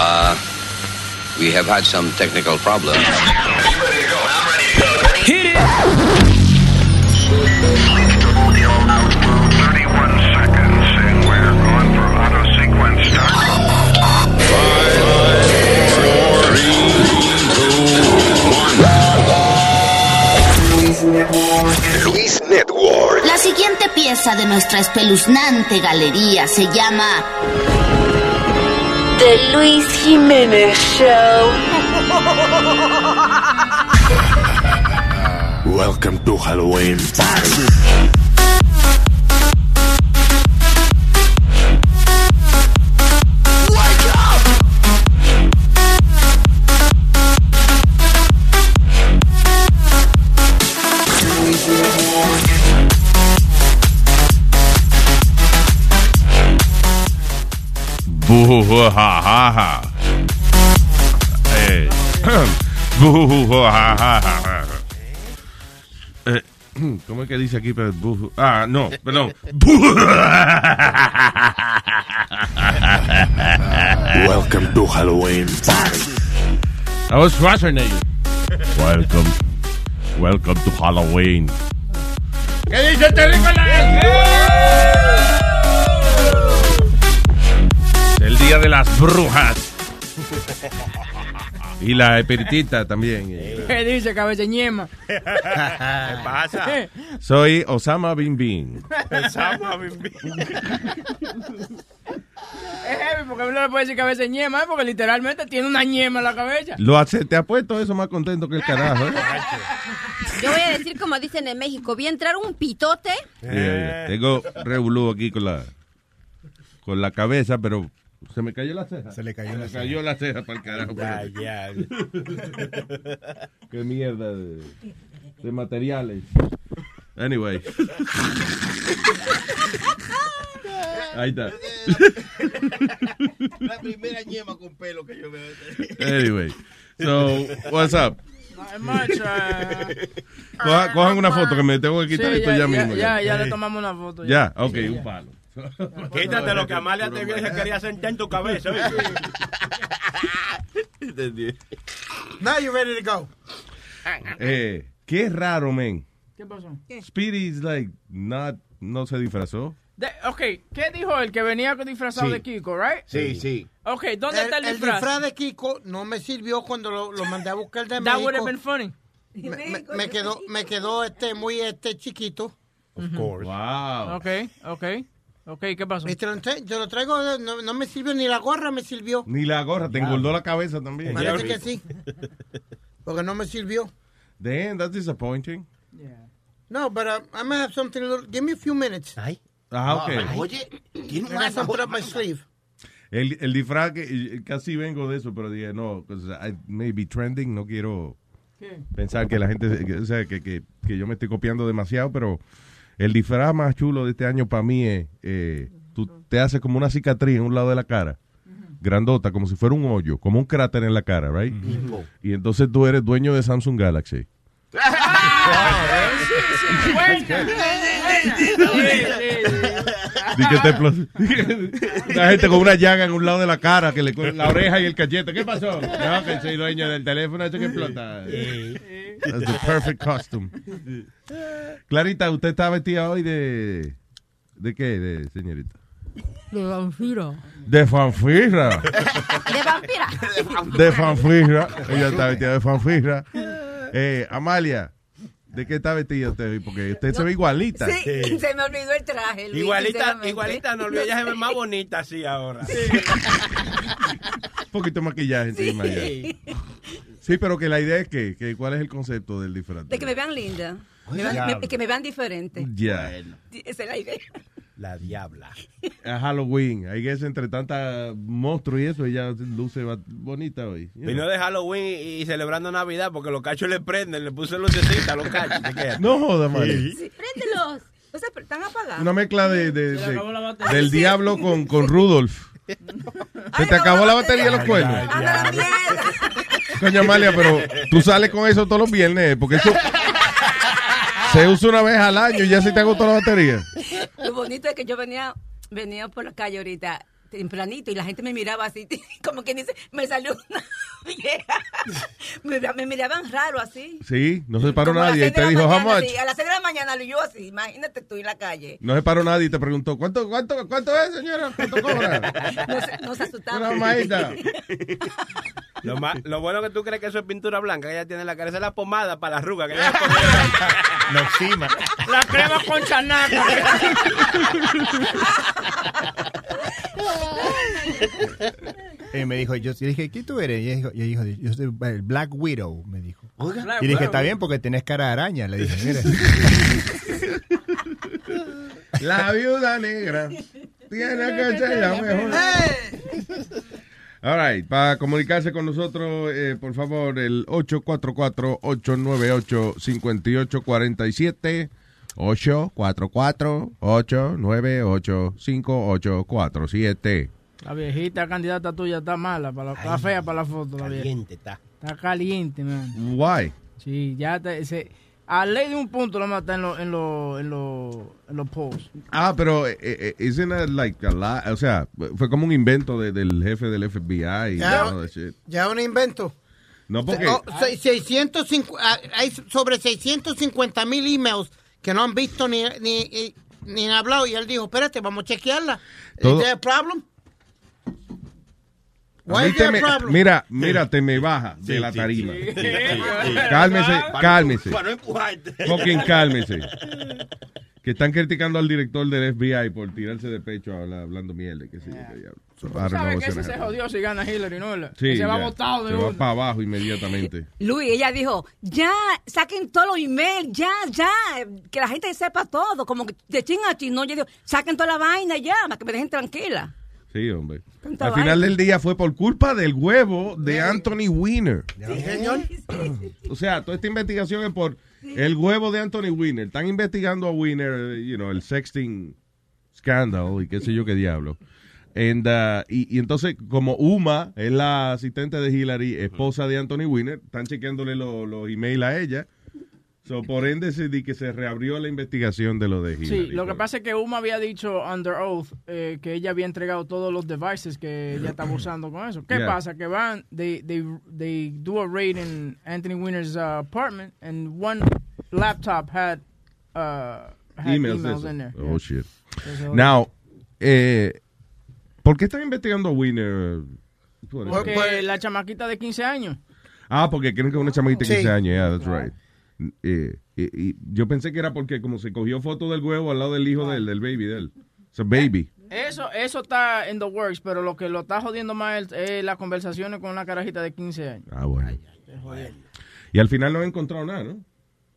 Uh, we have had some technical problems. Hit it! Luis Network. La siguiente pieza de nuestra espeluznante galería se llama The Luis Jiménez Show. Welcome to Halloween Party. Eh. Eh, ¿Cómo es que dice aquí? Ah, no, perdón. Welcome to Halloween Party. That was Schwarzenegger. Welcome. Welcome to Halloween. ¿Qué dice este? El día de las brujas. Y la espiritita también. ¿Qué dice, cabeza ñema? ¿Qué pasa? Soy Osama Bin Bin. Pensamos, mi- mi- Es heavy porque uno le puede decir cabeza ñema, porque literalmente tiene una ñema en la cabeza. Lo hace, te ha puesto eso más contento que el carajo. ¿eh? Yo voy a decir como dicen en México, vi entrar un pitote. Tengo revolú aquí con la con la cabeza, pero se me cayó la ceja. Se le cayó Se la me cayó la ceja para el carajo. Ya, ya. Qué mierda de, de materiales. Anyway. Ahí está. La primera ñema con pelo que yo veo. Anyway. So, what's up? Much, eh. Coja- cojan una foto que me tengo que quitar Sí, esto ya, mismo. Ya, ya, le tomamos una foto. Ya, ok, Sí, un ya. palo. Quítate lo que Amalia te vio y se quería sentar en tu cabeza. ¿oíste? Now you ready to go. Eh, qué raro, men. ¿Qué pasó? Speedy's like not no se disfrazó. De- ok, ¿qué dijo él? Que venía disfrazado Sí. de Kiko, right? Sí, sí. Ok, ¿dónde está el, el disfraz? disfraz de Kiko no me sirvió cuando lo, lo mandé a buscar de That would have México. been funny. Me, me- me quedó, me quedó este muy este chiquito. Of course. Wow. Ok, ok. Ok, ¿qué pasó? Y te lo, tra- te lo traigo, no, no me sirvió ni la gorra me sirvió. Ni la gorra, te engordó la cabeza también. Parece que sí. Porque no me sirvió. Damn, that's disappointing. No, but uh, I'm gonna have something. a little- Give me a few minutes. Ay. Ah, ok. Oye, I got something up my sleeve. El, el disfraz que casi vengo de eso, pero dije, no, 'cause I may be trending, no quiero ¿Qué? pensar que la gente, que, o sea, que, que, que yo me estoy copiando demasiado, pero el disfraz más chulo de este año para mí es, eh, tú te haces como una cicatriz en un lado de la cara, grandota, como si fuera un hoyo, como un cráter en la cara, right? Y entonces tú eres dueño de Samsung Galaxy. Que te Una gente con una llaga en un lado de la cara, que le la oreja y el cachete. ¿Qué pasó? No, que soy dueño del teléfono, ese que explota. That's the perfect costume. Clarita, ¿usted está vestida hoy de... ¿De qué, de, señorita? De vampiro. De fanfirra. De vampira. De fanfirra. Ella está vestida de fanfirra. Eh, Amalia, ¿de qué está vestida usted hoy? Porque usted se ve igualita. Sí, se me olvidó el traje. Luis, Igualita, igualita, no olvides, ella se ve más bonita así ahora. Un poquito de maquillaje encima ya. Sí, pero que la idea es que, que ¿cuál es el concepto del disfraz? De que me vean linda. Me vean- Diablo. me- que me vean diferente. Ya. Esa es la idea. La diabla. A Halloween. Ahí que es entre tanta monstruo y eso, ella luce bonita hoy. Vino know. de Halloween y, y celebrando Navidad porque los cachos le prenden, le puse lucecita a los cachos. No joda, María. Sí, préndelos. O sea, están apagados. Una mezcla de, del diablo con, con Rudolf. ¿Se te acabó la batería de los cuernos? Coño, Amalia, pero tú sales con eso todos los viernes, porque eso se usa una vez al año y ya se te agotó la batería. Es que yo venía, venía por la calle ahorita tempranito y la gente me miraba así, como que dice, me salió una vieja. me, me miraban raro así. Sí, no se paró Como nadie y te la dijo, mañana, sí, a las 6 de la mañana y yo así, imagínate tú en la calle. No se paró nadie y te preguntó, ¿cuánto, cuánto, cuánto es, señora? ¿Cuánto cobra? No se, no se asustaba. Una mamadita. Lo, más, lo bueno que tú crees que eso es pintura blanca que ella tiene en la cara, esa es la pomada para la arruga que ella Noxima. La crema con chanaca. Y me dijo, yo, yo dije, ¿quién tú eres? Y ella dijo, yo soy el Black Widow, me dijo. Black Y dije, está bien porque tenés cara de araña. Le dije, mire. La viuda negra tiene que ser la mejor. All right, para comunicarse con nosotros, eh, por favor, el 844-898-5847. 844-898-5847. La viejita candidata tuya está mala, para la, está fea para la foto. La vieja. Caliente está. Está caliente, man. Why? Sí, ya te, se, a ley de un punto lo mata en los en los en los en los posts. Ah, pero eh, eh, isn't it like a lot? O sea, fue como un invento de- del jefe del FBI y Ya. all that shit. Ya un invento. No, porque... Oh, se- 650, ah, hay sobre 650 mil emails que no han visto ni, ni, ni han hablado. Y él dijo, espérate, vamos a chequearla. Todo- ¿Is there a problem? Te me- mira, mira, te me baja de la sí, tarima. sí. Cálmese, cálmese. Para no empujarte. Fucking cálmese. Que están criticando al director del FBI por tirarse de pecho habla- hablando mierda. y qué sé yo, qué diablo. So, ¿Sabes que ese se jodió si gana Hillary, no? Sí, se va ya. votado de Se va para abajo inmediatamente. Luis, ella dijo, ya, saquen todos los emails, ya, ya, que la gente sepa todo, como que de chin a chin, no, yo digo, saquen toda la vaina ya, para que me dejen tranquila. Sí, hombre. Al final del día fue por culpa del huevo de Anthony Weiner. Sí, señor. O sea, toda esta investigación es por el huevo de Anthony Weiner. Están investigando a Weiner, you know, el sexting scandal y qué sé yo qué diablo. And, uh, y, y entonces, como Uma es la asistente de Hillary, esposa de Anthony Weiner, están chequeándole lo- los emails a ella. So, por ende, se di que se reabrió la investigación de lo de Hillary. Sí, lo que pasa es que Uma había dicho under oath eh, que ella había entregado todos los devices que ella estaba usando con eso. ¿Qué Yeah. pasa? Que van, they, they, they do a raid in Anthony Weiner's uh, apartment and one laptop had, uh, had emails, emails, in there. Oh, shit. Entonces, Now, eh, ¿por qué están investigando a eso. Porque la chamaquita de 15 años. Ah, porque creen que es una chamaquita de Sí. 15 años. Yeah, that's right. Eh, y, y yo pensé que era porque como se cogió foto del huevo al lado del hijo del, del baby de él. It's a baby. Eso, eso está en the works, pero lo que lo está jodiendo más es, las conversaciones con una carajita de 15 años. Ah, bueno. Y al final no he encontrado nada, ¿no?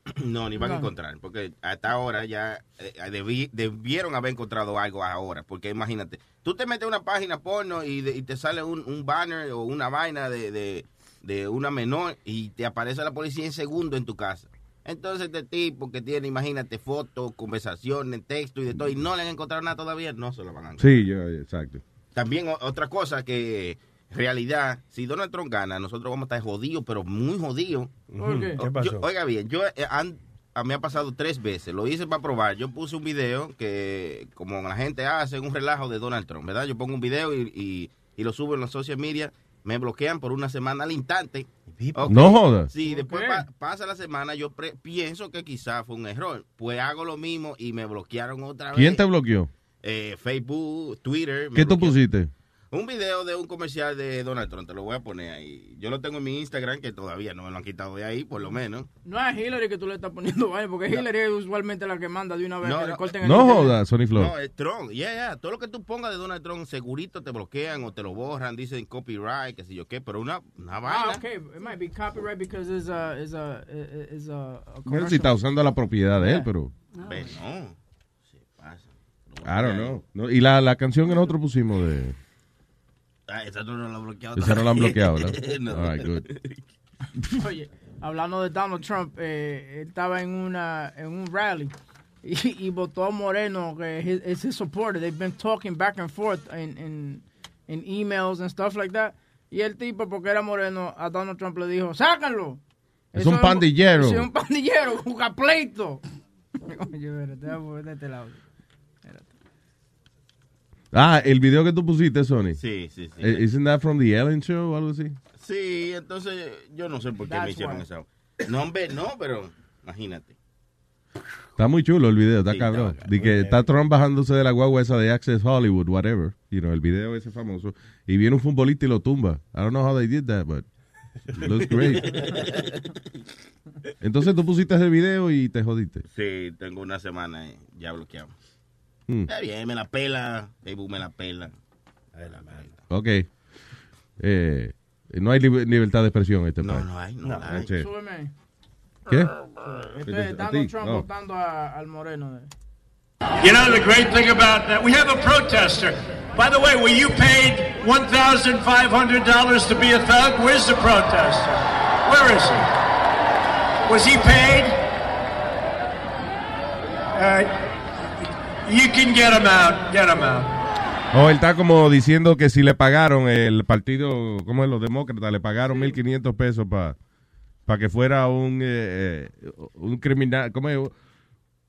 No, ni van a encontrar, porque hasta ahora ya eh, debieron haber encontrado algo ahora, porque imagínate, tú te metes a una página porno y, de- y te sale un, un banner o una vaina de, de, de una menor y te aparece la policía en segundo en tu casa. Entonces este tipo que tiene, imagínate, fotos, conversaciones, texto y de todo, y no le han encontrado nada todavía, no se lo van a encontrar. Sí, yo, exacto. También o- otra cosa que, en realidad, si Donald Trump gana, nosotros vamos a estar jodidos, pero muy jodidos. ¿Por qué? O- ¿Qué pasó? yo- oiga bien, yo eh, han- a mí me ha pasado tres veces, lo hice para probar. Yo puse un video que, como la gente hace, un relajo de Donald Trump, ¿verdad? Yo pongo un video y, y- y lo subo en los social media, me bloquean por una semana al instante. Ok. No joda. Sí, después pa- pasa la semana, yo pre- pienso que quizás fue un error. Pues hago lo mismo y me bloquearon otra ¿Quién vez. te bloqueó? Eh, Facebook, Twitter. me ¿Qué tú pusiste? Un video de un comercial de Donald Trump, te lo voy a poner ahí. Yo lo tengo en mi Instagram, que todavía no me lo han quitado de ahí, por lo menos. No es Hillary que tú le estás poniendo vaina, porque Hillary es usualmente la que manda de una vez No, que le no. corten el No internet. joda, Sony Flow. No, es Trump. Yeah, yeah. Todo lo que tú pongas de Donald Trump, segurito te bloquean o te lo borran, dicen copyright, qué sé yo qué, pero una, una vaina. Ah, okay. It might be copyright because it's a, it's a, it's a, a si está usando la propiedad de él, Yeah. pero... Ve, no. Se pasa. I don't know. No, y la, la canción que nosotros pusimos de... Ah, esa no la han bloqueado. Esa no la han bloqueado, ¿verdad? No. All right, good. Oye, hablando de Donald Trump, eh, él estaba en una en un rally y, y votó a Moreno, que es es his supporter. They've been talking back and forth in, in, in emails and stuff like that. Y el tipo, porque era moreno, a Donald Trump le dijo, sácalo. Es Eso un pandillero. Sí, un pandillero, juega pleito. Oye, espérate, déjame poner de este lado. Ah, el video que tú pusiste, Sony. Sí, sí, sí. Eh, Isn't that from the Ellen Show o algo así? Sí, entonces yo no sé por qué That's me hicieron why. esa. No, hombre, no, pero imagínate. Está muy chulo el video, está Sí, cabrón. está. De que está Trump bajándose de la guagua esa de Access Hollywood, whatever. You know, el video ese famoso. Y viene un futbolista y lo tumba. I don't know how they did that, but it looks great. Entonces tú pusiste ese video y te jodiste. Sí, tengo una semana eh, ya bloqueado. Hmm. Está bien, me la pela. Facebook me la pela. Ok. Eh, no hay liber- libertad de expresión en este No, país. no hay, no la hay. Che. Súbeme. ¿Qué? Este ¿A es ti? Donald Trump No. votando a- al moreno. de- You know the great thing about that? We have a protester. By the way, were you paid $1,500 to be a thug? Where's the protester? Where is he? Was he paid? Uh, you can get him out. Get him out. Oh, él está como diciendo que si le pagaron el partido, ¿cómo es? Los demócratas, le pagaron 1.500 pesos para que fuera un, eh, eh, un criminal, ¿cómo es?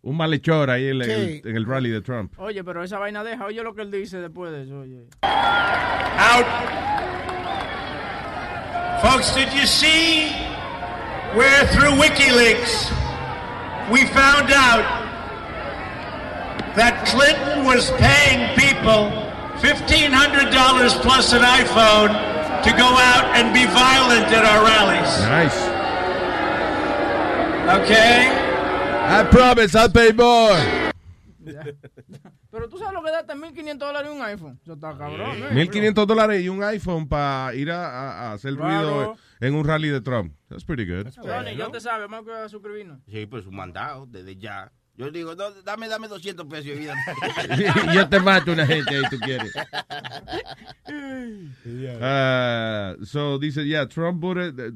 Un malhechor ahí en, el- Sí. en el rally de Trump. Oye, pero esa vaina deja. Oye lo que él dice después de eso. Oye. Out. Folks, did you see where through WikiLeaks we found out that Clinton was paying people $1,500 plus an iPhone to go out and be violent at our rallies? Nice. Okay? I promise I'll pay more. Pero tú sabes lo que da hasta 1.500 dólares un iPhone. Eso está cabrón. ¿eh? 1.500 dólares y un iPhone para ir a, a- a hacer Claro. ruido en un rally de Trump. That's pretty good. Johnny, ya te sabes, más que a suscribirnos. Sí, pues un mandado desde ya. Yo digo, no, dame, dame 200 pesos y yo te mato una gente ahí, tú quieres. Ah, so dice, yeah, Trump,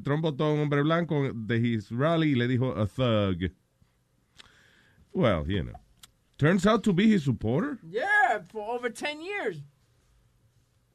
Trump votó a un hombre blanco de his rally y le dijo a thug. Well, you know. Turns out to be his supporter? Yeah, for over 10 years.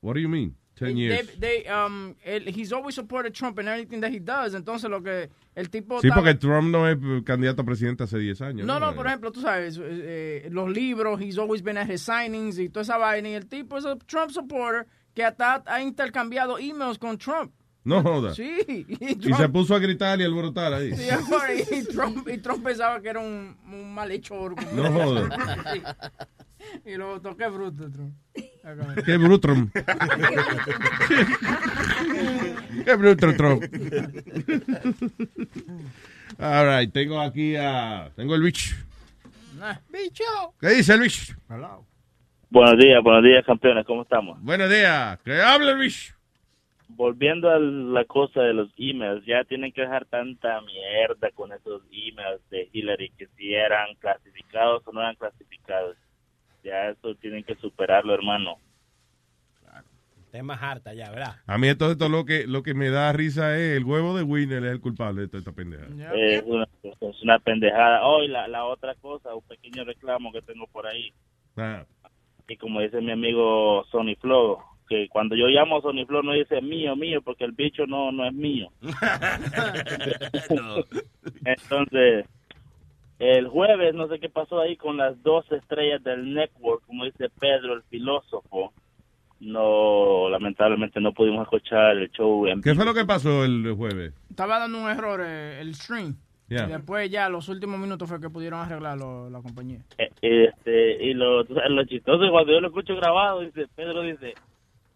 What do you mean? Ten They- years. They, um, él- he's always supported Trump in everything that he does. Entonces, lo que el tipo. Sí, porque Trump no es candidato a presidente hace 10 años. No, no, por ejemplo, tú sabes, eh, los libros, he's always been at his signings y toda esa vaina. Y el tipo es un Trump supporter que hasta ha intercambiado emails con Trump. No joda. Sí. Y, Y Trump, se puso a gritar y alborotar ahí. sí, y, Trump, y Trump pensaba que era un, un malhechor. No joda. Sí. Y luego toqué bruto, Trump. Qué bruto. Trump. Qué bruto, Trump. All right, tengo aquí a... Tengo el Luis. Bicho. ¿Qué dice Luis? Buenos días, buenos días, campeones. ¿Cómo estamos? Buenos días. Que hable Luis. Volviendo a la cosa de los emails, ya tienen que dejar tanta mierda con esos emails de Hillary, que si eran clasificados o no eran clasificados. Ya eso tienen que superarlo, hermano. Está más harta ya, ¿verdad? A mí todo esto lo que, lo que me da risa es el huevo de Winner es el culpable de toda esta pendeja. Es una, es una pendejada. Hoy la, la otra cosa, un pequeño reclamo que tengo por ahí. Ah. Y como dice mi amigo Sony Flow, que cuando yo llamo a Sony Flow no dice mío, mío, porque el bicho no, no es mío. Entonces, el jueves no sé qué pasó ahí con las dos estrellas del network, como dice Pedro el filósofo. No, lamentablemente no pudimos escuchar el show en ¿Qué fue lo que pasó el jueves? Estaba dando un error eh, el stream. Yeah. Y después ya los últimos minutos fue que pudieron arreglarlo la compañía. Eh, Este, y lo, lo chistoso cuando yo lo escucho grabado, dice, Pedro dice,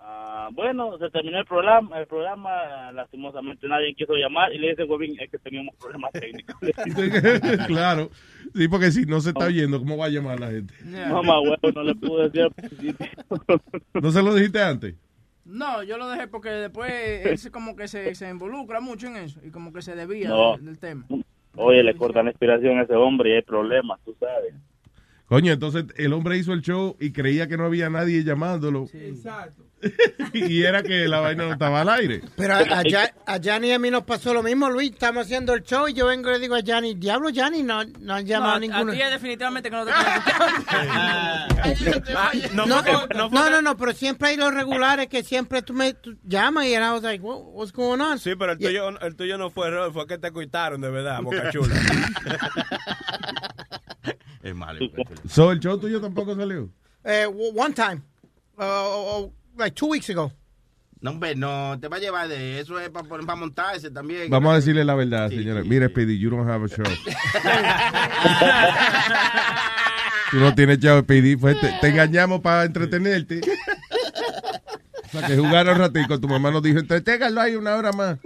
ah, bueno, se terminó el programa, el programa, lastimosamente nadie quiso llamar, y le dice, Huevín, es que teníamos problemas técnicos. claro. Sí, porque si no se está oyendo, ¿cómo va a llamar la gente? Mamá, huevo, no le pude decir al principio. ¿No se lo dijiste antes? No, yo lo dejé porque después él como que se, se involucra mucho en eso y como que se desvía No. del, del tema. Oye, le cortan la inspiración a ese hombre y hay problemas, tú sabes. Coño, entonces el hombre hizo el show y creía que no había nadie llamándolo. Exacto. y era que la vaina no estaba al aire. Pero a, a, Ya- a Gianni y a mí nos pasó lo mismo, Luis. Estamos haciendo el show y yo vengo y le digo a Gianni, diablo, Gianni, no, no han llamado No, a ninguno. A ti definitivamente que no te No, no, no, no, pero siempre hay los regulares que siempre tú me tú llamas y was like, what, what's going on? Sí, pero el tuyo, el tuyo no fue error, fue que te cuitaron de verdad, boca chula. Es malo. So, el show tuyo tampoco salió. Eh, one time. uh, like two weeks ago. No, hombre, no, te va a llevar de eso, es para montarse también. Vamos a decirle la verdad, señora. Mire, Speedy, you don't have a show. Tú no tienes chavo, Speedy. Fue- te, te engañamos para entretenerte. Para que jugara un ratico. Tu mamá nos dijo, entreténgalo ahí una hora más.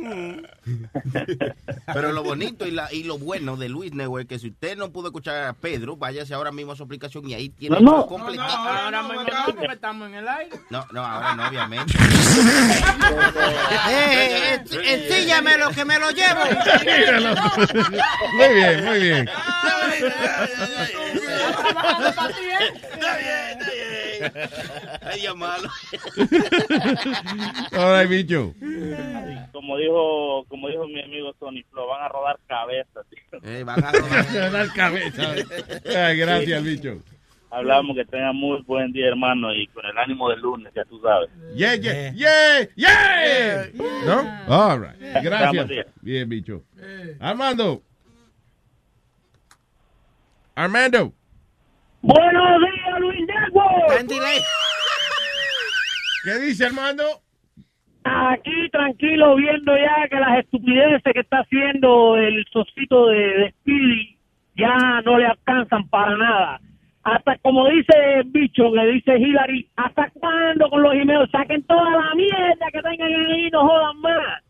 Pero lo bonito y, la, y lo bueno de Luis Network es que si usted no pudo escuchar a Pedro, váyase ahora mismo a su aplicación y ahí tiene No, no. No, ahora mismo no, porque estamos en el aire. No, no, ahora no, obviamente. Eh, eh, ensíllame lo que me lo llevo. Muy bien, muy bien. Ay, malo. All right, bicho. Como dijo, como dijo mi amigo Tony Flo, van a rodar cabezas. tío. Eh, van a rodar. Dar cabeza. Ay, gracias, bicho. Hablamos que tengan muy buen día, hermano, y con el ánimo del lunes, ya tú sabes. Yeah, yeah, yeah, yeah. ¿No? All right. Gracias. Bien, bicho. Armando. Armando. Buenos días, Luis Network. ¿Qué dice Armando? Aquí tranquilo viendo ya que las estupideces que está haciendo el socito de, de Speedy ya no le alcanzan para nada. Hasta como dice el bicho, que dice Hillary, ¿hasta cuándo con los emails? Saquen toda la mierda que tengan ahí y no jodan más.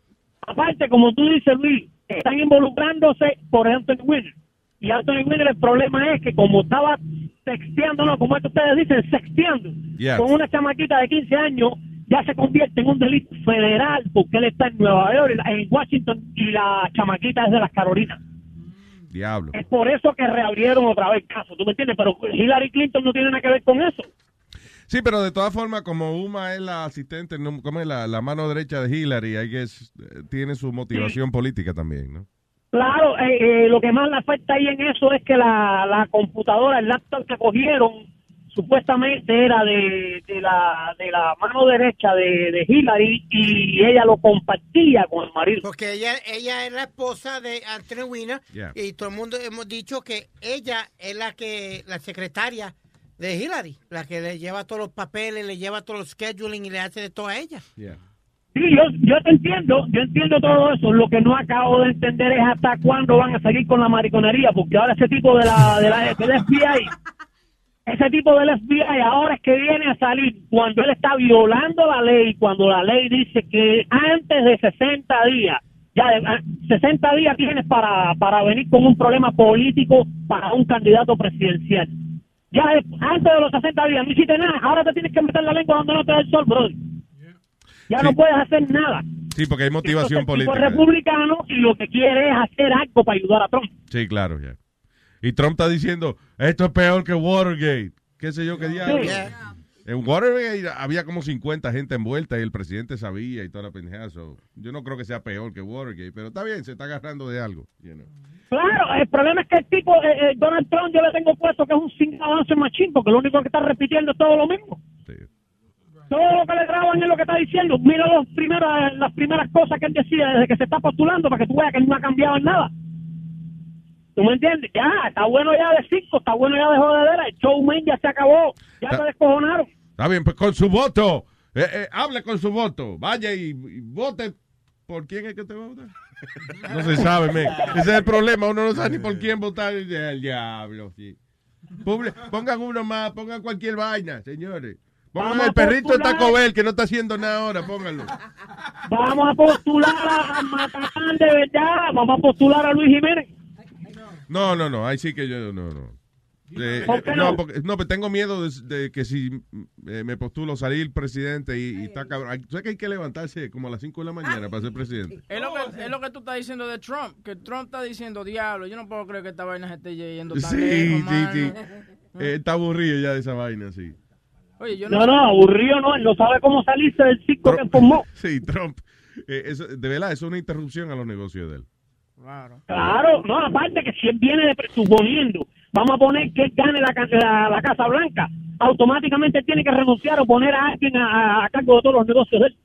Aparte, como tú dices, Luis, están involucrándose por Anthony Winner. Y Anthony Winner el problema es que como estaba texteando, no, como es que ustedes dicen, sexteando, Yeah. con una chamaquita de 15 años, ya se convierte en un delito federal porque él está en Nueva York, en Washington, y la chamaquita es de las Carolinas. Diablo. Es por eso que reabrieron otra vez el caso, ¿tú me entiendes? Pero Hillary Clinton no tiene nada que ver con eso. Sí, pero de todas formas, como Uma es la asistente, como es la, la mano derecha de Hillary, I guess, eh, tiene su motivación política también, ¿no? Claro, eh, eh, lo que más le afecta ahí en eso es que la, la computadora, el laptop que cogieron, supuestamente era de, de, la, de la mano derecha de, de Hillary y ella lo compartía con el marido. Porque ella, ella es la esposa de Anthony Weiner Yeah. y todo el mundo hemos dicho que ella es la que la secretaria de Hillary, la que le lleva todos los papeles, le lleva todos los scheduling y le hace de todo a ella. Sí, yo, yo te entiendo, yo entiendo todo eso. Lo que no acabo de entender es hasta cuándo van a seguir con la mariconería, porque ahora ese tipo de la, de la del FBI, ese tipo del FBI ahora es que viene a salir cuando él está violando la ley, cuando la ley dice que antes de 60 días, ya de- ah, 60 días tienes para, para venir con un problema político para un candidato presidencial. Ya antes de los 60 días no hiciste nada, ahora te tienes que meter la lengua donde no te da el sol, brother. Ya no puedes hacer nada. Sí, porque hay motivación Entonces, política. es republicano y lo que quiere es hacer algo para ayudar a Trump. Sí, claro, ya. Y Trump está diciendo, esto es peor que Watergate. ¿Qué sé yo qué diablo? En Watergate había como 50 gente envuelta y el presidente sabía y toda la pendeja. so, Yo no creo que sea peor que Watergate, pero está bien, se está agarrando de algo. you know. Claro, el problema es que el tipo, eh, eh, Donald Trump, yo le tengo puesto que es un sin avance machín, porque lo único que está repitiendo es todo lo mismo. Todo lo que le graban es lo que está diciendo. Mira los primeros, las primeras cosas que él decía desde que se está postulando para que tú veas que no ha cambiado en nada. ¿Tú me entiendes? Ya, está bueno ya de cinco, está bueno ya de jodedera. El showman ya se acabó, ya Ta- se descojonaron. Está bien, pues con su voto. Eh, eh, hable con su voto. Vaya y, y vote. ¿Por quién es que te va a votar? No se sabe, men. Ese es el problema. Uno no sabe ni por quién votar. El diablo, sí. Pongan uno más, pongan cualquier vaina, señores. Vamos el a perrito de. Taco Bell que no está haciendo nada ahora, pónganlo. Vamos a postular a, Matatán de verdad, vamos a postular a Luis Jiménez. No, no, no, ahí sí que yo no, no. Eh, ¿Por qué no, no? porque, no, pero tengo miedo de, de que si eh, me postulo salir presidente y, y está cabrón. Hay- ¿Sabes que hay que levantarse como a las 5 de la mañana para ser presidente? Es lo, que, es lo que tú estás diciendo de Trump, que Trump está diciendo, diablo, yo no puedo creer que esta vaina se esté yendo tan Sí, lejos, sí, mano". sí. Eh, está aburrido ya de esa vaina, sí. Oye, yo No, no, aburrido no, él no sabe cómo salirse del circo que formó. Sí, Trump. Eh, eso, de verdad, eso es una interrupción a los negocios de él. Claro. Claro, no, aparte que si él viene de presuponiendo, vamos a poner que él gane la, la, la Casa Blanca, automáticamente él tiene que renunciar o poner a alguien a, a cargo de todos los negocios de él.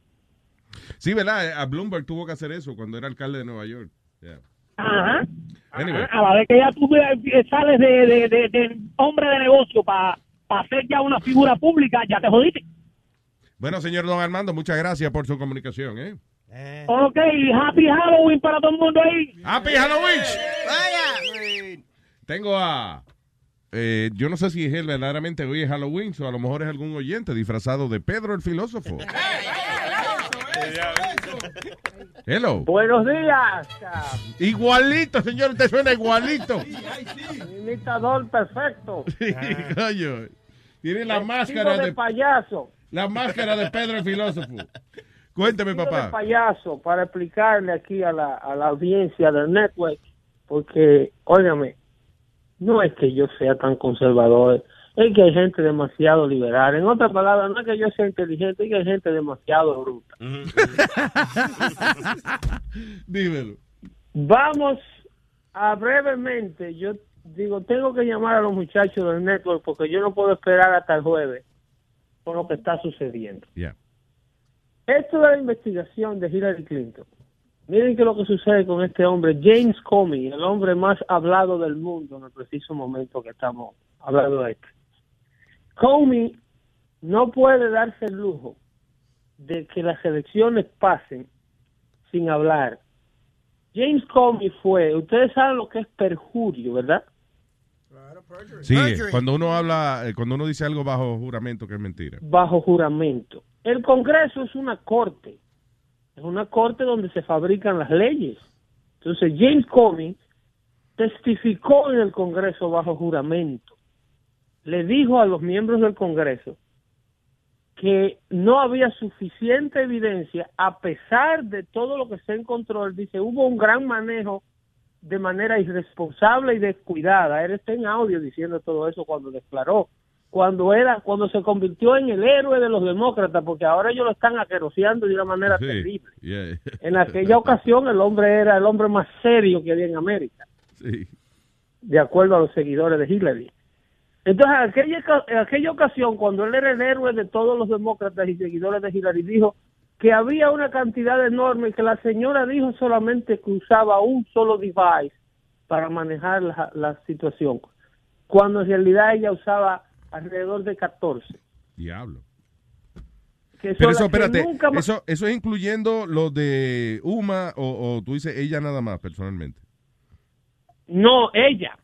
Sí, ¿verdad? Eh, A Bloomberg tuvo que hacer eso cuando era alcalde de Nueva York. Yeah. Ajá. Anyway. A la vez que ya tú eh, sales de, de, de- de hombre de negocio para hacer ya una figura pública, ya te jodiste. Bueno, señor Don Armando, muchas gracias por su comunicación, ¿eh? Ok, happy Halloween para todo el mundo ahí. Happy Halloween. Tengo a... eh, yo no sé si es él verdaderamente hoy es Halloween o a lo mejor es algún oyente disfrazado de Pedro el filósofo. Hello. Buenos días. Igualito, señor, usted suena igualito. Imitador perfecto. Sí, coño. Tiene la Vestido máscara de de payaso. la máscara de Pedro el filósofo. Cuénteme, Vestido de papá. payaso para explicarle aquí a la, a la audiencia del network, porque, óigame, no es que yo sea tan conservador, es que hay gente demasiado liberal. En otras palabras, no es que yo sea inteligente, es que hay gente demasiado bruta. Dímelo. Vamos a brevemente, yo digo, tengo que llamar a los muchachos del network porque yo no puedo esperar hasta el jueves por lo que está sucediendo. Esto de la investigación de Hillary Clinton. Miren que lo que sucede con este hombre, James Comey, el hombre más hablado del mundo en el preciso momento que estamos hablando de esto. Comey no puede darse el lujo de que las elecciones pasen sin hablar. James Comey fue, ustedes saben lo que es perjurio, ¿verdad? Sí, cuando uno habla, eh, cuando uno dice algo bajo juramento que es mentira. bajo juramento. El Congreso es una corte, es una corte donde se fabrican las leyes. Entonces James Comey testificó en el Congreso bajo juramento. Le dijo a los miembros del Congreso que no había suficiente evidencia, a pesar de todo lo que se encontró, él dice, hubo un gran manejo de manera irresponsable y descuidada. Él está en audio diciendo todo eso cuando declaró, cuando era, cuando se convirtió en el héroe de los demócratas, porque ahora ellos lo están aqueroseando de una manera Sí. terrible. Yeah. En aquella ocasión el hombre era el hombre más serio que había en América, Sí. de acuerdo a los seguidores de Hillary. Entonces, en aquella, en aquella ocasión, cuando él era el héroe de todos los demócratas y seguidores de Hillary, dijo que había una cantidad enorme, que la señora dijo solamente que usaba un solo device para manejar la, la situación, cuando en realidad ella usaba alrededor de 14. Diablo. Que Pero eso, espérate, eso, eso es incluyendo lo de Uma o, o tú dices ella nada más personalmente. No, ella.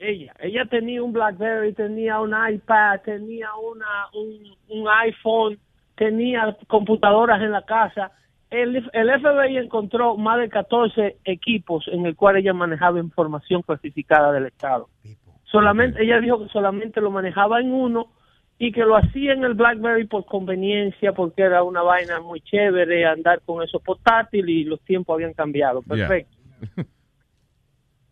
Ella. Ella tenía un BlackBerry, tenía un iPad, tenía una, un, un iPhone, tenía computadoras en la casa. El, el FBI encontró más de 14 equipos en el cual ella manejaba información clasificada del Estado. Solamente, ella dijo que solamente lo manejaba en uno y que lo hacía en el BlackBerry por conveniencia, porque era una vaina muy chévere andar con eso portátil y los tiempos habían cambiado. Yeah.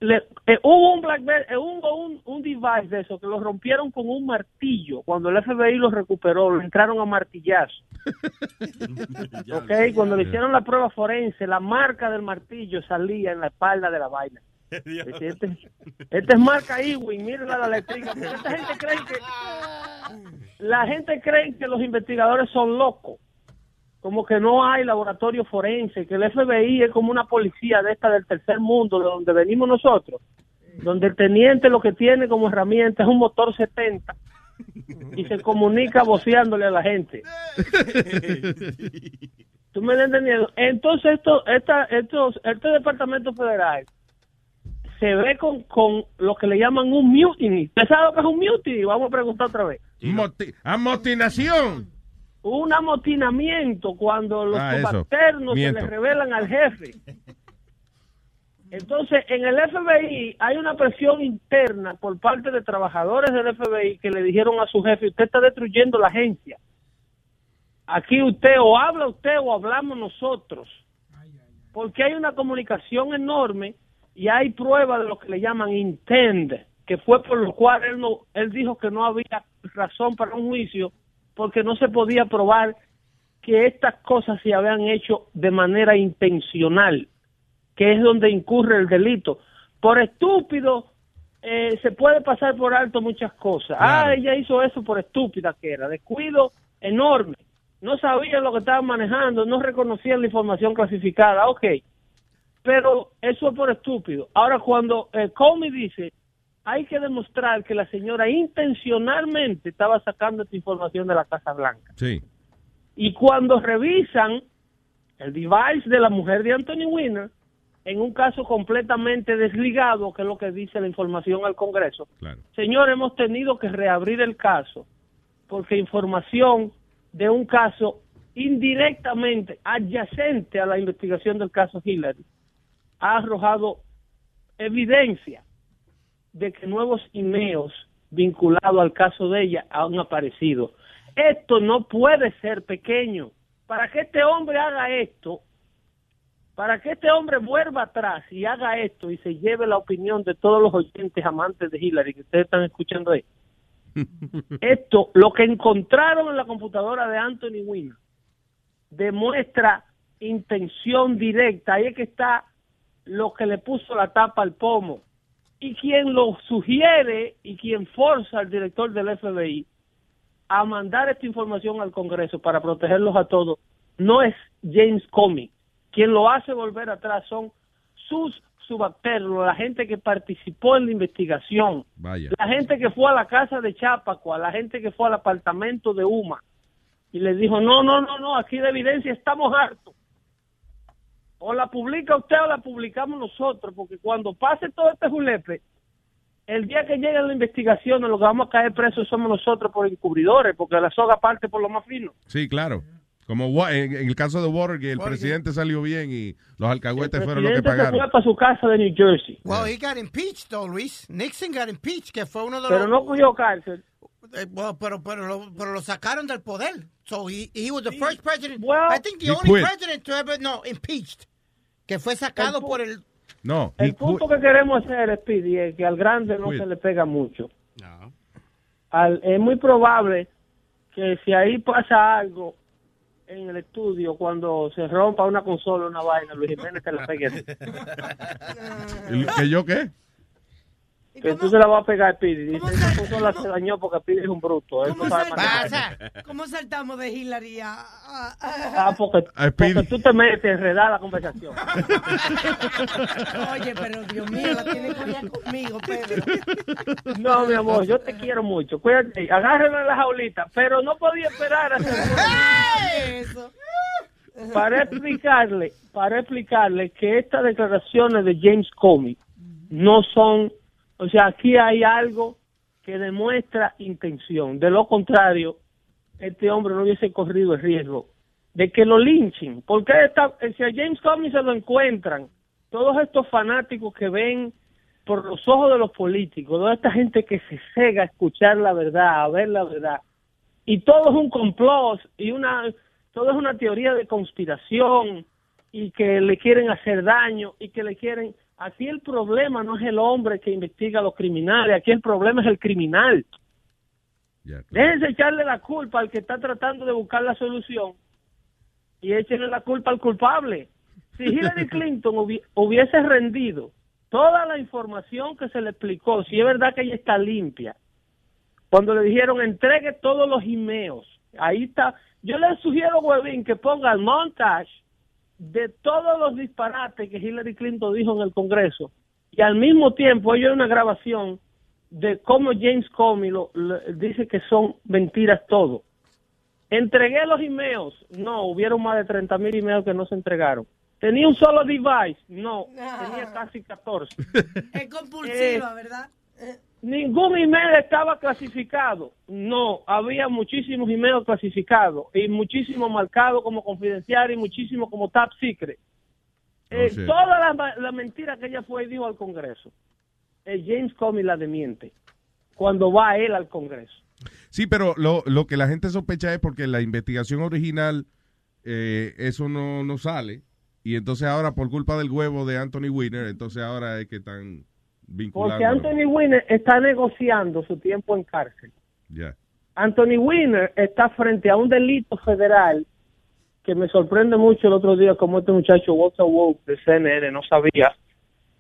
Le- eh, hubo un BlackBerry, eh, hubo un, un device de eso que lo rompieron con un martillo. Cuando el FBI lo recuperó, lo entraron a martillazo. ok, cuando le hicieron la prueba forense, la marca del martillo salía en la espalda de la vaina. Este, este es marca Ewing, mírenla la eléctrica. Esta gente cree que la gente cree que los investigadores son locos. Como que no hay laboratorio forense, que el FBI es como una policía de esta del tercer mundo, de donde venimos nosotros, donde el teniente lo que tiene como herramienta es un motor 70 y se comunica voceándole a la gente. ¿Tú me entendiendo? Entonces, esto, esta, estos, este departamento federal se ve con, con lo que le llaman un mutiny. ¿Usted sabe lo que es un mutiny? Vamos a preguntar otra vez. Moti- amotinación. Un amotinamiento cuando los Ah, subalternos se le revelan al jefe. Entonces, en el FBI hay una presión interna por parte de trabajadores del FBI que le dijeron a su jefe, usted está destruyendo la agencia. Aquí usted o habla usted o hablamos nosotros. Porque hay una comunicación enorme y hay pruebas de lo que le llaman intent, que fue por lo cual él, no, él dijo que no había razón para un juicio porque no se podía probar que estas cosas se habían hecho de manera intencional, que es donde incurre el delito. Por estúpido eh, se puede pasar por alto muchas cosas. Ah, ella hizo eso por estúpida que era, descuido enorme. No sabían lo que estaban manejando, no reconocían la información clasificada. Ok, pero eso es por estúpido. Ahora, cuando eh, Comey dice, hay que demostrar que la señora intencionalmente estaba sacando esta información de la Casa Blanca. Sí. Y cuando revisan el device de la mujer de Anthony Weiner, en un caso completamente desligado, que es lo que dice la información al Congreso, señor, hemos tenido que reabrir el caso porque información de un caso indirectamente adyacente a la investigación del caso Hillary ha arrojado evidencia de que nuevos emails vinculados al caso de ella han aparecido. Esto no puede ser pequeño. Para que este hombre haga esto, para que este hombre vuelva atrás y haga esto y se lleve la opinión de todos los oyentes amantes de Hillary que ustedes están escuchando ahí. Esto, lo que encontraron en la computadora de Anthony Weiner, demuestra intención directa. Ahí es que está lo que le puso la tapa al pomo. Y quien lo sugiere y quien forza al director del FBI a mandar esta información al Congreso para protegerlos a todos no es James Comey. Quien lo hace volver atrás son sus subalternos, la gente que participó en la investigación, Vaya. la gente que fue a la casa de Chapacua, la gente que fue al apartamento de Uma y les dijo, no, no, no, no, aquí de evidencia estamos hartos. O la publica usted o la publicamos nosotros, porque cuando pase todo este julepe, el día que llegue la investigación, lo que vamos a caer presos somos nosotros por encubridores, porque la soga parte por lo más fino. Sí, claro. Como en, el caso de Watergate, el presidente salió bien y los alcahuetes fueron los que presidente se pagaron. fue para su casa de New Jersey, Well, he got impeached, though, Luis. Nixon got impeached, que fue uno de pero los... no cogió cárcel. Eh, well, pero, pero, lo, pero lo sacaron del poder. So he, he was the first president. I think the He only quit. president to ever, no, impeached. Que fue sacado El por el... No, El punto quit. que queremos hacer, Speedy, es que al grande no Quit. se le pega mucho. Al- es muy probable que si ahí pasa algo en el estudio, cuando se rompa una consola o una vaina, Luis Jiménez se la pegue. a ti. ¿El- ¿Que yo qué? Que tú se la vas a pegar a Speedy. Dice, esa consola se dañó porque Speedy es un bruto. Él no sabe manejar. ¿Cómo saltamos de Hillary a... a- Ah, porque, A porque tú te metes a enredar la conversación. Oye, pero Dios mío, la tiene que conmigo, Pedro. No, mi amor, yo te quiero mucho. Cuídate, agárralo en la jaulita. Pero no podía esperar a hacer Eso. para explicarle, para explicarle que estas declaraciones de James Comey no son, o sea, aquí hay algo que demuestra intención. De lo contrario, este hombre no hubiese corrido el riesgo de que lo linchen. Porque esta, si a James Comey se lo encuentran, todos estos fanáticos que ven por los ojos de los políticos, toda esta gente que se cega a escuchar la verdad, a ver la verdad, y todo es un complot y una todo es una teoría de conspiración y que le quieren hacer daño y que le quieren aquí el problema no es el hombre que investiga a los criminales aquí el problema es el criminal déjense echarle la culpa al que está tratando de buscar la solución y échenle la culpa al culpable si Hillary Clinton hubi- hubiese rendido toda la información que se le explicó si es verdad que ella está limpia cuando le dijeron entregue todos los emails. Ahí está. Yo le sugiero, Webin, que ponga el montage de todos los disparates que Hillary Clinton dijo en el Congreso y al mismo tiempo hay una grabación de cómo James Comey lo, lo- dice que son mentiras todo. Entregué los emails. No, hubieron más de 30 mil emails que no se entregaron. Tenía un solo device. No, tenía casi 14. Es compulsiva, Eh, ¿verdad? Ningún email estaba clasificado. No, había muchísimos emails clasificados y muchísimos marcados como confidencial y muchísimos como top secret. Eh, shit. toda la, mentira que ella fue y dijo al Congreso, eh, James Comey la demiente cuando va él al Congreso. Sí, pero lo, lo que la gente sospecha es porque la investigación original eh, eso no, no sale. Y entonces ahora, por culpa del huevo de Anthony Weiner, entonces ahora es que están. Porque Anthony Weiner está negociando su tiempo en cárcel. Anthony Weiner está frente a un delito federal que me sorprende mucho el otro día como este muchacho Walter Woke de CNN no sabía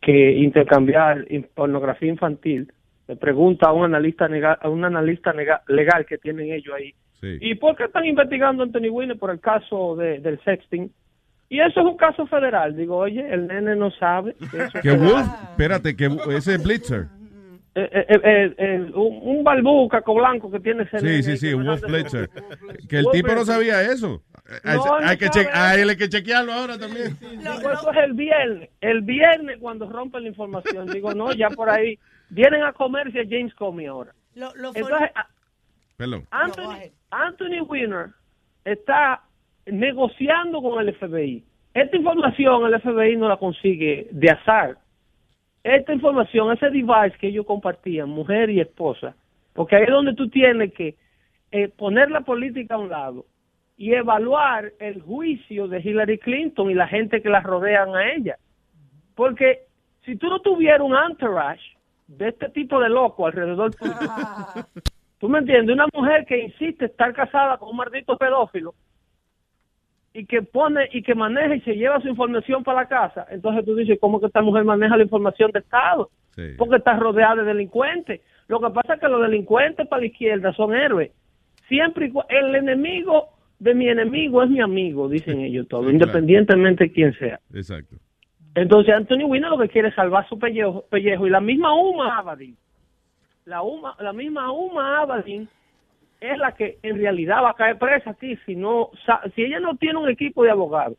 que intercambiar in- pornografía infantil. Le pregunta a un analista a un analista legal que tienen ellos ahí. Sí. ¿Y por qué están investigando a Anthony Weiner por el caso de- del sexting? Y eso es un caso federal. Digo, oye, el nene no sabe. que eso. Wolf, espérate, que ese es Blitzer. eh, eh, eh, eh, un, un balbú caco blanco que tiene ese Sí, nene sí, sí, Wolf Blitzer. Que el Wolf tipo no sabía eso. Hay- No, hay, no que sabe. che- a él hay que chequearlo ahora también. Digo, eso es el viernes. El viernes cuando rompen la información. Digo, no, ya por ahí. Vienen a comerse a James Comey ahora. Lo, lo Entonces, Perdón. Anthony, Anthony Weiner está negociando con el FBI. Esta información el FBI no la consigue de azar. Esta información, ese device que ellos compartían, mujer y esposa, porque ahí es donde tú tienes que eh, poner la política a un lado y evaluar el juicio de Hillary Clinton y la gente que la rodean a ella. Porque si tú no tuvieras un entourage de este tipo de loco alrededor tuyo, ¿Tú me entiendes? Una mujer que insiste estar casada con un maldito pedófilo y que pone y que maneja y se lleva su información para la casa, entonces tú dices, ¿cómo que esta mujer maneja la información de Estado? Porque está rodeada de delincuentes. Lo que pasa es que los delincuentes para la izquierda son héroes. Siempre el enemigo de mi enemigo es mi amigo, dicen ellos todos, Sí, independientemente de quién sea. Exacto. Entonces Anthony Weiner lo que quiere es salvar su pellejo, pellejo y la misma Uma Abadin, la Uma, la misma Uma Abadin es la que en realidad va a caer presa aquí si no sa- si ella no tiene un equipo de abogados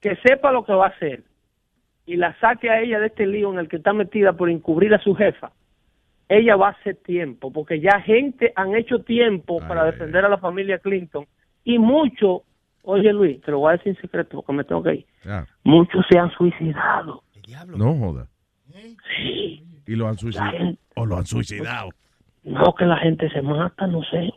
que sepa lo que va a hacer y la saque a ella de este lío en el que está metida por encubrir a su jefa, ella va a hacer tiempo, porque ya gente han hecho tiempo para defender a la familia Clinton y mucho, oye Luis, te lo voy a decir en secreto porque me tengo que ir, Ah, muchos se han suicidado. no joda. Sí. Y lo han suicidado. O lo han suicidado. No, que la gente se mata, no sé.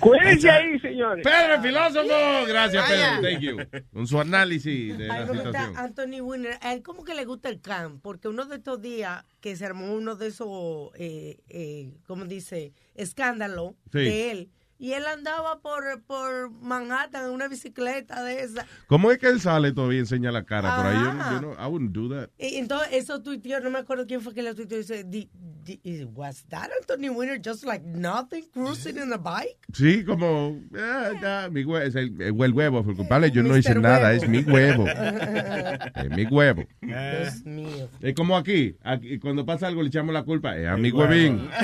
Cuídense ahí, señores. Pedro, el filósofo. Gracias, Pedro. Thank you. Con su análisis de la situación. Anthony Weiner, a él como que le gusta el can, porque uno de estos días que se armó uno de esos, eh, eh, ¿cómo dice? Escándalo Sí. de él. Y él andaba por, por Manhattan en una bicicleta de esa. ¿Cómo es que él sale todavía y enseña la cara por ahí? Yo, no, I wouldn't do that. Y entonces eso tuiteó, no me acuerdo quién fue que lo tuiteó, dice, "Di- di- was that Anthony Weiner just like nothing cruising in a bike? Sí, como, ah, ya, mi huevo, es el, el huevo, fue culpable, yo no Mr. hice nada, Huevo. es mi huevo. es mi huevo. Dios mío. Es como aquí, aquí, cuando pasa algo le echamos la culpa, es a mi huevín.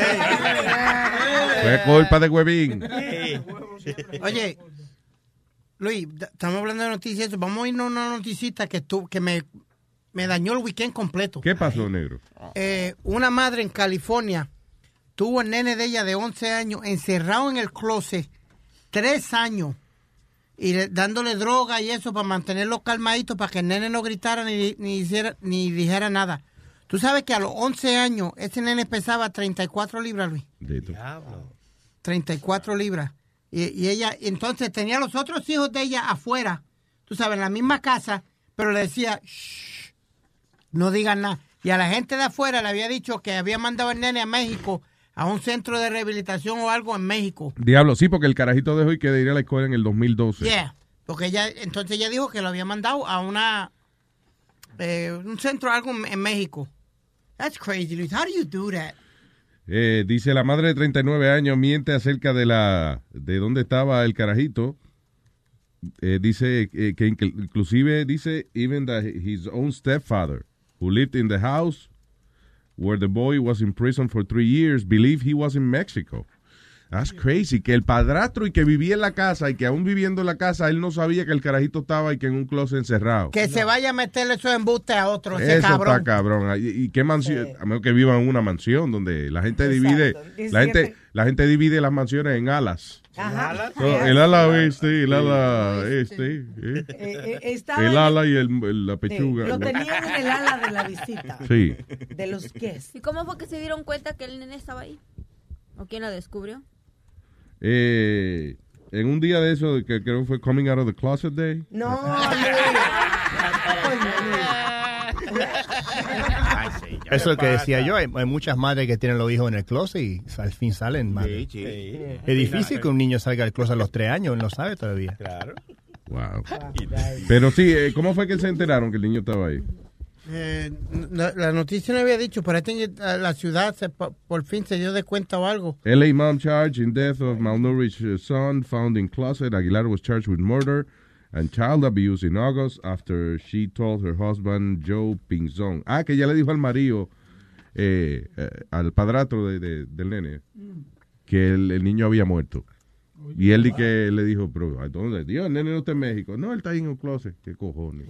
Fue culpa de huevín. Oye, Luis, estamos hablando de noticias. Vamos a irnos a una noticita que, tu- que me, me dañó el weekend completo. ¿Qué pasó, negro? Eh, una madre en California tuvo el nene de ella de 11 años encerrado en el closet tres años y le- dándole droga y eso para mantenerlo calmadito para que el nene no gritara ni, ni, hiciera, ni dijera nada. Tú sabes que a los 11 años ese nene pesaba 34 libras, Luis. 34 libras. Y, y ella, entonces tenía los otros hijos de ella afuera, tú sabes, en la misma casa, pero le decía, "Shh, no digan nada. Y a la gente de afuera le había dicho que había mandado el nene a México, a un centro de rehabilitación o algo en México. Diablo, sí, porque el carajito dejó y que ir a la escuela en el 2012. Yeah, porque ella, entonces ella dijo que lo había mandado a una, eh, un centro algo en, en México. That's crazy, Luis. How do you do that? Eh, dice la madre de 39 años miente acerca de la de dónde estaba el carajito. Eh, dice eh, que incl- inclusive dice even that his own stepfather who lived in the house where the boy was in prison for three years believed he was in Mexico. That's crazy. Que el padrastro y que vivía en la casa y que aún viviendo en la casa él no sabía que el carajito estaba y que en un closet encerrado. Que se vaya a meterle esos embustes a otro, ese Eso cabrón. está cabrón. ¿Y, y qué mansión? A menos que viva en una mansión donde la gente divide, la gente, la gente divide las mansiones en alas. Ajá. So, el ala oeste, el ala este, ¿eh? Eh, eh, el ala y el, el- la Sí, pechuga. lo tenían en el ala de la visita. Sí. De los guests. ¿Y cómo fue que se dieron cuenta que el nene estaba ahí? ¿O quién lo descubrió? Eh, en un día de eso, que creo que fue Coming Out of the Closet Day. No, Eso es lo que decía yo. Hay, hay muchas madres que tienen los hijos en el closet y al fin salen madres. Sí, sí. Es difícil que un niño salga del closet a los tres años, él no sabe todavía. Claro. Wow. Pero sí, eh, ¿cómo fue que se enteraron que el niño estaba ahí? Eh, la, la noticia no había dicho, pero it- uh, la ciudad se- por, fin se dio de cuenta o algo. LA mom charged in death of malnourished son found in closet. Aguilar was charged with murder and child abuse in August after she told her husband Joe Pinzón. Ah, que ella le dijo al marido, eh, eh, al padrastro de- de- del nene, que el, el niño había muerto. Y él que le dijo, pero ¿a dónde? Dios, el nene no está en México. No, él está ahí en un closet. ¿Qué cojones?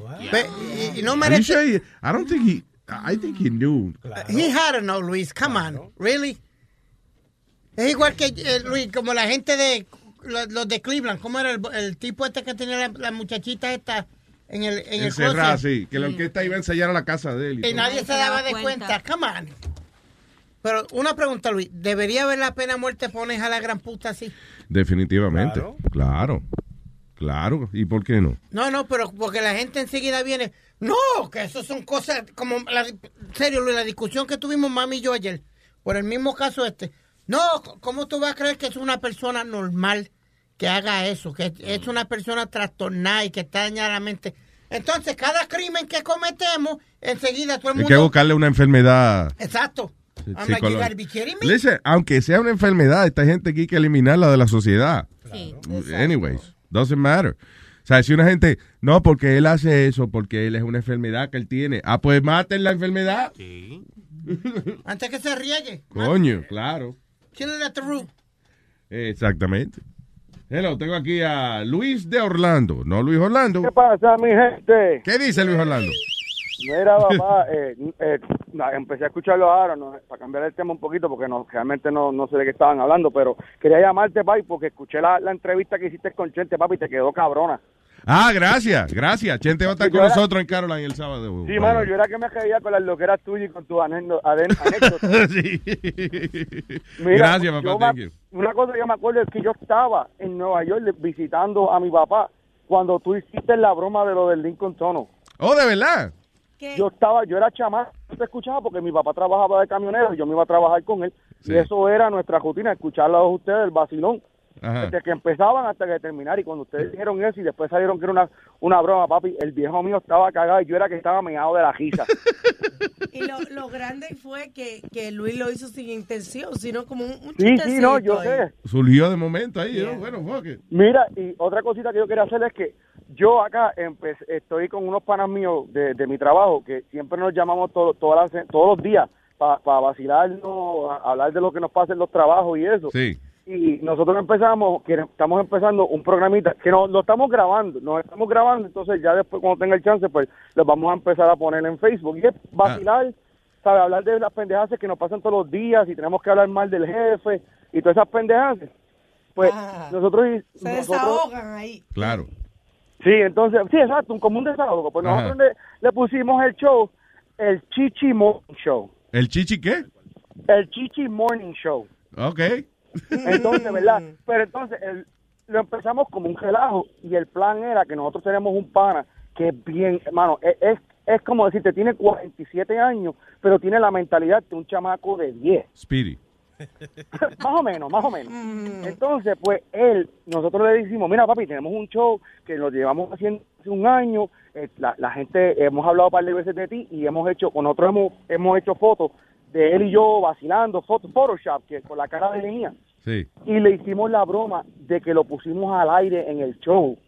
Y, y no merece. sure he- I don't think he, I think he knew. He had to know, Luis. Come on. Really? Es igual que, eh, Luis, como la gente de los, los de Cleveland. ¿Cómo era el, el tipo este que tenía la, la muchachita esta en el, en el Encerrada, closet? sí. Que la orquesta iba a ensayar a la casa de él. y nadie se daba de cuenta. Come on. Pero una pregunta, Luis. ¿Debería haber la pena muerte pones a la gran puta así? Definitivamente. Claro. Claro. ¿Y por qué no? No, no, pero porque la gente enseguida viene. No, que eso son cosas como. La, serio, Luis, la discusión que tuvimos mami y yo ayer, por el mismo caso este. No, ¿cómo tú vas a creer que es una persona normal que haga eso? Que es una persona trastornada y que está dañada la mente. Entonces, cada crimen que cometemos, enseguida todo el Hay mundo. que buscarle una enfermedad. Exacto. I'm like, psicológica. you gotta be kidding me. Listen, aunque sea una enfermedad, esta gente aquí hay que eliminarla de la sociedad. Anyways, doesn't matter. O sea, si una gente, no, porque él hace eso, porque él es una enfermedad que él tiene. Ah, pues maten la enfermedad. Antes que se riegue. Coño, claro. Kill it at the root. Exactamente. Hello, tengo aquí a Luis de Orlando. No Luis Orlando. ¿Qué pasa, mi gente? ¿Qué dice Luis Orlando? Mira, papá, eh, eh, empecé a escucharlo ahora, ¿no? para cambiar el tema un poquito, porque no, realmente no, no sé de qué estaban hablando, pero quería llamarte, papi, porque escuché la, la entrevista que hiciste con Chente, papi, y te quedó cabrona. Ah, gracias, gracias. Chente va a estar Yo con era- nosotros en Caroline el sábado. Sí, mano, yo era que me reía con las loqueras tuyas y con tus anécdotas. sí. Mira, Gracias, papá, thank me- you. Una cosa que yo me acuerdo es que yo estaba en Nueva York visitando a mi papá cuando tú hiciste la broma de lo del Lincoln Tono. Oh, de verdad. Yo estaba, yo era chamán, no te escuchaba porque mi papá trabajaba de camionero y yo me iba a trabajar con él. Sí. Y eso era nuestra rutina, escucharlos a ustedes, el vacilón. Ajá. Desde que empezaban hasta que terminar. Y cuando ustedes dijeron eso y después salieron que era una, una broma, papi, el viejo mío estaba cagado y yo era que estaba meado de la risa. Y lo, lo grande fue que, que Luis lo hizo sin intención, sino como un, un sí, sí, no, yo ahí. sé. Surgió de momento ahí, Yeah. ¿no? Bueno, fuck it. Mira, y otra cosita que yo quería hacer es que yo acá empe- estoy con unos panas míos de, de mi trabajo que siempre nos llamamos todo- todas las- todos los días para vacilarnos, a- hablar de lo que nos pasa en los trabajos y eso. Sí. Y nosotros empezamos, que estamos empezando un programita que no, lo estamos grabando, nos estamos grabando, entonces ya después cuando tenga el chance, pues lo vamos a empezar a poner en Facebook. Y es vacilar, ¿sabes? Hablar de las pendejadas que nos pasan todos los días y tenemos que hablar mal del jefe y todas esas pendejadas. Pues nosotros... Ah. Se nosotros desahogan ahí. Claro. Sí, entonces, sí, exacto, un común desahogo. Pues nosotros le, le pusimos el show, el Chichi Morning Show. ¿El chichi qué? El Chichi Morning Show. Ok. Entonces, ¿verdad? Pero entonces, el- lo empezamos como un relajo y el plan era que nosotros tenemos un pana que es bien, hermano, es, es, es como decirte, tiene 47 años, pero tiene la mentalidad de un chamaco de 10. Speedy. más o menos, más o menos. Entonces, pues él, nosotros le decimos, mira papi, tenemos un show que lo llevamos haciendo hace un año, eh, la, la gente, hemos hablado un par de veces de ti y hemos hecho, con nosotros hemos, hemos hecho fotos de él y yo vacilando, fotos, Photoshop, que con la cara de niña. Sí. Y le hicimos la broma de que lo pusimos al aire en el show.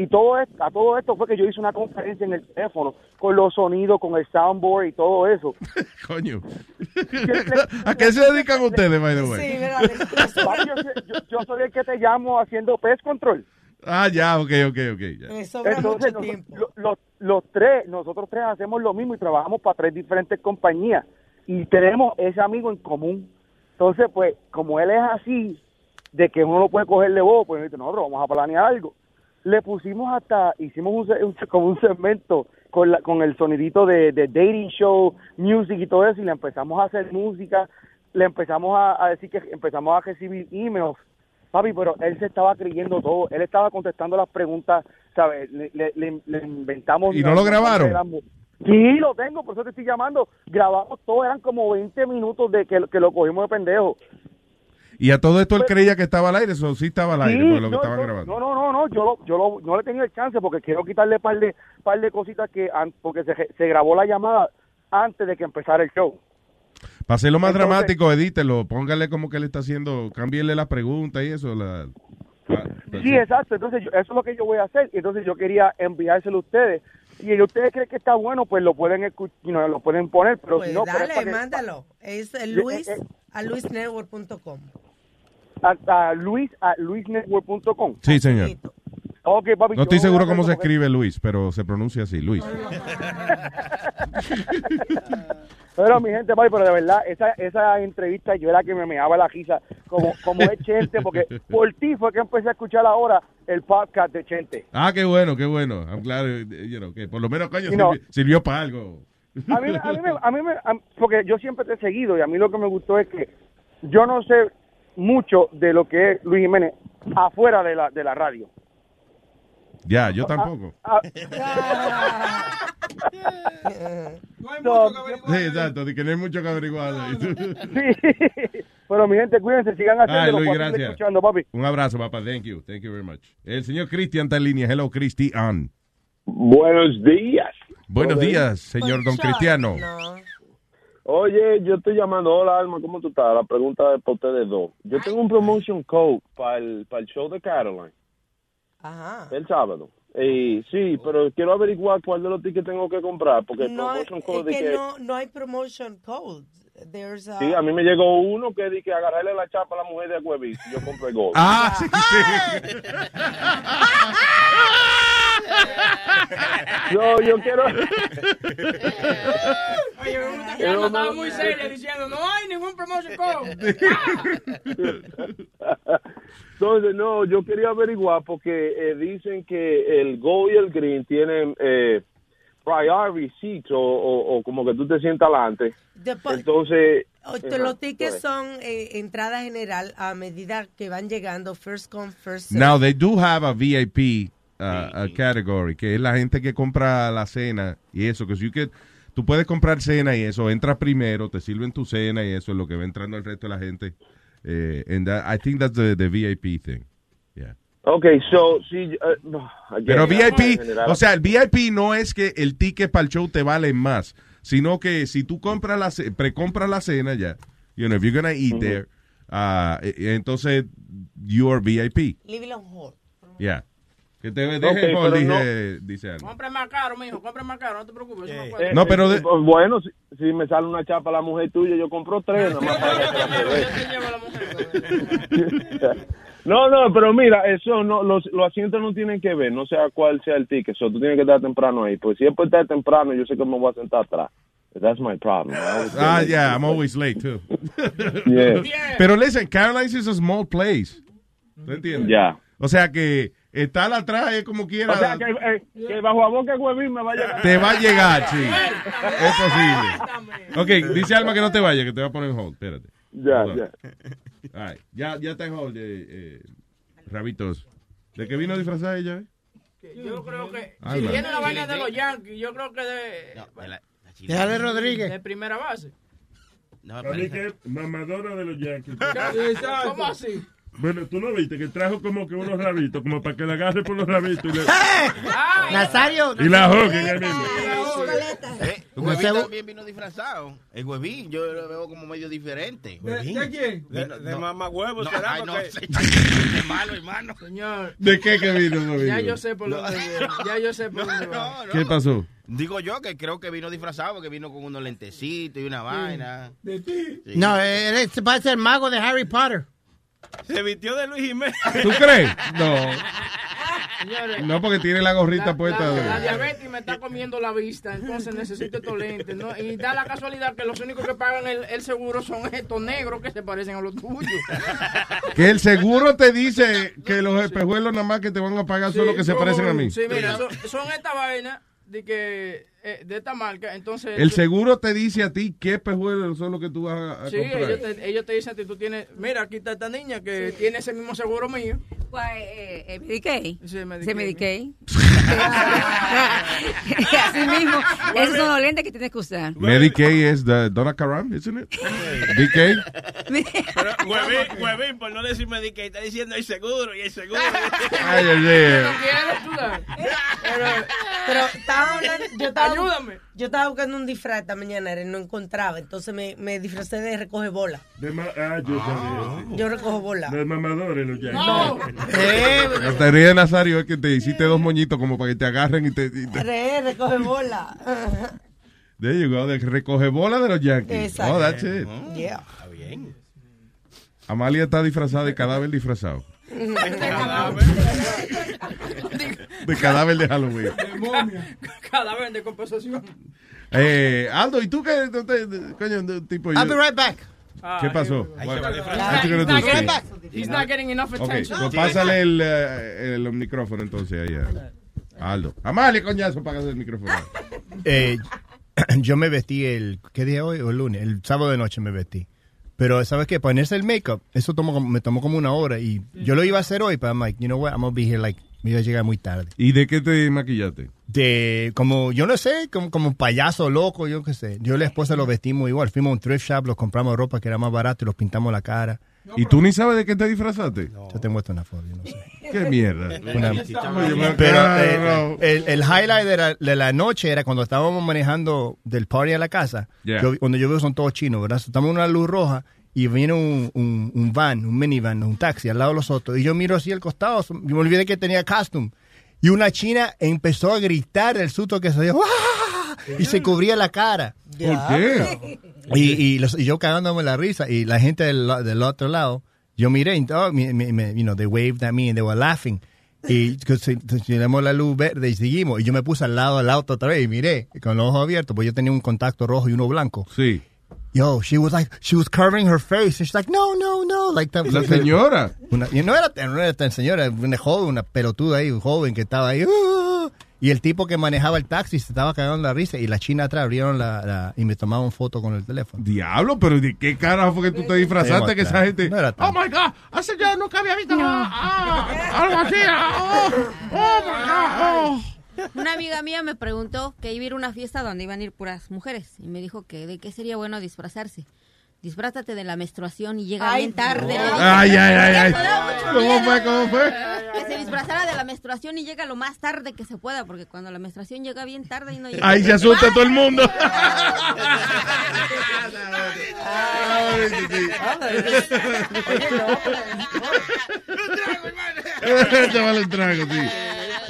Y todo esto, a todo esto fue que yo hice una conferencia en el teléfono con los sonidos, con el soundboard y todo eso. Coño. ¿A qué se dedican ustedes, by the way? Papi, yo, soy- yo- yo soy el que te llamo haciendo pest control. Ah, ya, ok, ok, ok. ya. Entonces, nosotros- lo- los, los tres, nosotros tres hacemos lo mismo y trabajamos para tres diferentes compañías y tenemos ese amigo en común. Entonces, pues, como él es así, de que uno no puede cogerle voz, pues nosotros vamos a planear algo. Le pusimos hasta, hicimos un, un- como un segmento con, la, con el sonidito de, de dating show, music y todo eso, y le empezamos a hacer música, le empezamos a, a decir que empezamos a recibir emails Papi, pero él se estaba creyendo todo. Él estaba contestando las preguntas, ¿sabes? Le, le- le- le inventamos. ¿Y no lo grabaron? Sí, lo tengo, por eso te estoy llamando. Grabamos todo, eran como 20 minutos de que, que lo cogimos de pendejo. Y a todo esto él creía que estaba al aire, eso sí estaba al aire, Sí, fue lo que no, estaban no, grabando. No, no, no, no, yo, lo, yo lo- no le tenía el chance porque quiero quitarle par de, par de cositas que, porque se, se grabó la llamada antes de que empezara el show. Para hacerlo más Entonces- dramático, edítelo, póngale como que le está haciendo, cámbienle la pregunta y eso. La... Sí, exacto. Entonces, yo- eso es lo que yo voy a hacer. Entonces, yo quería enviárselo a ustedes. Y ustedes creen que está bueno, pues lo pueden you know, lo pueden poner, pero Pues si no, pero es dale, que- mándalo. Es Eh, Luis eh, eh. a luisnetwork.com. a, a luis a luisnetwork.com. Sí, señor. Ok, papi. No estoy seguro cómo se porque- escribe Luis, pero se pronuncia así, Luis. Pero mi gente, papi, pero de verdad, esa, esa entrevista yo era que me meaba la risa como, como es Chente, porque por ti fue que empecé a escuchar ahora el podcast de Chente. Ah, qué bueno, qué bueno. I'm glad, eh, you know, que por lo menos, coño, sirvió, sirvió para algo. A mí, a mí, me- a mí me- a- porque yo siempre te he seguido y a mí lo que me gustó es que yo no sé mucho de lo que es Luis Jiménez afuera de la, de la radio. Ya, yo tampoco. Ah, So, Sí, exacto, de que no hay mucho que averiguar. sí. Pero mi gente, cuídense, sigan haciendo Luis, que gracias. escuchando, papi. Un abrazo, papá. Thank you. Thank you very much. El señor Cristian está en línea. Hello, Cristian. Buenos días. Buenos días, señor Don Cristiano. Oye, yo estoy llamando. Hola, Alma, ¿cómo tú estás? La pregunta es para ustedes dos. Yo tengo un promotion code para el, para el show de Caroline Ajá. el sábado. Eh, sí, pero quiero averiguar cuál de los tickets tengo que comprar, porque el No, promotion es code de que que... no, no hay promotion code. There's a... Sí, a mí me llegó uno que di que agarrarle la chapa a la mujer de Huevis y yo compré gol. Ah, sí, sí. Yo, yo quiero... Oye, me gusta que Alma estaba muy seria diciendo, no hay ningún promotion code. Entonces, no, yo quería averiguar porque eh, dicen que el Go y el Green tienen eh, priority seats o, o, o como que tú te sientas adelante. Entonces... Los tickets son eh, entrada general a medida que van llegando, first come, first serve. Now, they do have a VIP uh, a category, que es la gente que compra la cena y eso, que si que tú puedes comprar cena y eso, entras primero, te sirven tu cena y eso es lo que va entrando el resto de la gente. Eh, and that- I think that's the, the VIP thing. Yeah. Okay, so, sí, eh, no, again, Pero VIP, o sea, el VIP no es que el ticket para el show te vale más, sino que si tú compras la, precompras la cena ya, you know, if you're gonna eat there, eh, entonces you are VIP. Leave it on hold. Yeah. Que te deje Ok, hold, pero dije, dice algo. Compre más caro, mijo, compre más caro, no te preocupes. eso no puede. Eh, No, pero eh, de- bueno, si, si me sale una chapa la mujer tuya, yo compro tres, nada más para bebé. No, no, pero mira, eso no, los, los asientos no tienen que ver, no sea cuál sea el ticket, so, tú tienes que estar temprano ahí, pues si es por estar temprano, yo sé que me voy a sentar atrás. That's my problem. Ah, late. yeah, I'm always late too. Yeah. Pero listen, Caroline's is a small place. ¿Tú entiendes? Ya. O sea que estar atrás es como quiera. O sea, que, eh, que bajo a boca huevín me va a llegar. Te va a llegar, sí. Es posible. Ok, dice Alma que no te vaya, que te va a poner en hold. Espérate. Ya, Hold ya. All right. Ya, ya está en hold, eh, eh, Rabitos. ¿De qué vino disfrazada ella? eh? Yo creo que si Alma. tiene la vaina de los Yankees, yo creo que de, Déjale Rodríguez. de primera base. Mí que mamadora de los Yankees. ¿Cómo así? Bueno, tú no viste que trajo como que unos rabitos, como para que la agarre por los rabitos y, le- Nazario. y la mismo. Eh, el huevín también vino disfrazado. El huevín, yo lo veo como medio diferente. ¿De- de quién? De- de mamagüevo, no, ¿será? ay, no, Porque- de malo, hermano. Señor, ¿De qué que vino? no ya vino? yo sé por dónde viene, Ya yo sé por va. ¿Qué pasó? Digo yo que creo que vino disfrazado porque vino con unos lentecitos y una vaina. De ti. No, él es- parece el mago de Harry Potter. Se vistió de Luis Jiménez. ¿Tú crees? No. Señores, No, porque tiene la gorrita la, puesta. la- de- la diabetes me está comiendo la vista, entonces necesito estos lentes. ¿no? Y da la casualidad que los únicos que pagan el, el seguro son estos negros que se parecen a los tuyos. Que el seguro te dice que los espejuelos nada más que te van a pagar son los que se parecen a mí. Sí, mira, son, son esta vaina de que eh, de esta marca, entonces El seguro te dice a ti qué espejuelos son los que tú vas a, a Sí, comprar. ellos te, ellos te dicen a ti, tú tienes, mira, aquí está esta niña que tiene ese mismo seguro mío. Pues, eh, eh, Medicaid. Sí, Sí, Medicaid. Así mismo, esos son los lentes que tienes que usar. Medicaid es the Donna Karam, isn't it? DK. Pero huevín, huevín, por no decirme de que está diciendo el seguro y el seguro. Ay, ay, ay. Pero Pero estaba hablando, yo estaba, Ayúdame. Yo estaba buscando un disfraz esta mañana y no encontraba. Entonces me, me disfracé de recoge bola. De ma- ah, yo sabía. Yo recojo bola. De mamadores los yankees. No. La teoría de Nazario es que te hiciste dos moñitos como para que te agarren y te... y te- Re, recoge bola. There you go, de recoge bola de los Yankees. Exacto. Oh, that's it. Yeah. Amalia está disfrazada de cadáver disfrazado. De cadáver de Halloween. Cadáver de compensación. Eh, Aldo, ¿y tú qué? coño, tipo, I'll yo- be right back. ¿Qué pasó? He's not getting- He's not getting enough attention. pues pásale el, eh, el micrófono entonces ahí a Aldo. Amalia, coñazo, págase el micrófono. Eh, yo me vestí el, ¿qué día hoy? O el lunes, el sábado de noche me vestí. Pero, ¿sabes qué? Ponerse el make-up, eso tomó, me tomó como una hora y yo lo iba a hacer hoy, pero I'm like, you know what, I'm gonna be here like, me iba a llegar muy tarde. ¿Y de qué te maquillaste? De, como, yo no sé, como, como un payaso loco, yo qué sé. Yo y la esposa lo vestimos igual, fuimos a un thrift shop, los compramos ropa que era más barato y los pintamos la cara. ¿Y tú ni sabes de qué te disfrazaste? Yo te muestro una foto, yo no sé. ¿Qué mierda? Una- pero eh, no. el, el highlight de la, de la noche era cuando estábamos manejando del party a la casa. Yeah. Yo- cuando yo veo son todos chinos, ¿verdad? Estamos en una luz roja y viene un, un, un van, un minivan, un taxi al lado de los otros. Y yo miro así al costado, yo me olvidé que tenía costume. Y una china empezó a gritar el susto que se dio. ¡Ah! Y se cubría la cara. ¿Por qué? Y, y, los- y yo cagándome la risa. Y la gente del, del otro lado, yo miré, y todo, me, me- me- you know, they waved at me and they were laughing. Y tenemos la luz verde y seguimos. Y yo me puse al lado del auto otra vez y miré con los ojos abiertos, pues yo tenía un contacto rojo y uno blanco. Sí. Yo, she was like, she was curving her face. And she's like, no, no, no. Like that- La señora. Una, y no, era, no era tan señora, era una joven, una pelotuda ahí, un joven que estaba ahí. "Ah". Y el tipo que manejaba el taxi se estaba cagando la risa. Y la china atrás abrieron la, la- y me tomaron foto con el teléfono. Diablo, pero ¿de qué carajo fue que tú te disfrazaste que esa gente... No era Oh my God, hace ya nunca había visto ah, ah, algo así. ah, oh, oh my God. oh. Una amiga mía me preguntó que iba a ir a una fiesta donde iban a ir puras mujeres y me dijo que de qué sería bueno disfrazarse. Disfrázate de la menstruación y llega Ay, bien tarde. no. Ay, ay, ay, ay. ¿Cómo fue? ¿Cómo fue? Que se disfrazara de la menstruación y llega lo más tarde que se pueda, porque cuando la menstruación llega bien tarde y no llega. Ahí se asusta todo el mundo. Un trago, sí.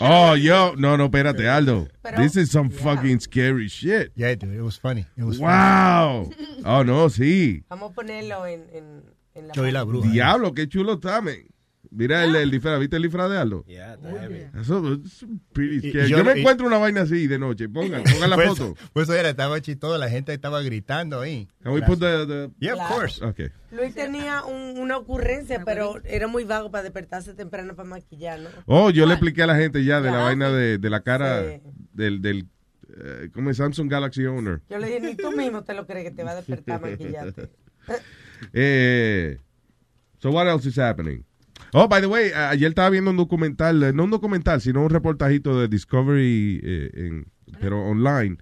Oh, yo, no, no, espérate, Aldo. This oh, is some fucking scary shit. Yeah, dude, it was funny. It was Wow. Oh, no, sí. Vamos a ponerlo en, en, en la Yo y la bruja. Diablo, qué chulo está, man. Mira el, el disfraz, ¿viste el disfraz de Aldo? Yeah, está heavy. Eso es pretty Y- scary. y Yo, yo- me y- encuentro una vaina así de noche. Pongan, pongan la Pues- foto. Pues era, estaba chistoso, la gente estaba gritando ahí. Can we put the, the- Yeah, of course. Okay. Luis tenía un- una ocurrencia, pero era muy vago para despertarse temprano para maquillar, ¿no? Oh, yo le expliqué a la gente ya de la vaina de, de la cara Sí. del, del eh, ¿cómo es? Samsung Galaxy Owner. Yo le dije, ni tú mismo te lo crees que te va a despertar maquillarte. Eh, so what else is happening? Oh, by the way, ayer estaba viendo un documental, eh, no un documental, sino un reportajito de Discovery, eh, en- pero online.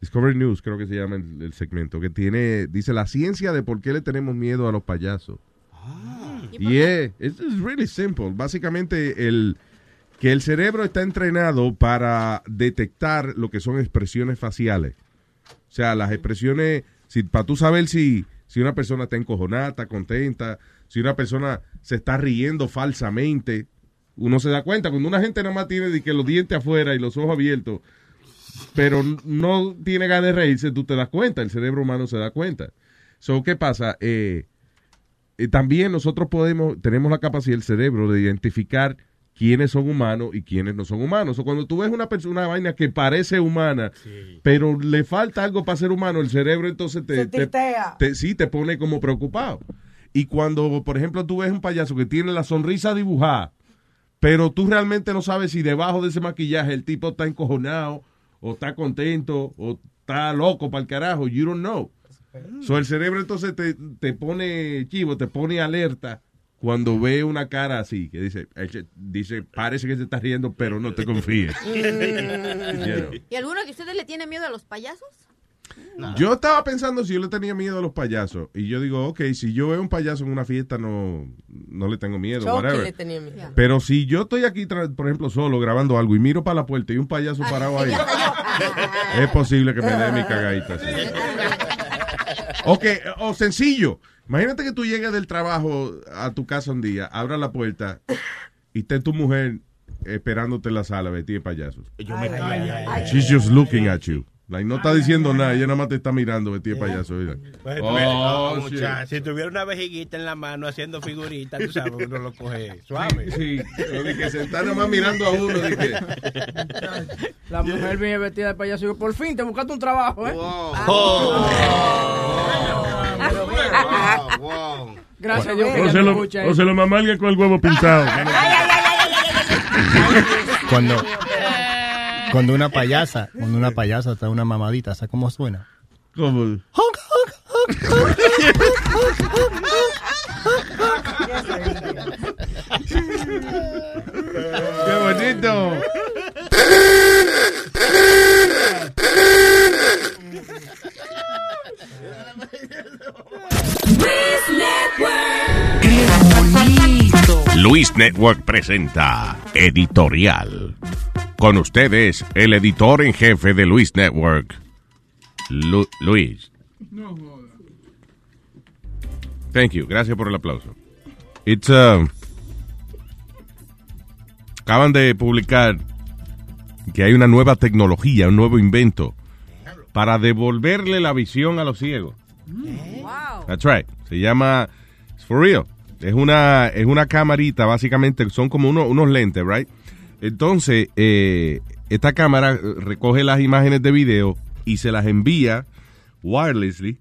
Discovery News, creo que se llama el, el segmento, que tiene, dice la ciencia de por qué le tenemos miedo a los payasos. Y es really simple. Básicamente, el, que el cerebro está entrenado para detectar lo que son expresiones faciales. O sea, las expresiones, si, para tú saber si, si una persona está encojonada, está contenta, si una persona se está riendo falsamente, uno se da cuenta. Cuando una gente nada más tiene de que los dientes afuera y los ojos abiertos, pero no tiene ganas de reírse, tú te das cuenta, el cerebro humano se da cuenta. So, ¿qué pasa? Eh, eh, también nosotros podemos, tenemos la capacidad del cerebro de identificar quiénes son humanos y quiénes no son humanos. O cuando tú ves una persona, una vaina que parece humana, pero le falta algo para ser humano, el cerebro entonces te, Se te- te- sí te pone como preocupado. Y cuando, por ejemplo, tú ves un payaso que tiene la sonrisa dibujada, pero tú realmente no sabes si debajo de ese maquillaje el tipo está encojonado, o está contento, o está loco para el carajo, you don't know. So, el cerebro entonces te, te pone chivo, te pone alerta cuando ve una cara así, que dice, "Eche- dice, parece que se está riendo, pero no te confíes. You know. ¿Y alguno de ustedes le tiene miedo a los payasos? Yo estaba pensando si yo le tenía miedo a los payasos. Y yo digo, ok, si yo veo un payaso en una fiesta, no, no le tengo miedo. Chucky whatever. le tenía miedo. Pero si yo estoy aquí, por ejemplo, solo grabando algo y miro para la puerta y un payaso parado ahí, es posible que me dé mi cagadita. sí. Ok, o sencillo. Imagínate que tú llegues del trabajo a tu casa un día, abras la puerta y esté tu mujer esperándote en la sala vestida de payaso. Yo me caí. She's just looking at you. Like, no está diciendo nada, ella nada más te está mirando vestida de payaso. mira. Pues, Oh, pues, si tuviera una vejiguita en la mano haciendo figuritas, tú sabes, uno lo coge suave. Sí, pero de que se está nada más mirando a uno. de que- La mujer viene vestida de payaso y digo, por fin te buscaste un trabajo, ¿eh? Gracias a Dios que O ella se, lo, escucha. o se lo mamalga con el huevo pintado. Cuando, cuando una payasa, cuando una payasa está una mamadita, ¿sabes cómo suena? ¿Cómo? ¡Qué bonito! Luis Network presenta Editorial. Con ustedes, el editor en jefe de Luis Network, Lu- Luis. Thank you. Gracias por el aplauso. It's, uh, acaban de publicar que hay una nueva tecnología, un nuevo invento para devolverle la visión a los ciegos. That's right. Se llama it's for real. Es una es una camarita, básicamente son como uno- unos lentes, right? Entonces, eh, esta cámara recoge las imágenes de video y se las envía wirelessly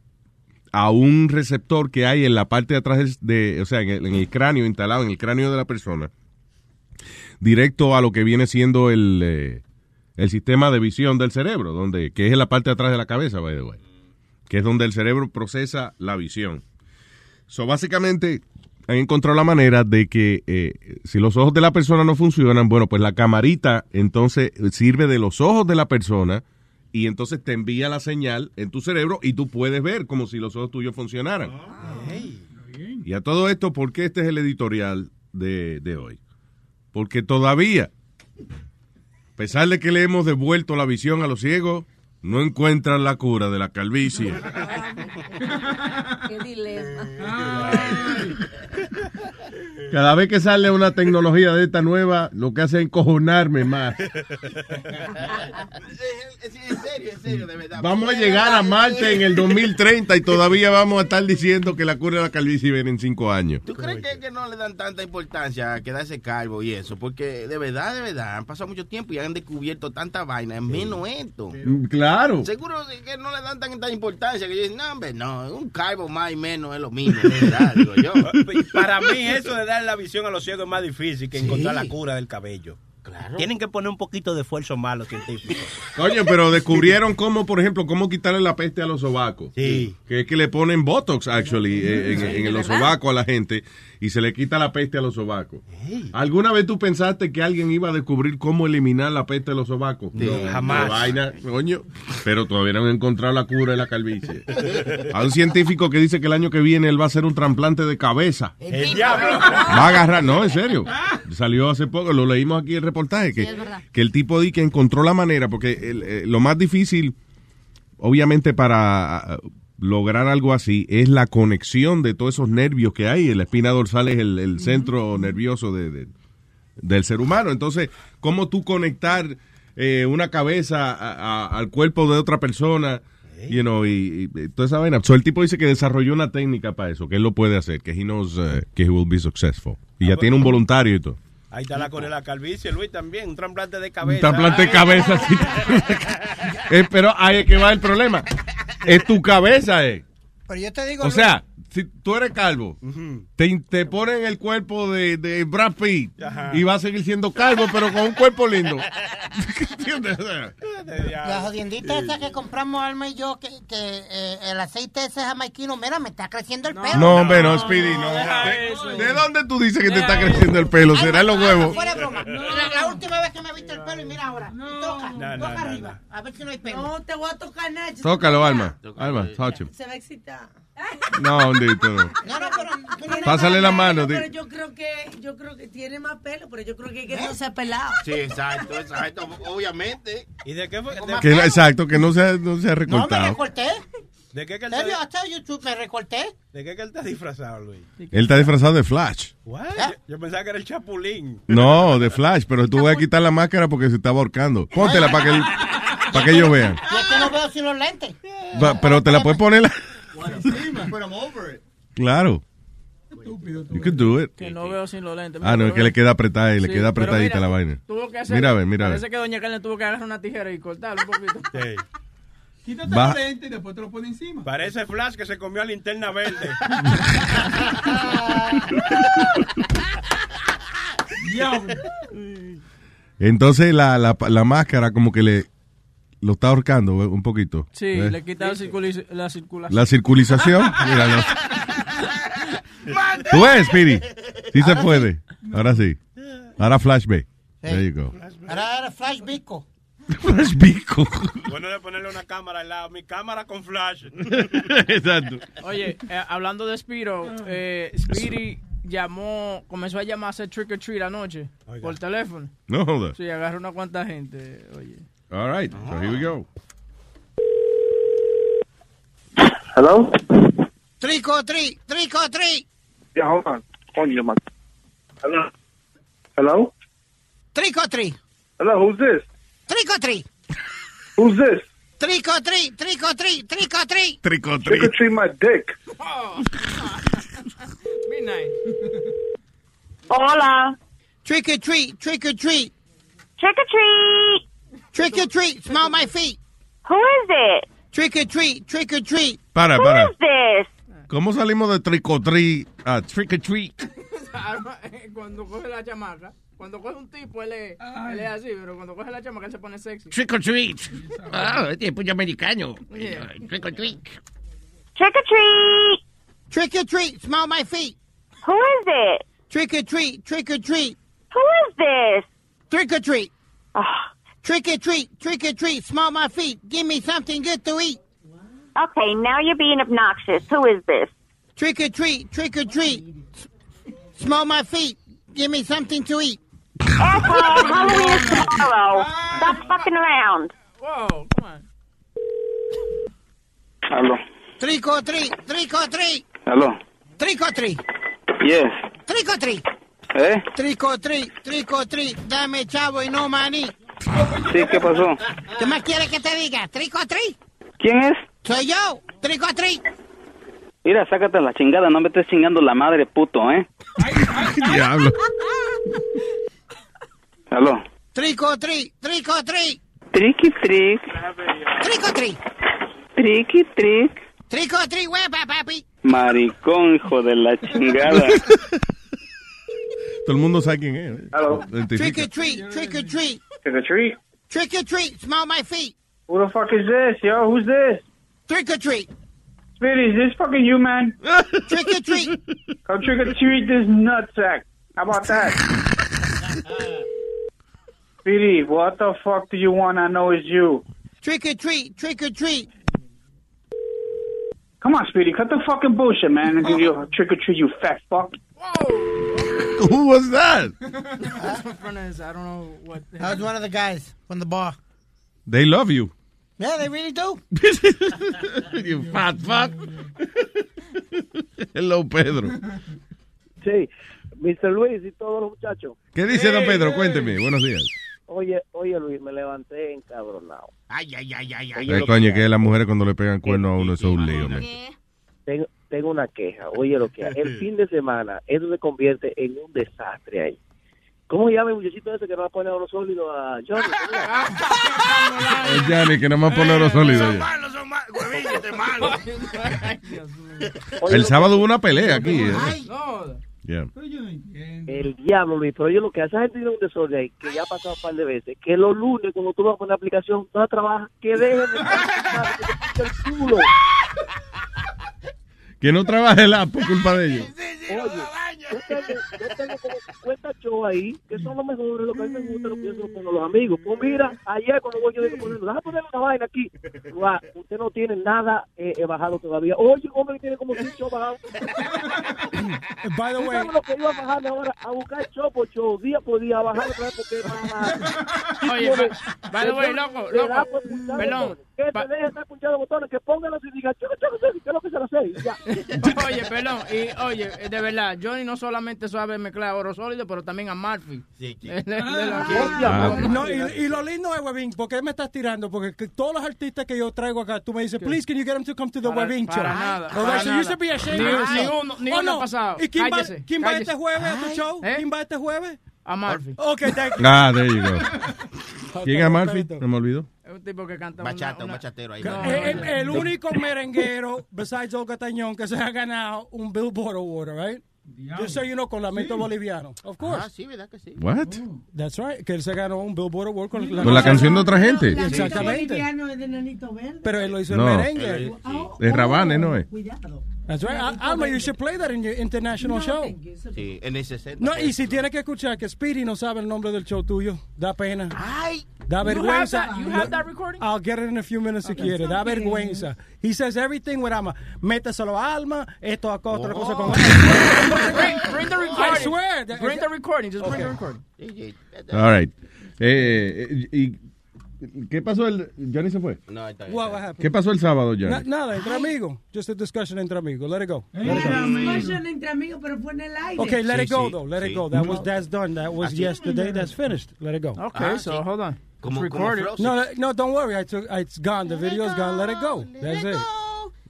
a un receptor que hay en la parte de atrás de, o sea, en el, en el cráneo, instalado en el cráneo de la persona, directo a lo que viene siendo el, eh, el sistema de visión del cerebro, donde, que es en la parte de atrás de la cabeza, by the way, que es donde el cerebro procesa la visión. So, básicamente, han encontrado la manera de que eh, si los ojos de la persona no funcionan, bueno, pues la camarita entonces sirve de los ojos de la persona y entonces te envía la señal en tu cerebro y tú puedes ver como si los ojos tuyos funcionaran. Y a todo esto, ¿por qué este es el editorial de, de hoy? Porque todavía, a pesar de que le hemos devuelto la visión a los ciegos, no encuentran la cura de la calvicie. Qué dilema. Cada vez que sale una tecnología de esta nueva, lo que hace es encojonarme más. En serio, en serio, de verdad. Vamos a llegar a Marte en el 2030 y todavía vamos a estar diciendo que la cura de la calvicie viene en cinco años. ¿Tú crees que, que no le dan tanta importancia a quedarse calvo y eso? Porque de verdad, de verdad, han pasado mucho tiempo y han descubierto tanta vaina, en menos esto. Claro. Seguro que no le dan tanta importancia que dicen, no, hombre, no, un calvo más y menos es lo mismo, de verdad, digo yo. Para mí eso de dar la visión a los ciegos es más difícil que encontrar la cura del cabello. Tienen que poner un poquito de esfuerzo más los científicos. Coño, pero descubrieron cómo, por ejemplo, cómo quitarle la peste a los sobacos. Sí. Que es que le ponen Botox, actually, eh, en, en los sobacos a la gente y se le quita la peste a los sobacos. ¿Alguna vez tú pensaste que alguien iba a descubrir cómo eliminar la peste de los sobacos? Sí, jamás. Vaina, coño. Pero todavía no han encontrado la cura de la calvicie. Hay un científico que dice que el año que viene él va a hacer un trasplante de cabeza. El diablo. Va a agarrar, no, en serio. Salió hace poco, lo leímos aquí en el reportaje, que, Sí, es verdad. que el tipo di que encontró la manera, porque el, eh, lo más difícil, obviamente, para lograr algo así, es la conexión de todos esos nervios que hay. La espina dorsal es el, el centro nervioso de- de- del ser humano. Entonces, ¿cómo tú conectar eh, una cabeza a- a- al cuerpo de otra persona? You know, y, y toda esa vaina. So, el tipo dice que desarrolló una técnica para eso, que él lo puede hacer, que he knows eh, que he will be successful. Y ya tiene un voluntario y todo. Ahí está la de la calvicie, Luis, también. Un trasplante de Un cabeza. trasplante de cabeza, sí. Eh, pero ahí es que va el problema. Es tu cabeza, eh. Pero yo te digo, O sea, si tú eres calvo, te, te ponen el cuerpo de, de Brad Pitt y va a seguir siendo calvo, pero con un cuerpo lindo. ¿Entiendes? La jodiendita esa que compramos Alma y yo, que, que eh, el aceite ese jamaiquino, mira, me está creciendo el pelo. No, hombre, no, Speedy, no. ¿De, de dónde tú dices que te está creciendo el pelo? ¿Será en los huevos? Fuera broma. La, la última vez que me viste el pelo y mira ahora. toca, No, no, toca no, arriba. A ver si no hay pelo. No te voy a tocar nada. Tócalo, Alma. Alma, touch him. Se va a excitar. No, hondito. no. No, pero... Pásale la mano, Pero yo creo que, yo creo que tiene más pelo, pero yo creo que, que no se ha pelado. Sí, exacto, exacto, obviamente. ¿Y de qué fue? Que, exacto, que no se, ha- no se ha No, me recortado. recorté. ¿De qué que él Tell you, está, I tell you truth, me recorté. de qué que él está disfrazado, Luis? Él está disfrazado de Flash. What? Yo, yo pensaba que era el Chapulín. No, de Flash, pero tú vas a quitar la máscara porque se está ahorcando. Póntela para que, para que ellos vean. Y es que no veo sin los lentes. Pero te la puedes poner. la- Claro. You can do it. Que no veo sin los lentes. Ah, no, es que le queda apretada y le Sí, queda apretadita mira, la vaina. Tuvo que hacer, Mira, a ver, mira, a ver. Parece que Doña Carmen tuvo que agarrar una tijera y cortarlo un poquito. Quítate Va- los lentes y después te lo pones encima. Parece Flash que se comió a linterna verde. Entonces la, la, la máscara como que le lo está ahorcando un poquito. Sí, ¿ves? le quita la, circulación. La circulización. Mira, no. ¿Tú ves, Speedy? Sí se puede. Ahora sí. Ahora flashback. There you go. Ahora era Flash Bico. Flash bico. Bueno de ponerle una cámara al lado. Mi cámara con flash. Exacto. Oye, eh, hablando de Spiro, eh, Speedy llamó, comenzó a llamar a hacer trick or treat anoche por teléfono. No joda. Sí, agarró una cuanta gente, oye. All right. So here we go. Hello? Trick or treat, trick or treat, Yeah, hold on. Coño, man. Hello? Hello? trick or treat, Hello, who's this? trick or treat, Who's this? trick or treat, trick or treat, trick or treat. Trick or Trick or treat my dick. Midnight. Hola. Trick or treat, trick or treat. Trick or treat. Trick or treat, smell my feet. Who is it? Trick or treat, trick or treat. Para, para. this? ¿Cómo salimos de trick or treat a trick or treat? cuando coge la chamaca, cuando coge un tipo, él es, él es así, pero cuando coge la chamaca, él se pone sexy. Trick or treat. Ah, este es puño americano. Yeah. Trick or treat. Trick or treat. Trick or treat, smell my feet. Who is it? Trick or treat, trick or treat. Who is this? Trick or treat. Trick or treat, trick or treat, smell my feet. Give me something good to eat. Okay, now you're being obnoxious. Who is this? Trick or treat, trick or treat. Smell my feet. Give me something to eat. Asshole, Halloween is tomorrow. Stop fucking around. Whoa, come on. Hello. Trick or treat, trick or treat. Hello. Trick or treat, Yes. trick or treat. ¿Eh? Trick or treat, trick or treat. Dame chavo y no maní. Sí, ¿qué pasó? ¿Qué más quieres que te diga? Trick or treat. ¿Quién es? Soy yo. Trick or treat. Mira, sácate la chingada, no me estés chingando la madre, puto, ¿eh? Diablo. Hello. Trick or treat, trick or treat. Tricky trick, Trick or treat. tricky trick. Trick or treat, huepa, papi. Maricón, hijo de la chingada. Todo el mundo sabe quién es. Hello. Trick or treat, trick or treat. Trick or treat? Trick or treat, smell my feet. Who the fuck is this, yo? Who's this? Trick or treat. Speedy, is this fucking you, man? Trick or treat. Come trick or treat this nutsack. How about that? Speedy, what the fuck do you want? I know it's you. Trick or treat, trick or treat. Come on, Speedy, cut the fucking bullshit, man, and give you a trick or treat, you fat fuck. Who was that? That's in front of his, I don't know what. That was one of the guys from the bar. They love you. Yeah, they really do. you fat fuck. Hello, Pedro. Sí, Mr. Luis y todos los muchachos. ¿Qué dice don Pedro? Cuénteme. Buenos días. Oye, oye Luis, me levanté encabronado. Ay, ay, ay, ay, ay. Oye, Eh, coño, que que las mujeres cuando le pegan cuerno a uno eso es un lío. Tengo, tengo una queja. Oye, lo que. El fin de semana, eso se convierte en un desastre ahí. ¿Cómo llama el muchachito ese que no va a poner oro sólido a Johnny? Es Yanni que nada más pone oro sólido. ya. Malos son malos. El sábado hubo una pelea aquí. ¿eh? Yeah. El diablo, Luis, pero ellos lo que hacen, esa gente tiene un desorden ahí, que ya ha pasado un par de veces, que los lunes cuando tú vas con la aplicación, no trabajas, que dejen de estar, que te pique el culo. Que no trabaje el app por culpa de ellos. Oye, yo tengo, yo tengo como 50 shows ahí, que son los mejores, lo que a mí me gusta, lo que yo se a los amigos. Pues mira, ayer cuando voy yo digo, ponerlo, déjame poner una vaina aquí. Usted no tiene nada eh, eh, bajado todavía. Oye, hombre, tiene como 100 shows bajados. By the way, ¿Sabes lo que iba a bajar ahora? A buscar show por show, día por día, a bajar otra vez porque más. Oye, by- the way, loco, loco, pelón, Que te deje estar punchando botones, que póngalo y diga, choco, choco, choco, ¿qué es lo que se lo? Y ya. Oye, perdón, y oye, de verdad, Johnny no solamente sabe mezclar oro sólido, pero también a Murphy. Sí, Ah. no, y, y lo lindo es, Webin, ¿por qué me estás tirando? Porque que todos los artistas que yo traigo acá, tú me dices, please, can you get them to come to the Para- Webin show? para nada, All right, para so you nada. should be ashamed Ni- ni uno- ni Oh, uno no. pasado. ¿Y quién va, Cállese, quién va este jueves a tu show? ¿Eh? ¿Quién va este jueves? A Murphy. Ok, thank you. Ah, there you go. ¿Quién es Murphy? Se me olvidó. Un tipo que canta Bachata, una, un una- bachatero ahí. No, el, no, el no. único merenguero, besides Olga Tañón, que se ha ganado un Billboard Award, right? Yo soy uno con lamento boliviano. Of course. Ah, sí, ¿verdad que sí? What? That's right. Que él se ganó un Billboard Award con la, Con la canción de otra gente. Exactamente. boliviano es de Nanito Verde. Pero él lo hizo No. en merengue. Es Rabanes, ¿no es? Cuidado. That's right. Al- Alma, you should play that in your international show. Sí, en el 60. No, y si tienes que escuchar que Speedy no sabe el nombre del show tuyo, da pena. Ay. Da You vergüenza. have that- you have that recording? I'll get it in a few minutes si quiere. Da vergüenza. He says everything with Alma. Méteselo a Alma, esto acá, otra cosa con Bring, bring the recording. I swear. that- Bring the recording. Just bring the recording. All right. Eh, eh, y, ¿Qué pasó el... Johnny se fue? No, está What, what happened? ¿Qué pasó el sábado, Na- Johnny? nada, entre amigos. Just a discussion entre amigos. Let it go. Let it go. Discussion entre amigos, pero fue en el aire. Okay, let Sí, it go sí, though. Let sí. it go. That was that's done. That was Así. yesterday. That's finished. Let it go. Okay, Ah, so sí. hold on. Como, It's como recorded. Frozen. No, let- no, don't worry. I took. It's gone. The video's gone. Let it go. That's it.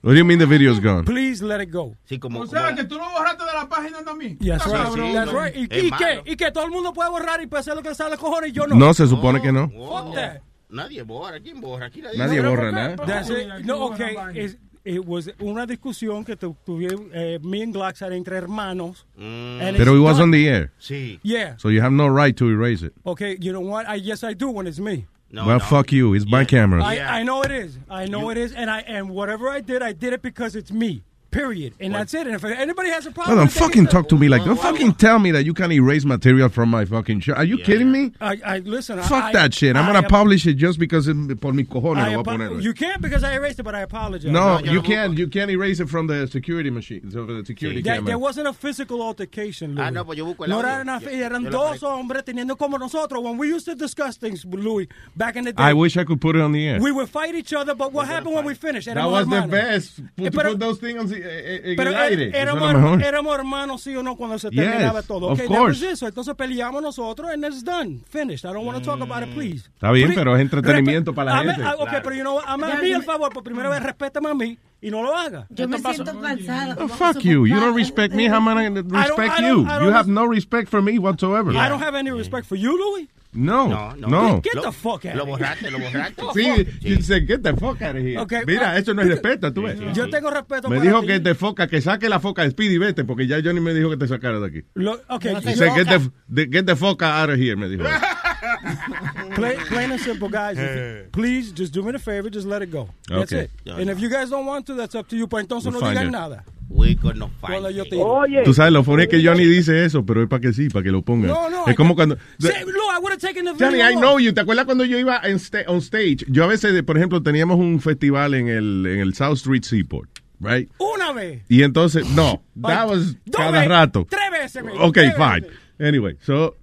What do you mean the video's gone? Please let it go. Sí, como, O sea, como- que tú lo borraste de la página también. Yes, right. cabrón. That's no. right. ¿Y, y qué? Y que todo el mundo puede borrar y puede hacer lo que le sale cojones y yo no. No, se supone que no. Oh, Fuck that. Nadie borra. ¿Quién borra? Aquí nadie, Nadie borra. borra nada. No, okay. It's- it was una discusión que tu- tuvieron eh, me and Glax had entre hermanos. Mm, Pero it was on the air. sí. Yeah. So you have no right to erase it. Okay. You know what? I yes I do when it's me. No, well, no. fuck you. It's my camera. I, Yeah. I know it is. I know it is, and I and whatever I did, I did it because it's me. Period. And that's it. And if anybody has a No, problem, don't with fucking it's- talk to me like Don't fucking tell me that you can erase material from my fucking show. Are you kidding me? I, I listen. Fuck I, that shit. I'm I gonna publish it just because it, por mi cojones I lo voy a apo- poner. you can't because I erased it, but I apologize. No, yo you can't. You can't erase it from the security machine. So the security There, camera. there wasn't a physical altercation, Louis. Ah, no, pues yo busco el No audio. eran, Yo- eran yo lo dos conecto. hombres teniendo como nosotros. When we used to discuss things, Louis, back in the day, I wish I could put it on the air. we would fight each other, but what happened when we finished? That was the best. Eh, Put, to pero- put those things on the, en Pero el aire. er- es éramos, mejor. éramos hermanos, sí o no, cuando se Yes, terminaba todo. of Okay, course. that was eso. Entonces peleamos nosotros and it's done. Finished. I don't want to talk about it, please. Está bien, Please. pero es entretenimiento para la Hazme- gente. ah, ok, pero you know? Hazme a mí el favor, por primera vez, respétame a mí y no lo haga. Yo me siento cansada. Oh, fuck you. You don't respect me. How am I going to respect I you? don't- I don't You have no respect for me whatsoever. I don't have any respect for you, Louis. No, No, no. no. Get Lo- the fuck out Lo borraste, lo borraste. Sí, you said, get the fuck out of here. Okay, Mira, ah, eso no es respeto, tú ves. Yo tengo respeto Me para dijo ti. que te foca, que saque la foca de Speedy, vete, porque ya Johnny me dijo que te sacara de aquí. Lo- ok, He yo- said, get the, the- get the fuck out of here, me dijo. Plain, plain and simple, guys. If you- please, just do me a favor, just let it go. That's Okay. it. And if you guys don't want to, that's up to you. Pues entonces We'll no digan it. nada. We could not find. Oye, Tú sabes, lo funny es que Johnny dice eso, pero es para que sí, para que lo ponga. No, no, es como cuando... Look, I would have taken the. Johnny, I know you. ¿Te acuerdas cuando yo iba en sta- on stage? Yo a veces, por ejemplo, teníamos un festival en el, en el South Street Seaport, right? Una vez. Y entonces, no, that was cada veces, rato. Tres veces. me- Ok, tres fine. veces. Anyway, so,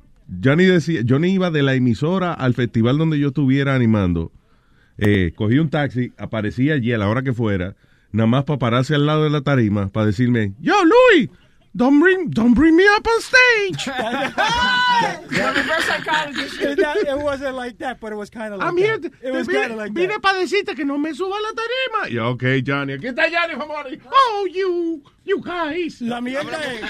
Johnny decía, Johnny iba de la emisora al festival donde yo estuviera animando. Eh, cogí un taxi, aparecía allí a la hora que fuera, nada más para pararse al lado de la tarima, para decirme, yo, Luis, don't bring, don't bring me up on stage. The reverse psychologist. It, that- it wasn't like that, but it was kind of like I'm here. that. to- It was vine- kind of like vine that. para decirte que no me suba a la tarima. Y yo, ok, Johnny, aquí está Johnny, vamos a Oh, you, you guys. La mierda es...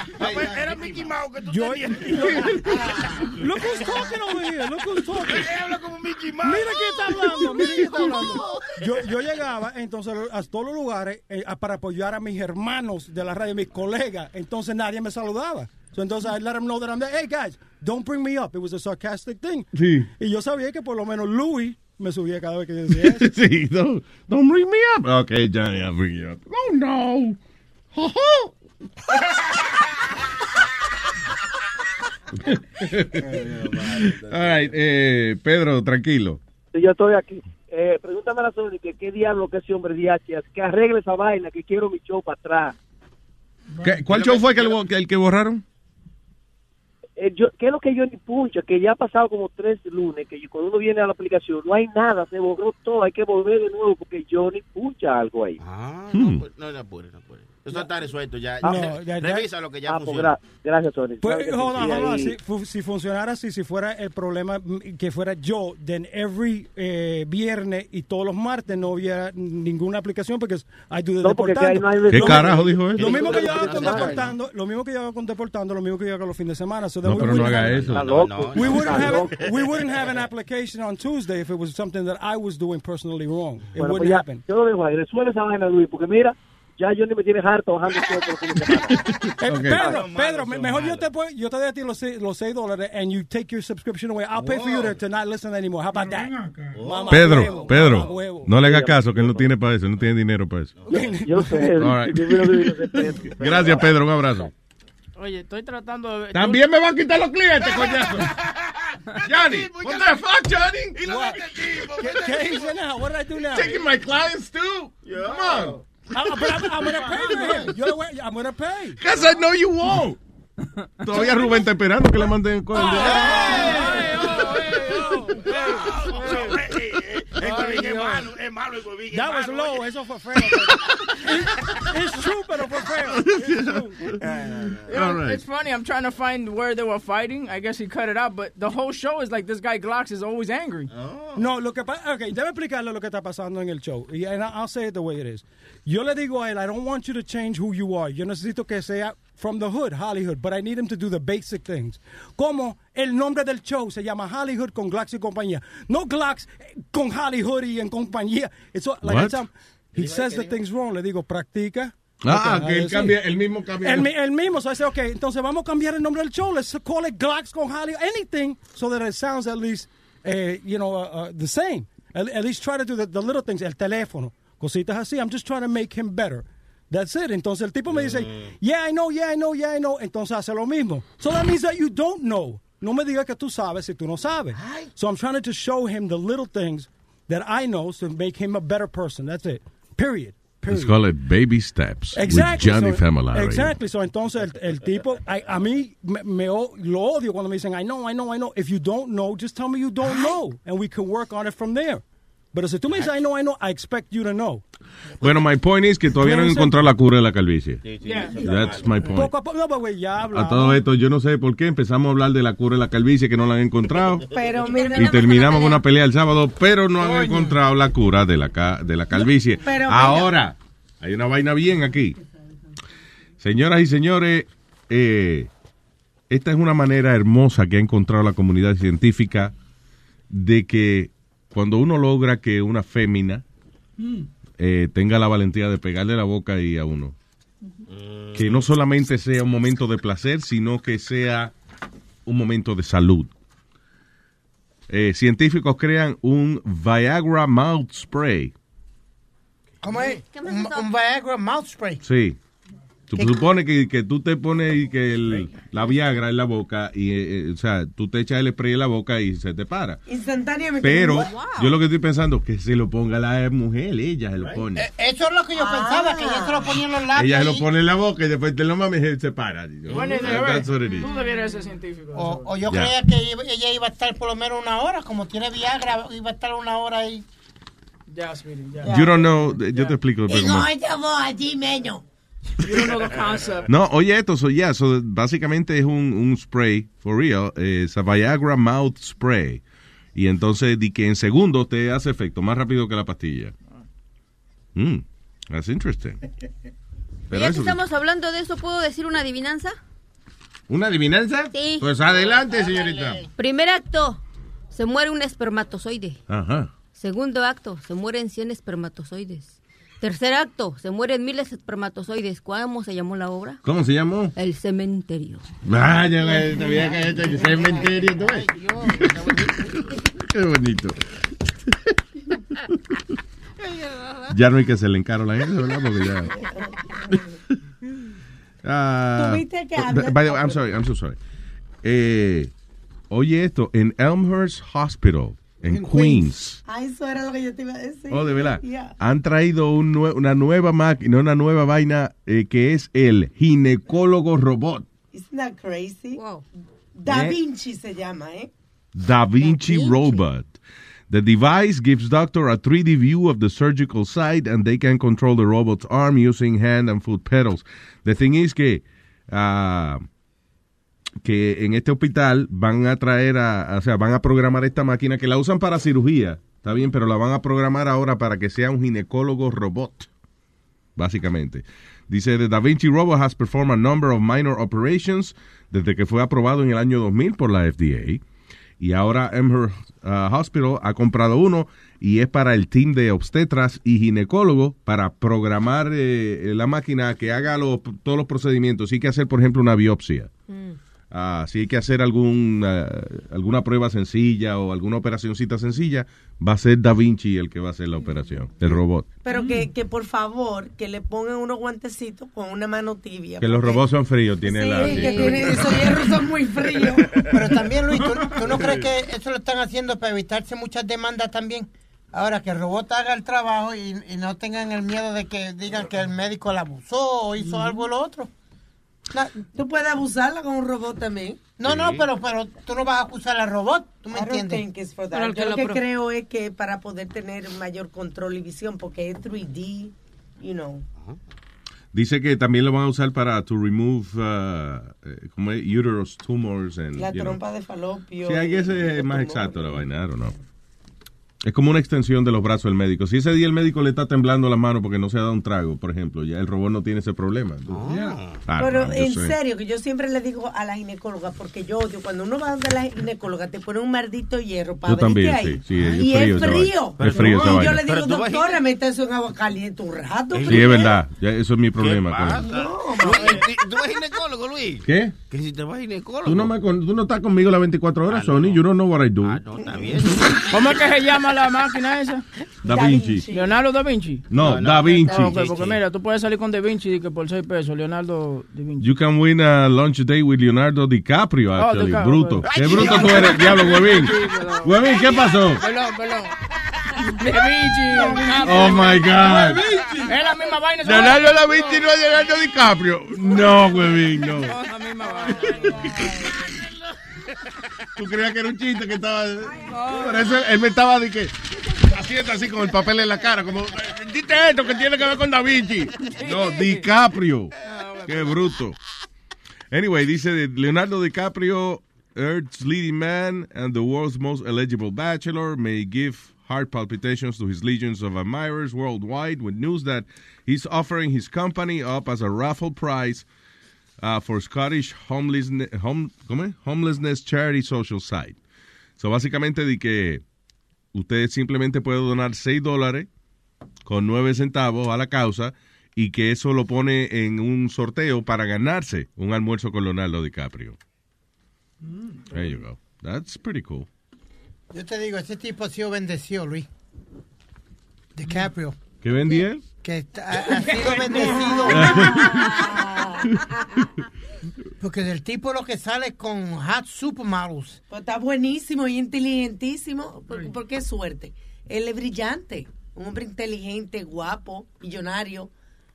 Era Mickey Mouse que tú Yo, tenías. look who's talking over here. Look who's talking. Habla como Mickey Mira quién está hablando, mira quién está hablando. Yo, yo llegaba entonces a todos los lugares eh, para apoyar a mis hermanos de la radio, mis colegas. Entonces nadie me saludaba. So, entonces I let them know that I'm there. Hey guys, don't bring me up. It was a sarcastic thing. Sí. Y yo sabía que por lo menos Louis me subía cada vez que yo decía eso. sí, don't, don't bring me up. Okay, Johnny, I'll bring you up. Oh, no. All right, eh, Pedro, tranquilo. Sí, yo estoy aquí. Eh, pregúntame a la Sony que qué diablo que ese hombre DH, que arregle esa vaina, que quiero mi show para atrás. ¿Qué- ¿Cuál show fue que el, que el que borraron? Eh, yo, ¿Qué es lo que yo ni puncha? Que ya ha pasado como tres lunes, que yo- cuando uno viene a la aplicación no hay nada, se borró todo, hay que volver de nuevo porque yo ni puncha algo ahí. Ah, Hmm. no, pues, no, no no apure. Eso está resuelto ya. No, ya- ya- Revisa lo que ya Ah, pues funciona. gracias, Tony. Pues, hold on, hold on. Si, fu- si funcionara así, si fuera el problema mm, que fuera yo, then every eh, viernes y todos los martes no hubiera ninguna aplicación porque No, no hay ¿Qué carajo dijo él? Lo mismo que yo hago con Deportando. lo mismo que yo hago con deportando, lo mismo que yo hago los fines de semana. So then No, pero no haga eso. No, no, We no. wouldn't have loco. we wouldn't have an application on Tuesday if it was something that I was doing personally wrong. It Bueno, pues wouldn't ya, happen. yo lo dejo ahí, resuelve esa vaina, Luis, porque mira, ya yo ni me tienes harto bajando semana. Eh, Ok. Pedro, Pedro, mejor yo te, puedo- yo te doy a ti los, seis- los 6 dólares and you take your subscription away. I'll pay for you to, to not listen anymore. How about that? Pedro, huevo, Pedro, no le haga caso que él no tiene para eso, no tiene dinero para eso. Yo sé, right. Gracias, Pedro, un abrazo. Oye, estoy tratando de. También me van a quitar los clientes, coñazo. Johnny, what the fuck, Johnny? ¿Qué, ¿Qué hice now? What did I do now? Taking my clients too? Come on. But I'm, I'm gonna pay for him. I'm gonna pay. Because I know you won't. Todavía Rubén está esperando que le manden con el That was low. Eso fue feo. pero- It's true, pero fue feo. It's true. You know, All right. It's funny. I'm trying to find where they were fighting. I guess he cut it out, but the whole show is like this guy Glocks is always angry. Oh. No, lo que pasa, ok, debe explicarle lo que está pasando en el show. And I'll say it the way it is. Yo le digo a él, I don't want you to change who you are. Yo necesito que sea from the hood, Hollywood, but I need him to do the basic things. Como el nombre del show se llama Hollywood con Glocks y compañía. No Glocks eh, con Hollywood y en compañía. It's all- like What? it's, um, he says the things wrong. Le digo, practica. Ah, Ok, que él cambia, el mismo cambia. El, el mismo, so I say, okay, entonces vamos a cambiar el nombre del show. Let's call it Glocks con Holly, anything, so that it sounds at least, eh, you know, uh, uh, the same. At, at least try to do the, the little things, el teléfono, cositas así. I'm just trying to make him better. That's it. Entonces el tipo me dice, mm. yeah, I know, yeah, I know, yeah, I know. Entonces hace lo mismo. So that means that you don't know. No me digas que tú sabes si tú no sabes. So I'm trying to show him the little things that I know to make him a better person. That's it. Period. Let's Period. call it Baby Steps Exactly. with Johnny so, Familari. Exactly. So, entonces el, el tipo, I- a mí me, me lo odio cuando me dicen, I know, I know, I know. If you don't know, just tell me you don't know, and we can work on it from there. Pero si tú me dices, I know, I know, I expect you to know. Bueno, my point is que todavía no han encontrado la cura de la calvicie. Yeah. That's my point. Poco a poco, no, güey, ya A todo esto, yo no sé por qué empezamos a hablar de la cura de la calvicie que no la han encontrado. Pero mira, Y terminamos con una pelea el sábado, pero no han encontrado la cura de la, ca- de la calvicie. Pero mira. Ahora, hay una vaina bien aquí. Señoras y señores, eh, esta es una manera hermosa que ha encontrado la comunidad científica de que cuando uno logra que una fémina eh, tenga la valentía de pegarle la boca y a uno, que no solamente sea un momento de placer, sino que sea un momento de salud. Eh, científicos crean un Viagra Mouth Spray. ¿Cómo es? Un, un Viagra mouth spray. Sí. Tú supone que, que tú te pones y que el- la Viagra en la boca y, eh, eh, o sea, tú te echas el spray en la boca y se te para. instantáneamente. Pero Wow. yo lo que estoy pensando es que se lo ponga la mujer, ella se lo pone. Eh, Eso es lo que yo pensaba, que ella se lo ponía en los labios. Ella se lo pone en la boca y después te lo mames y se separa. Bueno, y de ver, That's what it is. tú debieras ser científico. O, o yo Ya. creía que ella, ella iba a estar por lo menos una hora, como tiene Viagra, iba a estar una hora ahí. Ya, sweetie, ya. You don't know, yo te explico. esta voz allí, menos. You don't know the concept. No, oye esto, so, yeah, so, básicamente es un, un spray, for real, eh, es a Viagra Mouth Spray. Y entonces di que en segundos te hace efecto, más rápido que la pastilla. Mm, that's interesting. Pero ya que estamos hablando de eso, ¿puedo decir una adivinanza? ¿Una adivinanza? Sí. Pues adelante, señorita. Primer acto, se muere un espermatozoide. Ajá. Segundo acto, se mueren 100 espermatozoides. Tercer acto, se mueren miles de espermatozoides. ¿Cómo se llamó la obra? ¿Cómo se llamó? El cementerio. Vaya, güey, sabía que es cementerio, ¿tú ves? Qué bonito. Ya no hay que hacerle encaro a la gente, ¿verdad? Porque ya... Ah, Tuviste que by- hablar- by the way, I'm sorry, I'm so sorry. Eh, oye esto, en Elmhurst Hospital, en, Queens. Ah, eso era lo que yo te iba a decir. Oh, de verdad. Yeah. Han traído un nue- una nueva máquina, una nueva vaina eh, que es el ginecólogo robot. Isn't that crazy? Da Yeah. Vinci se llama, ¿eh? Da Vinci Robot. The device gives doctor a 3D view of the surgical site and they can control the robot's arm using hand and foot pedals. The thing is que, ah, que en este hospital van a traer a, o sea, van a programar esta máquina que la usan para cirugía, está bien, pero la van a programar ahora para que sea un ginecólogo robot, básicamente. Dice, the Da Vinci Robot has performed a number of minor operations desde que fue aprobado en el año 2000 por la FDA. Y ahora Amherst uh, Hospital ha comprado uno y es para el team de obstetras y ginecólogos para programar eh, la máquina que haga lo- todos los procedimientos. Hay que hacer, por ejemplo, una biopsia. Ah, si hay que hacer algún, ah, alguna prueba sencilla o alguna operacioncita sencilla, va a ser Da Vinci el que va a hacer la operación, el robot. Pero que, que por favor, que le pongan unos guantecitos con una mano tibia. Que los robots son fríos, tiene Sí, la... que tiene- esos hierros son muy fríos. Pero también, Luis, ¿tú, tú no crees que eso lo están haciendo para evitarse muchas demandas también? Ahora, que el robot haga el trabajo y, y no tengan el miedo de que digan que el médico la abusó o hizo algo o lo otro. Tú puedes abusarla con un robot también. No, no, pero, pero tú no vas a acusar al robot, ¿tú me I entiendes? Pero Yo que lo lo que creo es que para poder tener mayor control y visión, porque es 3D, you know. Dice que también lo van a usar para to remove uh, eh, como uterus tumors and, La you know. trompa de falopio. Sí, hay que ser más exacto la vaina, o no. Es como una extensión de los brazos del médico. Si ese día el médico le está temblando la mano porque no se ha dado un trago, por ejemplo, ya el robot no tiene ese problema. Ah, Pero no, yo en sé. serio, que yo siempre le digo a la ginecóloga, porque yo odio, cuando uno va donde la ginecóloga, te pone un maldito hierro para Yo también, ahí. sí, sí, es y frío es frío. Es frío y yo le digo, Pero doctora, mete eso en agua caliente un rato. Sí, es verdad. Ya, eso es mi problema. con- Luis, ¿Tú vas ginecólogo, Luis? ¿Qué? Que si te vas ginecólogo. Tú no, me con- tú no estás conmigo las 24 horas, Sony. You don't know what I do. Está bien. ¿Cómo es que se llama la máquina esa? Da Vinci. Leonardo da Vinci. No, Da Vinci. Ah, ok, porque mira, tú puedes salir con Da Vinci y que por 6 pesos, Leonardo da Vinci. You can win a lunch date with Leonardo DiCaprio, actually. DiCaprio, bruto. ok. ¿Qué bruto tú eres, diablo, huevín? Huevín, ¿qué pasó? Perdón, perdón. Da Vinci. Oh, my God. Es la misma vaina. Leonardo da Vinci no es Leonardo DiCaprio. No, huevín, no. la misma vaina. Tú creías que era un chiste que estaba... Por eso él me estaba de que... Haciendo así con el papel en la cara, como... Dite esto que tiene que ver con Da Vinci. No, DiCaprio. Qué bruto. Anyway, dice Leonardo DiCaprio, Earth's leading man and the world's most eligible bachelor, may give heart palpitations to his legions of admirers worldwide with news that he's offering his company up as a raffle prize uh, for Scottish homelessness, home, ¿cómo es? homelessness charity social site. So, básicamente, de que usted simplemente puede donar 6 dólares con 9 centavos a la causa y que eso lo pone en un sorteo para ganarse un almuerzo con Leonardo DiCaprio. There you go. That's pretty cool. Yo te digo, ese tipo ha sido bendecido, Luis. DiCaprio. ¿Qué vendí él? Que está- ha, ha sido bendecido. Porque del tipo lo que sale con hot supermodels. Pues está buenísimo y inteligentísimo. Porque, porque es suerte. Él es brillante. Un hombre inteligente, guapo, millonario.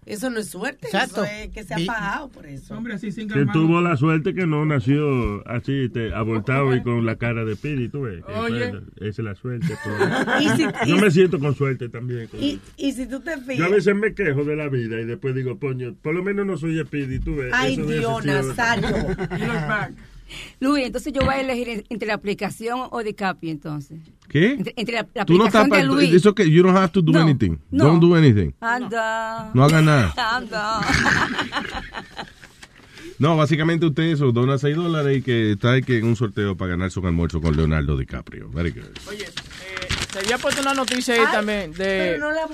Eso no es suerte. Exacto. Eso es que se ha Y- pagado por eso. Hombre, así sin Que tuvo la suerte que no nació así, te, abortado y con la cara de Piri, tú ves. Oye. Esa es la suerte. pero- Y si- Yo y- me siento con suerte también. con- Y, y si tú te fijas. Yo a veces me quejo de la vida y después digo, coño, por lo menos no soy Speedy, tú ves. Ay, eso Dios, Nazario. Luis, entonces yo voy a elegir en- entre la aplicación o DiCaprio, entonces. ¿Qué? Entre, entre la, la Tú no aplicación estás... de pa- Luis. It's okay. You don't have to do No, anything. no. Don't do anything. Anda. No haga nada. Anda. No, básicamente usted eso, dona 6 dólares y que está ahí que en un sorteo para ganarse un almuerzo con Leonardo DiCaprio. Very good. Se había puesto una noticia ahí también de, Pero no la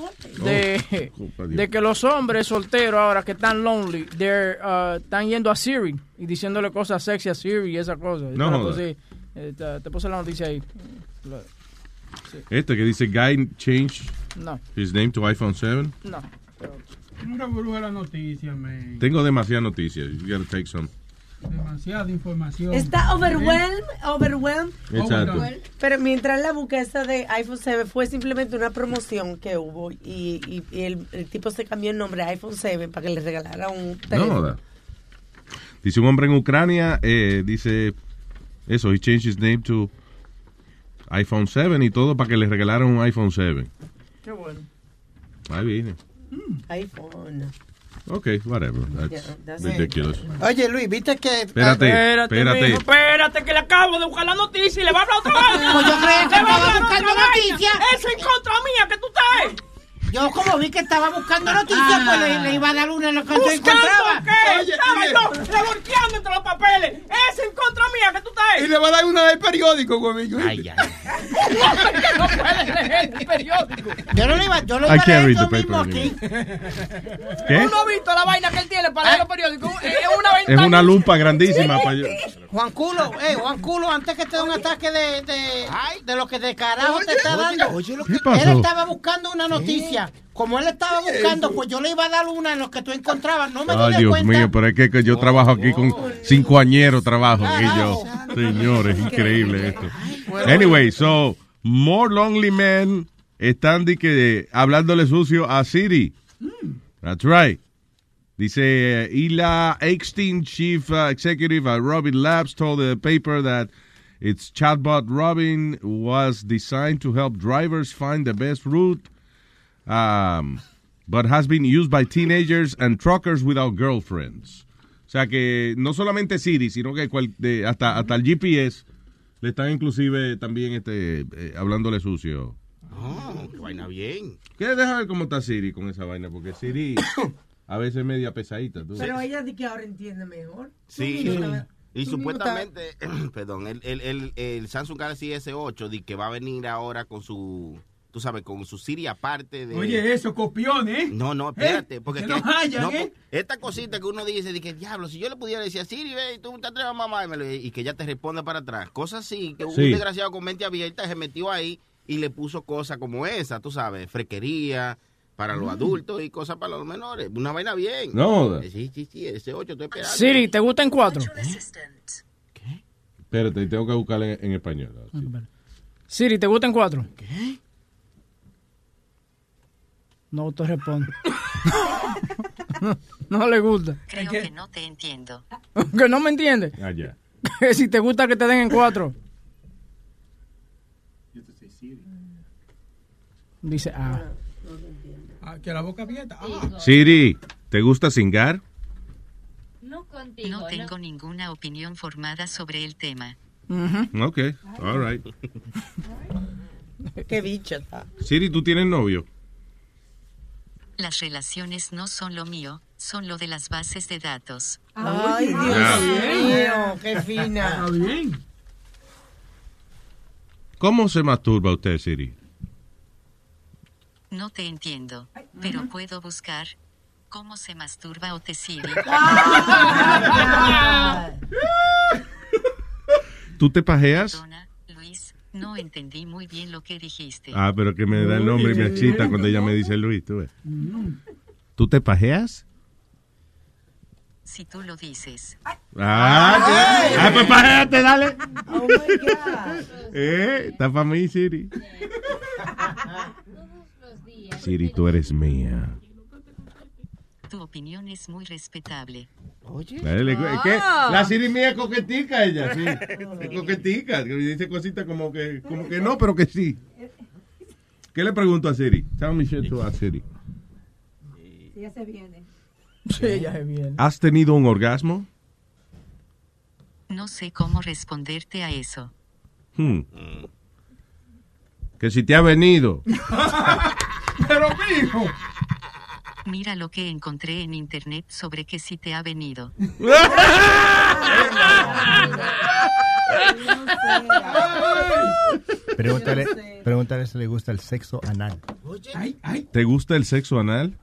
de, Oh, de que los hombres solteros ahora que están lonely, they're, uh, están yendo a Siri y diciéndole cosas sexy a Siri y esas cosas. No eh, te, te puse la noticia ahí. Lo- Este que dice Guy changed No. his name to iPhone 7. No. Una burbuja la noticia, man. Tengo demasiadas noticias. You gotta take some. Demasiada información. Está overwhelmed, overwhelmed. Exacto. Pero mientras la busca esta de iPhone 7 fue simplemente una promoción que hubo y, y- y el, el tipo se cambió el nombre a iPhone 7 para que le regalara un No teléfono. joda. Dice un hombre en Ucrania, eh, dice eso, he changed his name to iPhone 7 y todo para que le regalaran un iPhone 7. Qué bueno. Ahí viene. iPhone. Ok, whatever. That's Yeah, that's ridiculous. Oye, Luis, ¿viste que... Espérate, espérate. mijo, espérate, que le acabo de buscar la noticia y le va a hablar otra vez. Pues yo creía que Le va a otra vaina. noticia. Eso en contra mía, que tú estás. Yo como vi que estaba buscando noticias, pues le, le iba a dar una en lo que yo ¿Buscando encontraba. qué? Estaba yo revolteando entre los papeles. Es en contra mía que tú estás. Y le va a dar una del periódico, güey. Ay, ay. no puedes leer el periódico. Yo no le iba, yo lo I iba a can't leer read yo the mismo paper aquí. ¿Qué? ¿Tú no has visto la vaina que él tiene para leer los periódicos? Es una Es ventana. una lupa grandísima para yo. Juan Culo, eh, Juan Culo, antes que te dé un ataque de, de, de lo que de carajo te está dando. ¿Qué pasó? Él estaba buscando una noticia. Como él estaba buscando, pues yo le iba a dar una en lo que tú encontrabas. No me Ay, di Dios cuenta. mío, pero es que, que yo trabajo aquí con cinco añeros trabajo aquí yo. Señores, increíble esto. Anyway, so, more lonely men están de que hablándole sucio a Siri. That's right. Dice uh, Ila Eckstein, chief uh, executive at Robin Labs, told the paper that its chatbot Robin was designed to help drivers find the best route, um, but has been used by teenagers and truckers without girlfriends. O sea que no solamente Siri, sino que cual- de- hasta, hasta el GPS le están inclusive también este, eh, hablándole sucio. Oh, qué vaina bien. ¿Quieres dejar ver cómo está Siri con esa vaina? Porque Siri a veces es media pesadita. tú. Pero ella dice que ahora entiende mejor. Sí. Y supuestamente, perdón, el, el, el, el Samsung Galaxy S8 di que va a venir ahora con su, tú sabes, con su Siri aparte de... Oye, eso, copiones, ¿eh? No, no, espérate, porque que que- nos hayan, no, ¿eh? esta cosita que uno dice, de que diablo, si yo le pudiera decir a Siri, ve, tú te atreves a mamá, y, me lo- y que ella te responda para atrás. Cosas así, que Sí. un desgraciado con mente abierta se metió ahí y le puso cosas como esa, tú sabes, frequería para los adultos y cosas para los menores. Una vaina bien. No. Eh, Sí, sí, sí, ese 8 estoy esperando. Siri, ¿te gustan cuatro? Espérate, tengo que buscarla en, en español. Siri, ¿te gustan cuatro? ¿Qué? No te responde. no le gusta. Creo que no te entiendo. Que no me entiende. Ah, ya. Si te gusta que te den en cuatro. Dice, ah. Ah, que la boca abierta. Ah. Siri, ¿te gusta cingar? No tengo ninguna opinión formada sobre el tema. Ok, all right. Qué bicho está. Siri, ¿tú tienes novio? Las relaciones no son lo mío, son lo de las bases de datos. Ay, Dios mío, qué fina. ¿Cómo se masturba usted, Siri? No te entiendo, pero puedo buscar cómo se masturba o te sigue. ¿Tú te pajeas? Perdona, no entendí muy bien lo que dijiste. Ah, pero que me da el nombre y me excita cuando ella me dice Luis, tú ves. ¿Tú te pajeas? Si tú lo dices. Ah, ya. ah pues pajéate, dale. Oh my God. Eh, está para mí, Siri. Siri, tú eres mía. Tu opinión es muy respetable. Dale, es que la Siri mía es coquetica ella, sí. Es coquetica, que dice cositas como que, como que no, pero que sí. ¿Qué le pregunto a Siri? Tell me shit to a Siri. Ya se viene. Sí, ya se viene. ¿Has tenido un orgasmo? No sé cómo responderte a eso. Hmm. Que si te ha venido. Pero, mijo. Mira lo que encontré en internet sobre que si te ha venido. Pregúntale, pregúntale si le gusta el sexo anal. ¿Te gusta el sexo anal?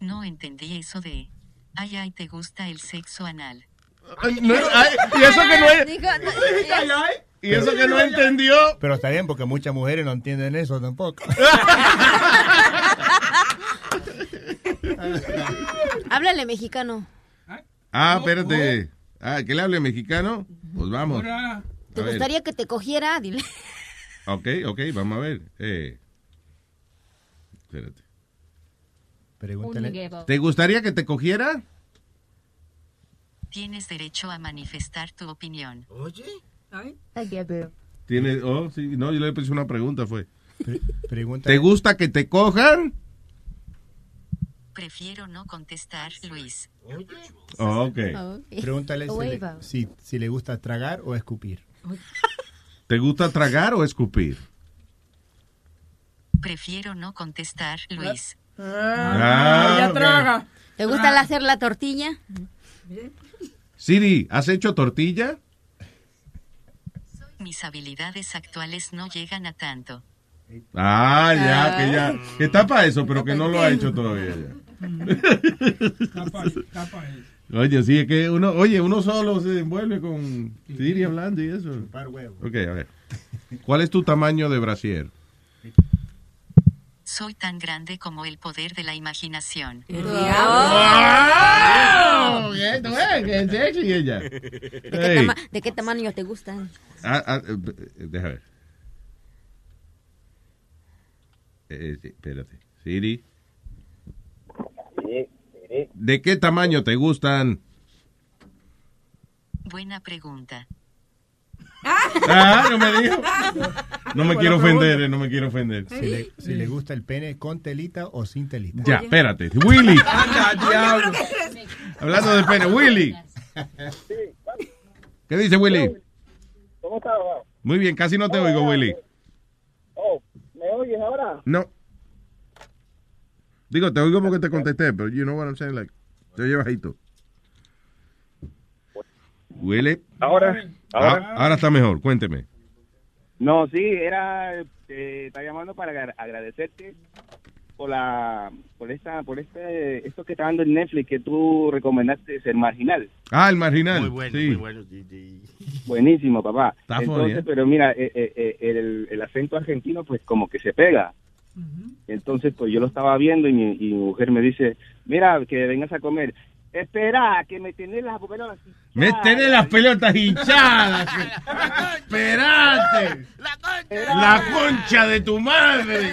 No entendí eso de. Ay, ay, te gusta el sexo anal. No, ay, y eso que no es. Dijo, no, Y eso que no entendió. Pero está bien porque muchas mujeres no entienden eso tampoco. Háblale mexicano. Ah, espérate. Ah, ¿que le hable mexicano? Pues vamos. ¿Te A ver. gustaría que te cogiera? Dile. Ok, ok, vamos a ver. Eh, espérate. Pregúntale. ¿Te gustaría que te cogiera? Tienes derecho a manifestar tu opinión. Oye. Tiene, oh, sí, no, yo le puse una pregunta, fue. Pregúntale. ¿Te gusta que te cojan? Prefiero no contestar, Luis. Oh, ok. Pregúntale si le, si, si le gusta tragar o escupir. ¿Te gusta tragar o escupir? Prefiero no contestar, Luis. Ah, ok. traga. ¿Te gusta hacer la tortilla? Siri, ¿has hecho tortilla? Mis habilidades actuales no llegan a tanto. Ah, ya, que ya. Que está para eso, pero que no lo ha hecho todavía. ya. Oye, sí, es que uno, oye, uno solo se envuelve con Siri hablando y eso. Ok, a ver. ¿Cuál es tu tamaño de brasier? Soy tan grande como el poder de la imaginación. ¿De qué, Hey. tama- ¿De qué tamaño te gustan? Ah, ah, eh, deja ver. Eh, espérate. Siri. ¿De qué tamaño te gustan? Buena pregunta. Ah, no me dijo. No me quiero ofender, eh, no me quiero ofender. Si le, si le gusta el pene con telita o sin telita. Ya, espérate. Willy. Hablando de pene. Willy. ¿Qué dice Willy? ¿Cómo estás? Muy bien, casi no te oigo, Willy. Oh, ¿me oyes ahora? No. Digo, te oigo porque te contesté, pero you know what I'm saying, like, te oye bajito. Ahora, Ah, ahora. ahora está mejor, cuénteme. No, sí, era, eh, está llamando para agra- agradecerte por la, por esta, por este, esto que está dando en Netflix que tú recomendaste ser marginal. Ah, el marginal. Muy bueno, sí. muy bueno, Buenísimo, papá. Está Entonces, funny, ¿eh? pero mira, eh, eh, eh, el, el acento argentino pues como que se pega. Entonces, pues yo lo estaba viendo y mi, y mi mujer me dice, mira, que vengas a comer. Espera, que me tenés las pelotas Me tenés las pelotas hinchadas. Esperate. La concha de tu madre.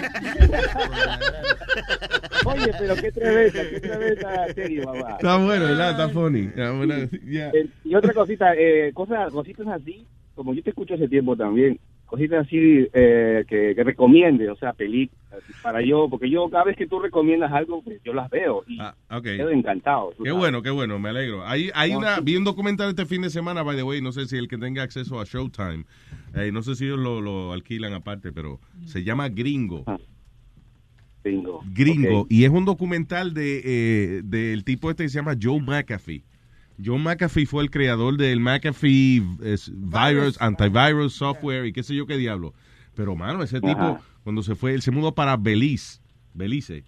Oye, pero qué treveza, qué treveza, serio, papá. Está bueno, ¿verdad? Está funny. Está buena- ya. Eh, y otra cosita, eh, cosas, cositas así, como yo te escucho hace tiempo también, cositas así eh, que, que recomiende, o sea, películas, para yo, porque yo cada vez que tú recomiendas algo, pues yo las veo y Ok. quedo encantado. Qué sabes. bueno, qué bueno, me alegro. Hay, hay una, vi un documental este fin de semana, by the way, no sé si el que tenga acceso a Showtime, eh, no sé si ellos lo, lo alquilan aparte, pero se llama Gringo. Gringo. Gringo, Ok. y es un documental de eh, del tipo este que se llama Joe McAfee. Joe McAfee fue el creador del McAfee eh, Virus, Antivirus Software y qué sé yo qué diablo. Pero, mano, ese tipo, Ajá. cuando se fue, él se mudó para Belice. Belice.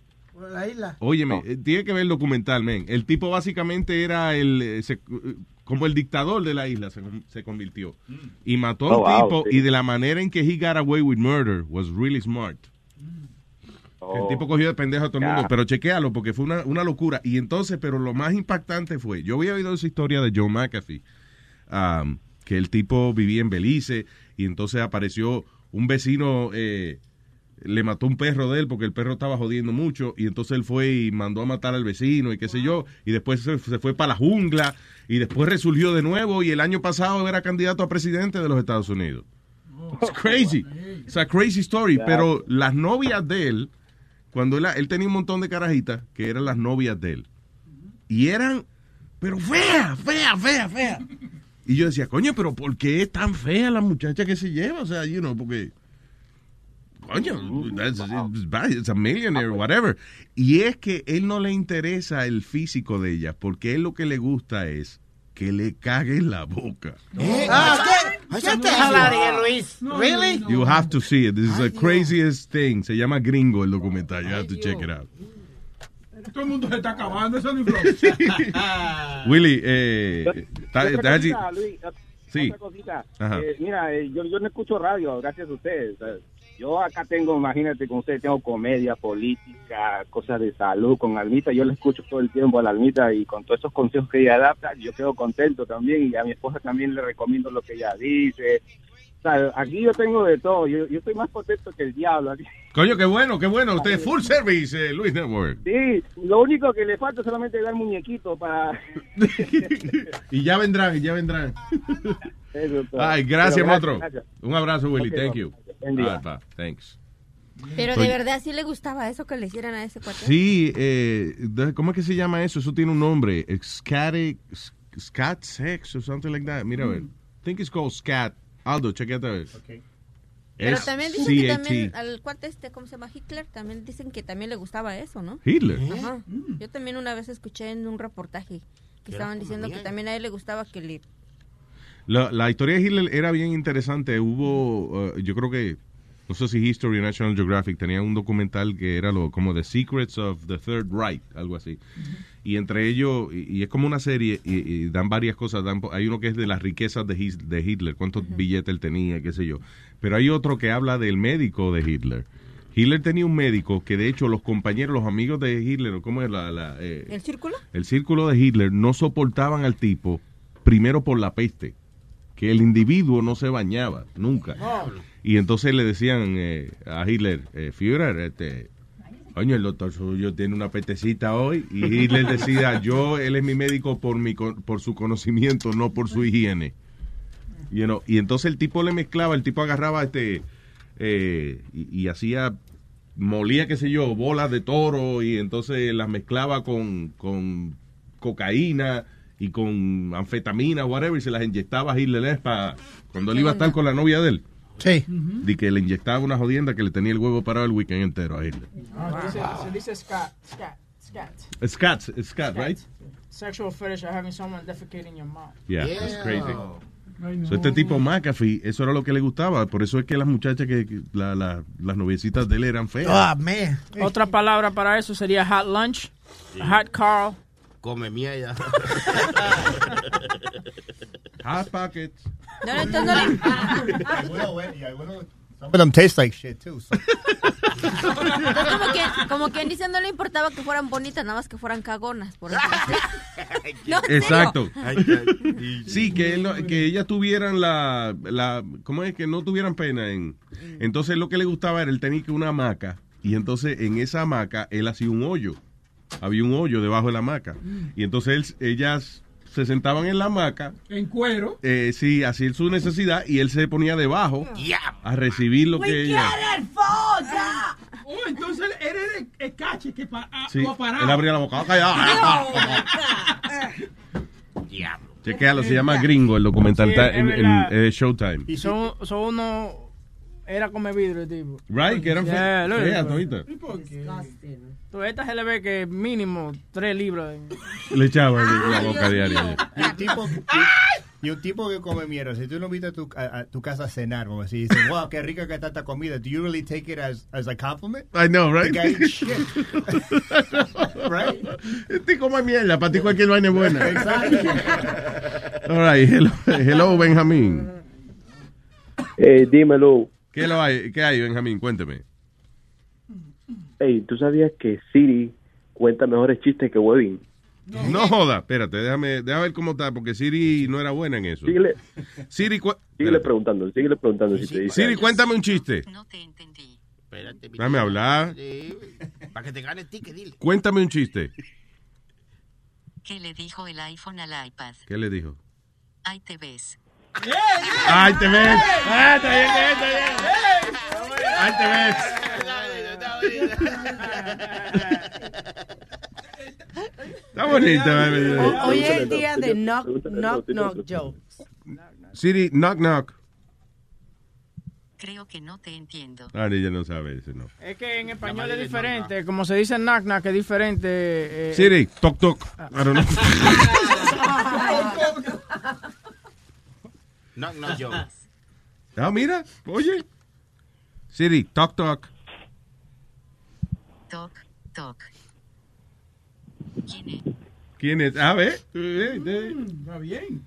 La isla. Óyeme, eh, tiene que ver el documental, men. El tipo básicamente era el eh, se- eh, como el dictador de la isla, se, con- se convirtió. Y mató a Oh, un wow, tipo, sí. y de la manera en que he got away with murder was really smart. El tipo cogió de pendejo a todo el mundo, pero chequéalo porque fue una, una locura. Y entonces, pero lo más impactante fue, yo había oído esa historia de Joe McAfee, um, que el tipo vivía en Belice y entonces apareció un vecino, eh, le mató un perro de él porque el perro estaba jodiendo mucho y entonces él fue y mandó a matar al vecino y qué sé yo, y después se, se fue para la jungla y después resurgió de nuevo y el año pasado era candidato a presidente de los Estados Unidos. It's crazy. It's a crazy story. Pero las novias de él, cuando él, tenía un montón de carajitas que eran las novias de él. Y eran, pero fea, fea, fea, fea. Y yo decía, coño, pero ¿por qué es tan fea la muchacha que se lleva? O sea, you know, porque. coño, that's, it's a millionaire, whatever. Y es que él no le interesa el físico de ella, porque él lo que le gusta es que le cague en la boca. Ah. ¿Qué te jalaría, Luis? Really? You have to see it. This is the craziest thing. Se llama Gringo el documental. You have to check it out. Todo el mundo se está acabando, eso no influye. Willy, eh, cosita, Luis, Sí. otra cosita. Ajá. Eh, mira, eh, yo, yo no escucho radio, gracias a ustedes. Yo acá tengo, imagínate con ustedes, tengo comedia, política, cosas de salud con Almita. Yo le escucho todo el tiempo a la Almita y con todos esos consejos que ella adapta, yo quedo contento también. Y a mi esposa también le recomiendo lo que ella dice. O sea, aquí yo tengo de todo. Yo, yo estoy más contento que el diablo. aquí. Coño, qué bueno, qué bueno. Usted es full service, eh, Luis Network. Sí, lo único que le falta es solamente dar muñequito para... Y ya vendrán, y ya vendrán. Eso. Ay, gracias, gracias. Un abrazo, Willy. Thank you. Buen día. Thanks. Pero de verdad sí le gustaba eso que le hicieran a ese cuate. Sí, eh, ¿cómo es que se llama eso? Eso tiene un nombre. Scatic, scat sex or something like that. Mira, a ver. I think it's called scat. Aldo, chequete a ver. Pero Es también dicen que C-A-T. también al cuate este, ¿cómo se llama? Hitler, también dicen que también le gustaba eso, ¿no? Hitler. Ajá. Yo también una vez escuché en un reportaje que estaban diciendo que también a él le gustaba que le... La, la historia de Hitler era bien interesante. Hubo, uh, yo creo que, no sé si History o National Geographic tenía un documental que era lo como The Secrets of the Third Reich, algo así. Y entre ellos, y, y es como una serie, y, y dan varias cosas. Dan, hay uno que es de las riquezas de, His- de Hitler, cuántos billetes él tenía, qué sé yo. Pero hay otro que habla del médico de Hitler. Hitler tenía un médico que de hecho los compañeros, los amigos de Hitler, ¿cómo es la... la, eh, ¿El círculo? el círculo de Hitler no soportaban al tipo, primero por la peste, que el individuo no se bañaba, nunca. Y entonces le decían eh, a Hitler, eh, Führer, este, coño, el doctor suyo tiene una petecita hoy. Y Hitler decía, yo, él es mi médico por, mi, por su conocimiento, no por su higiene. You know, Y entonces el tipo le mezclaba, el tipo agarraba este, eh, y, y hacía, molía, qué sé yo, bolas de toro y entonces las mezclaba con, con cocaína y con anfetamina, whatever, y se las inyectaba a Hitler para cuando él iba a estar con la novia de él. Sí. De que le inyectaba una jodienda que le tenía el huevo parado el weekend entero a Hitler. Ah, dice, se dice scat, scat, scat. Scat, scat, right? Sexual fetish of having someone defecate in your mouth. Yeah, that's crazy. So, este tipo McAfee, eso era lo que le gustaba. Por eso es que las muchachas que, que la- la- las noviecitas de él eran feas. Ah, man. Otra palabra para eso sería hot lunch, hot Carl. Come mierda. Hot pockets. No, no, entonces no le- Some of them taste like shit too. so- Entonces, como, que, como quien dice, no le importaba que fueran bonitas, nada más que fueran cagonas. Por eso. No. Exacto. Sí, que, él no- que ellas tuvieran la, la, ¿cómo es? Que no tuvieran pena en. Entonces lo que le gustaba era, él tenía que una hamaca y entonces en esa hamaca él hacía un hoyo. Había un hoyo debajo de la hamaca. Y entonces él- ellas se sentaban en la hamaca, En cuero. eh, sí, hacían su necesidad y él se ponía debajo a recibir lo que ella... Oh, entonces eres el, el cache que pa, ah, Sí, parado. él abría la boca. Chequealo, se llama Gringo el documental Sí, está es en, en, eh, Showtime. Y son, son uno. Era come vidrio, el tipo. Right, que eran Yeah, feas toditas. Tú, esta se le ve que mínimo tres libras. Le echaba en la boca diaria. Y un tipo, y un tipo que come mierda. Si tú no invitas a tu, a, a tu casa a cenar, como si dices, wow, qué rica que está esta comida. Do you really take it as, as a compliment? I know, right? The guy shit. right? Este come mierda, para ti cualquier vaina es buena. Exacto. All right, hello, hello Benjamín. Eh, dímelo. ¿Qué, lo hay, ¿Qué hay, Benjamín? Cuénteme. Hey, ¿tú sabías que Siri cuenta mejores chistes que Webin? No joda, espérate, déjame, déjame ver cómo está, porque Siri no era buena en eso. Síguele, Siri, síguele preguntando, síguele preguntando si te dice. Siri, cuéntame un chiste. Espérate, Dame hablar. Para que te gane el ticket, dile. Cuéntame un chiste. ¿Qué le dijo el iPhone al iPad? ¿Qué le dijo? Ahí te ves. ¡Ay, te ves! ¡Ah, está bien, está bien, está bien! ¡Ay, te ves! Está bonita. Ho- Hoy es el día de knock, knock, knock jokes. Siri, knock, knock. Creo que no te entiendo. Ah, ella no sabe eso, no. Es que en español es diferente. Como se dice knock knock, es diferente. eh, Siri, toc toc. I don't know. No, no, yo. Ah, mira, oye. Siri, toc toc. Toc, toc. ¿Quién es? ¿Quién es? Ah, ve. Eh. Va bien.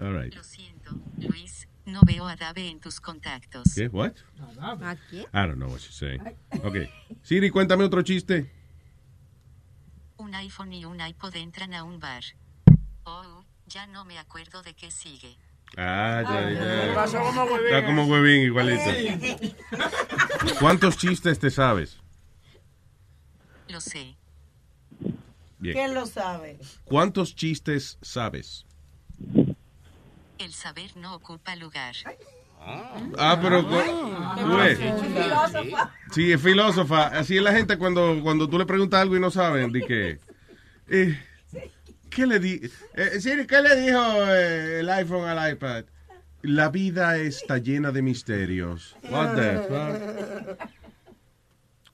All right. Lo siento, Luis. No veo a Dave en tus contactos. ¿Qué? What? ¿A qué? I don't know what she's saying. Okay. Siri, cuéntame otro chiste. Un iPhone y un iPod entran a un bar. Oh, ya no me acuerdo de qué sigue. Ah, ya, ya. Pasó como huevín. Está como huevín, igualito. ¿Cuántos chistes te sabes? Lo sé. Bien. ¿Quién lo sabe? ¿Cuántos chistes sabes? El saber no ocupa lugar. Ah, pero... tú ves. Sí, es filósofa. Así es la gente cuando, cuando tú le preguntas algo y no saben, di que... eh, ¿Qué le di? eh, Siri, ¿qué le dijo eh, el iPhone al iPad? La vida está llena de misterios. What the fuck?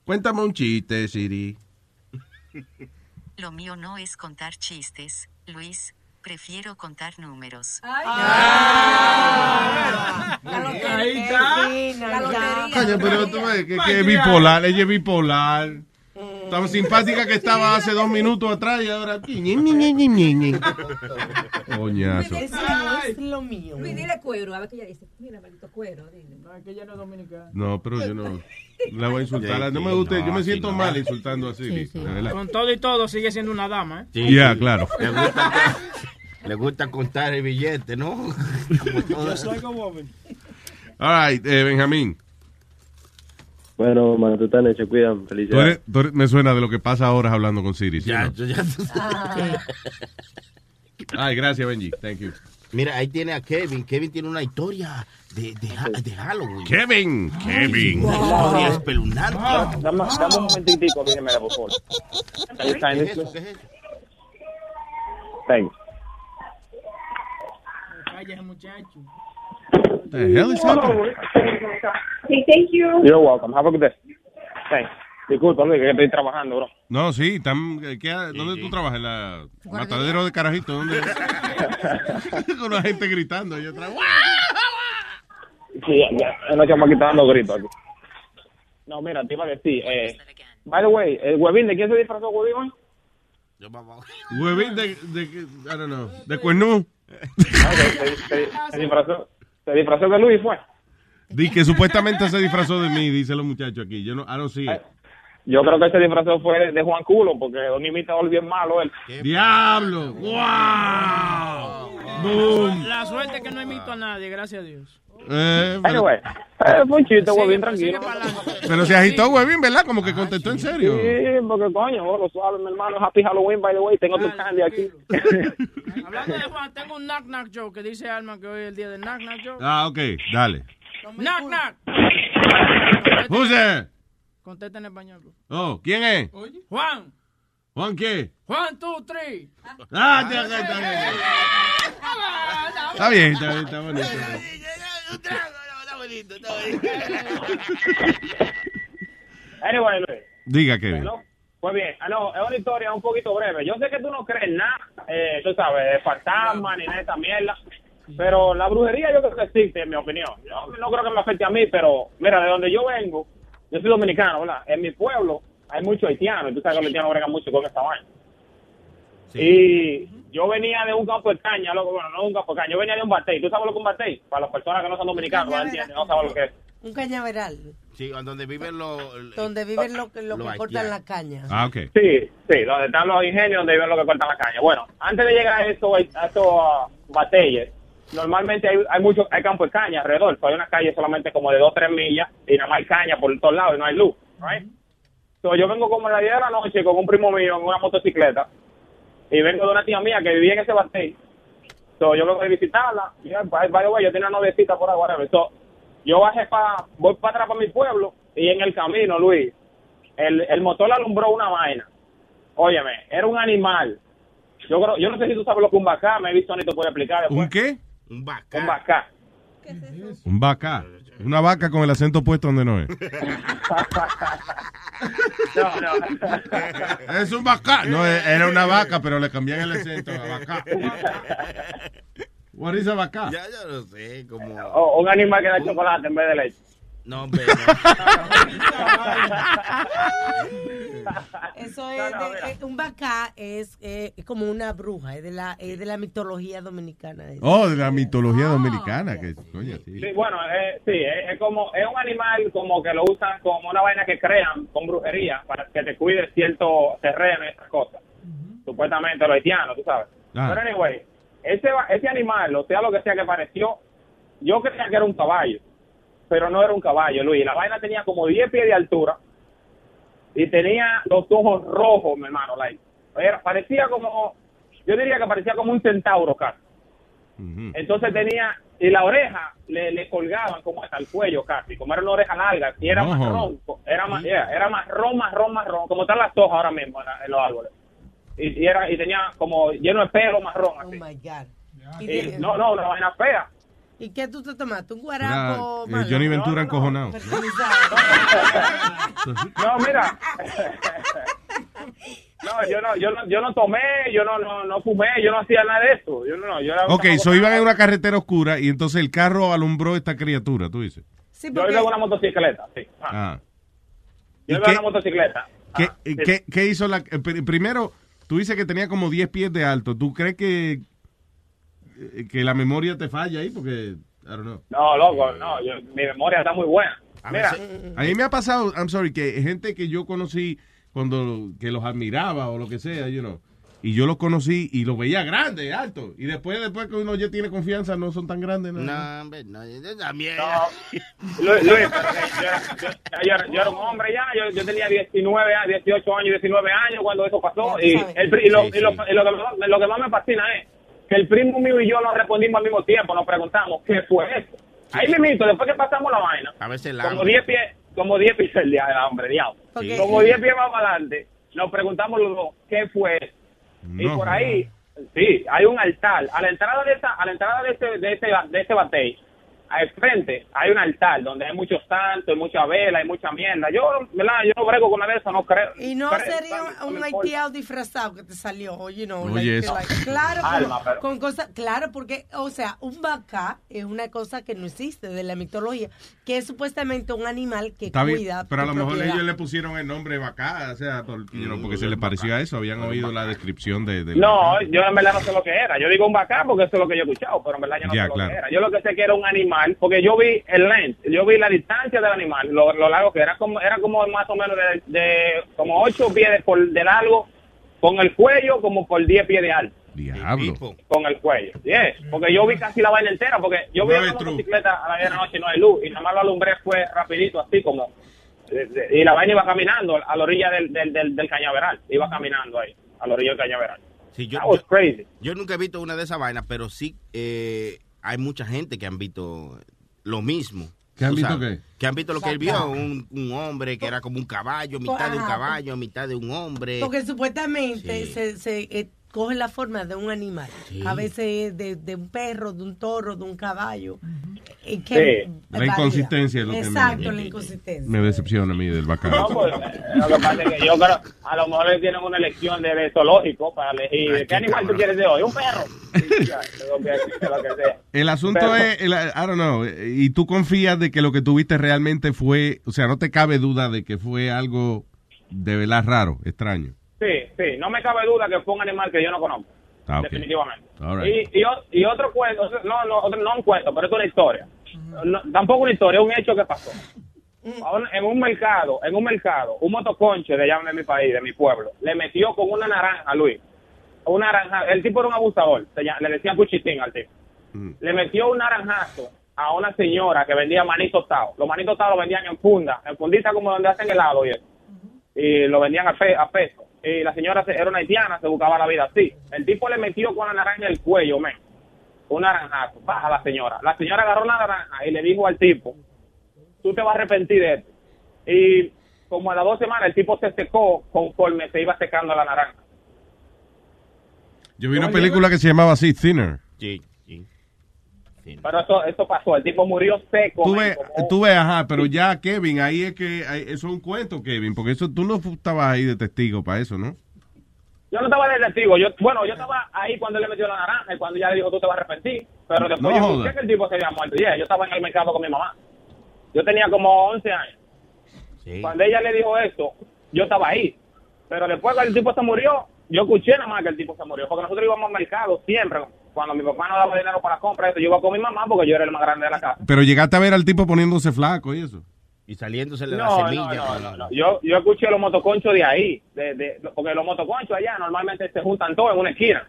Cuéntame un chiste, Siri. Lo mío no es contar chistes, Luis. Prefiero contar números. Ahí está. Coño, pero tú ves que, que es bipolar, ella es bipolar. Tan simpática que estaba hace dos minutos atrás y ahora... Coñazo. Eso no es lo mío. Luis, dile cuero, a ver qué ella dice. Mira, maldito cuero, dile. No, es que ella no es dominicana. No, pero yo no la voy a insultar. No me gusta, yo me siento mal insultando así. Con todo y todo sigue siendo una dama, ¿eh? Sí, Ya, sí. claro. Le gusta, le gusta contar el billete, ¿no? Como like a woman. All right, eh, Benjamín. Bueno, mano, tú estás hecho, cuidan, Tú felicidades. eres- tú eres- me suena de lo que pasa ahora hablando con Siri. ¿sí Ya, no? yo ya tú sabes. Ay, gracias, Benji. Thank you. Mira, ahí tiene a Kevin. Kevin tiene una historia de, de, de Halloween. Kevin, Kevin. Una historia espeluznante. Dame, dame un momentitico, dígamela, por favor. ¿Qué es eso? please? ¿Qué es eso? Thanks. Calla ese muchacho. The hell is happening? Sí, thank you. You're welcome. Have a good day. Thanks. Que estoy trabajando, bro. No, sí, tam- eh, ¿qué- ¿dónde tú trabajas? ¿En la matadero de carajito? ¿Dónde? Con la gente gritando. Yo trabajo. Sí, ya, ya. No estamos quitando gritos aquí. No, mira, te iba a decir, eh, by the way, el huevín, ¿de quién se disfrazó huevín hoy? Huevín de, de, I don't know, de cuernú. Ah, se, se- se disfrazó, se disfrazó de Luis, fue. Di que supuestamente se disfrazó de mí, dice los muchachos aquí. Yo no, I don't see it. Yo creo que se disfrazó fue de, Juan Culo, porque un imitador bien malo él. ¡Diablo! ¡Wow! Boom. La suerte es que no imito a nadie, gracias a Dios. Eh, pero, Anyway, eh, fue un chiste, huevín, tranquilo. pero se agitó Huevín, ¿verdad? Como que contestó en serio. Sí, porque coño, vos lo suave, mi hermano. Happy Halloween, by the way. Tengo tu candy aquí. Hablando de Juan, tengo un knock knock joke que dice Alma que hoy es el día del knock knock joke. Ah, ok, dale. Knock knock. Who's there? Contesta en español. Oh, ¿quién es? Juan. ¿Juan qué? Juan, two, three. Ah, está, está, está bien. Está bien, está bien, está bonito. Anyway, Luis. Diga, Kevin. Pues bien, ah, no, es una historia un poquito breve. Yo sé que tú no crees nada, eh, tú sabes, de fantasma ni nada de esa mierda. Pero la brujería yo creo que existe, en mi opinión. Yo no creo que me afecte a mí, pero mira, de donde yo vengo, yo soy dominicano, ¿verdad? En mi pueblo hay muchos haitianos, y tú sabes que los haitianos bregan mucho con esta vaina. Y yo venía de un campo de caña, loco, bueno, no de un campo de caña, yo venía de un batey. ¿Tú sabes lo que es un batey? Para las personas que no son dominicanos, no entienden, no saben lo que es. Un cañaveral, Sí, donde viven los... donde viven los que, los Los que cortan la haitianos. caña. Ah, ok. Sí, sí, donde están los ingenios, donde viven los que cortan la caña. Bueno, antes de llegar a estos, a estos batalles, normalmente hay, hay mucho, hay campo de caña alrededor. So, hay una calle solamente como de 2 3 millas y nada más hay caña por todos lados y no hay luz. Right? So, yo vengo como a las 10 de la noche con un primo mío en una motocicleta y vengo de una tía mía que vivía en ese batey. So, yo vengo de visitarla. Y, ah, by, by the way, yo tenía una noviecita por ahí, whatever. So, yo bajé para, voy para atrás para mi pueblo y en el camino, Luis, el, el motor alumbró una vaina. Óyeme, era un animal. Yo creo, yo no sé si tú sabes lo que un bacá, me he visto ni te puede explicar después. ¿Un qué? Un vaca. Un bacá. Un vaca. Una vaca con el acento puesto donde no es. No, no. Es un vaca. No, era una vaca, pero le cambian el acento a vaca. What is a vaca? Ya, ya lo sé, como... O un animal que da chocolate en vez de leche. No, hombre, Eso es, de- eh, un bacá es eh, como una bruja, es de la, es de la mitología dominicana. Oh, de la mitología dominicana. Que, coño, sí. Sí, bueno, eh, sí, es, es como, es un animal como que lo usan como una vaina que crean con brujería para que te cuide cierto terreno y esas cosas. Supuestamente los haitianos, tú sabes. Ah. Pero anyway, ese, ese animal, o sea lo que sea que pareció, yo creía que era un caballo, pero no era un caballo, Luis. La vaina tenía como 10 pies de altura y tenía los ojos rojos, mi hermano. Like. Era, parecía como, yo diría que parecía como un centauro casi. Entonces tenía, y la oreja le, le colgaban como hasta el cuello casi, como era una oreja larga, y era Ojo. marrón, era, ma- yeah, era marrón, marrón, marrón, como están las hojas ahora mismo en, en los árboles. Y, y era y tenía como lleno de pelo marrón Oh así. my God. ¿Y, Y- de- no, no, una vaina fea. ¿Y qué tú te tomaste? ¿Un guarapo? eh, malo? Johnny Ventura encojonado. No, mira. No, yo no, yo no, yo no tomé, yo no, no, no fumé, yo no hacía nada de eso. Yo no, yo era un Ok, so iban en una carretera oscura y entonces el carro alumbró esta criatura, tú dices. Yo iba en una motocicleta, sí. Ah, Ah. yo ¿Y iba en una motocicleta. ¿Qué, Ah, sí. qué- qué hizo la... eh, pr- Primero, tú dices que tenía como 10 pies de alto. ¿Tú crees que, eh, que la memoria te falla ahí? Porque, I don't know. No, loco, no, yo- mi memoria está muy buena. Mira, A mí me ha pasado, I'm sorry, que gente que yo conocí cuando que los admiraba o lo que sea, you know, y yo los conocí y los veía grandes, altos, y después después que uno ya tiene confianza no son tan grandes. No, No, hombre, no, yo también. Luis, Luis, que yo, era, yo, yo era- yo era un hombre ya, yo, yo tenía 19 años, 18 años, 19 años cuando eso pasó. Y, el, pri- y lo, y lo- y lo que, más- lo que más me fascina es que el primo mío y yo nos respondimos al mismo tiempo, nos preguntamos qué fue eso. Ahí mismito, después que pasamos la vaina, A veces el como hambre. 10 pies, como 10 pies el día del hambre, diablo. Sí. Como 10 pies más para adelante, nos preguntamos los dos qué fue eso. y No, por ahí, sí, hay un altar. A la entrada de esa, a la entrada de ese, de ese, de ese batey, al frente hay un altar donde hay muchos santos, hay mucha vela, hay mucha mierda. Yo, ¿verdad? Yo no brego con nada de eso, no creo. Y no creo, sería no un haitiano disfrazado que te salió, you know, Oye, like- like- claro, Alma, con, pero- con cosas, claro, porque, o sea, un bacá es una cosa que no existe de la mitología, que es supuestamente un animal que Está bien, cuida. pero a lo mejor propiedad. ellos le pusieron el nombre vaca, o sea, porque, porque se le pareció a eso, habían oído la descripción de... de No, yo en verdad no sé lo que era. Yo digo un bacán porque eso es lo que yo he escuchado, pero en verdad yo no Ya, sé lo claro. que era. Yo lo que sé que era un animal, porque yo vi el length, yo vi la distancia del animal, lo, lo largo que era, como era como más o menos de, de como 8 pies de, por, de largo, con el cuello como por 10 pies de alto. Diablo. Con el cuello. Yes, porque yo vi casi la vaina entera, porque yo vi No, una es true. motocicleta a la de la noche y no hay luz, y nada más lo alumbré fue rapidito, así como... Y la vaina iba caminando a la orilla del, del, del, del cañaveral, iba caminando ahí, a la orilla del cañaveral. Sí, yo, That was yo- crazy. yo nunca he visto una de esas vainas, pero sí eh, hay mucha gente que han visto lo mismo. ¿Qué han visto sabes, qué? Que han visto lo que él vio, un, un hombre que era como un caballo, mitad de un caballo, mitad de un hombre. Porque supuestamente Sí. se, se eh, coge la forma de un animal. Sí. A veces de, de un perro, de un toro, de un caballo. Y Sí. La inconsistencia es lo que me- Exacto, la inconsistencia. Me decepciona a mí del vaca. No, pues, eh, lo que pasa es que yo creo, a lo mejor le tienen una elección de, de zoológico para elegir. ¿Qué animal tú quieres de hoy? ¿Un perro? Ya, lo que, lo que sea. El asunto Pero- es, el- I don't know, eh, y tú confías de que lo que tuviste realmente fue, o sea, no te cabe duda de que fue algo de verdad raro, extraño. Sí, no me cabe duda que fue un animal que yo no conozco. Ah. Definitivamente. Right. Y, y, y otro cuento, no, no, otro- no un cuento, pero es una historia. No, tampoco una historia, es un hecho que pasó. Ahora, En un mercado, en un mercado, un motoconche de allá de mi país, de mi pueblo, le metió con una naranja, Luis. Una naranja, el tipo era un abusador, se llama- le decían puchitín al tipo. Le metió un naranjazo a una señora que vendía maní tostado. Los maní tostados los vendían en funda, en fundita como donde hacen helado y eso. Y lo vendían a, fe- a peso. Y la señora se- era una haitiana, se buscaba la vida así. El tipo le metió con la naranja en el cuello, men. Un naranjazo. Baja la señora. La señora agarró la naranja y le dijo al tipo, tú te vas a arrepentir de esto. Y como a las dos semanas el tipo se secó conforme se iba secando la naranja. Yo vi una película que se llamaba así, Thinner. Sí, Pero eso, eso pasó, el tipo murió seco. Tú ves, como- tú ves, ajá, pero ya, Kevin, ahí es que ahí- eso es un cuento, Kevin, porque eso tú no estabas ahí de testigo para eso, ¿no? Yo no estaba de testigo, yo, bueno, yo estaba ahí cuando él le metió la naranja y cuando ya le dijo tú te vas a arrepentir, pero después No yo joda. escuché que el tipo se había muerto. Yeah, yo estaba en el mercado con mi mamá. Yo tenía como 11 años. Cuando ella le dijo esto, yo estaba ahí. Pero después que el tipo se murió, yo escuché nada más que el tipo se murió. Porque nosotros íbamos al mercado siempre. Cuando mi papá no daba dinero para la compra, eso, yo iba con mi mamá porque yo era el más grande de la casa. Pero llegaste a ver al tipo poniéndose flaco y eso. Y saliéndose la No, no, semilla. no, no, no. Yo, yo escuché los motoconchos de ahí. De, de, porque los motoconchos allá normalmente se juntan todos en una esquina.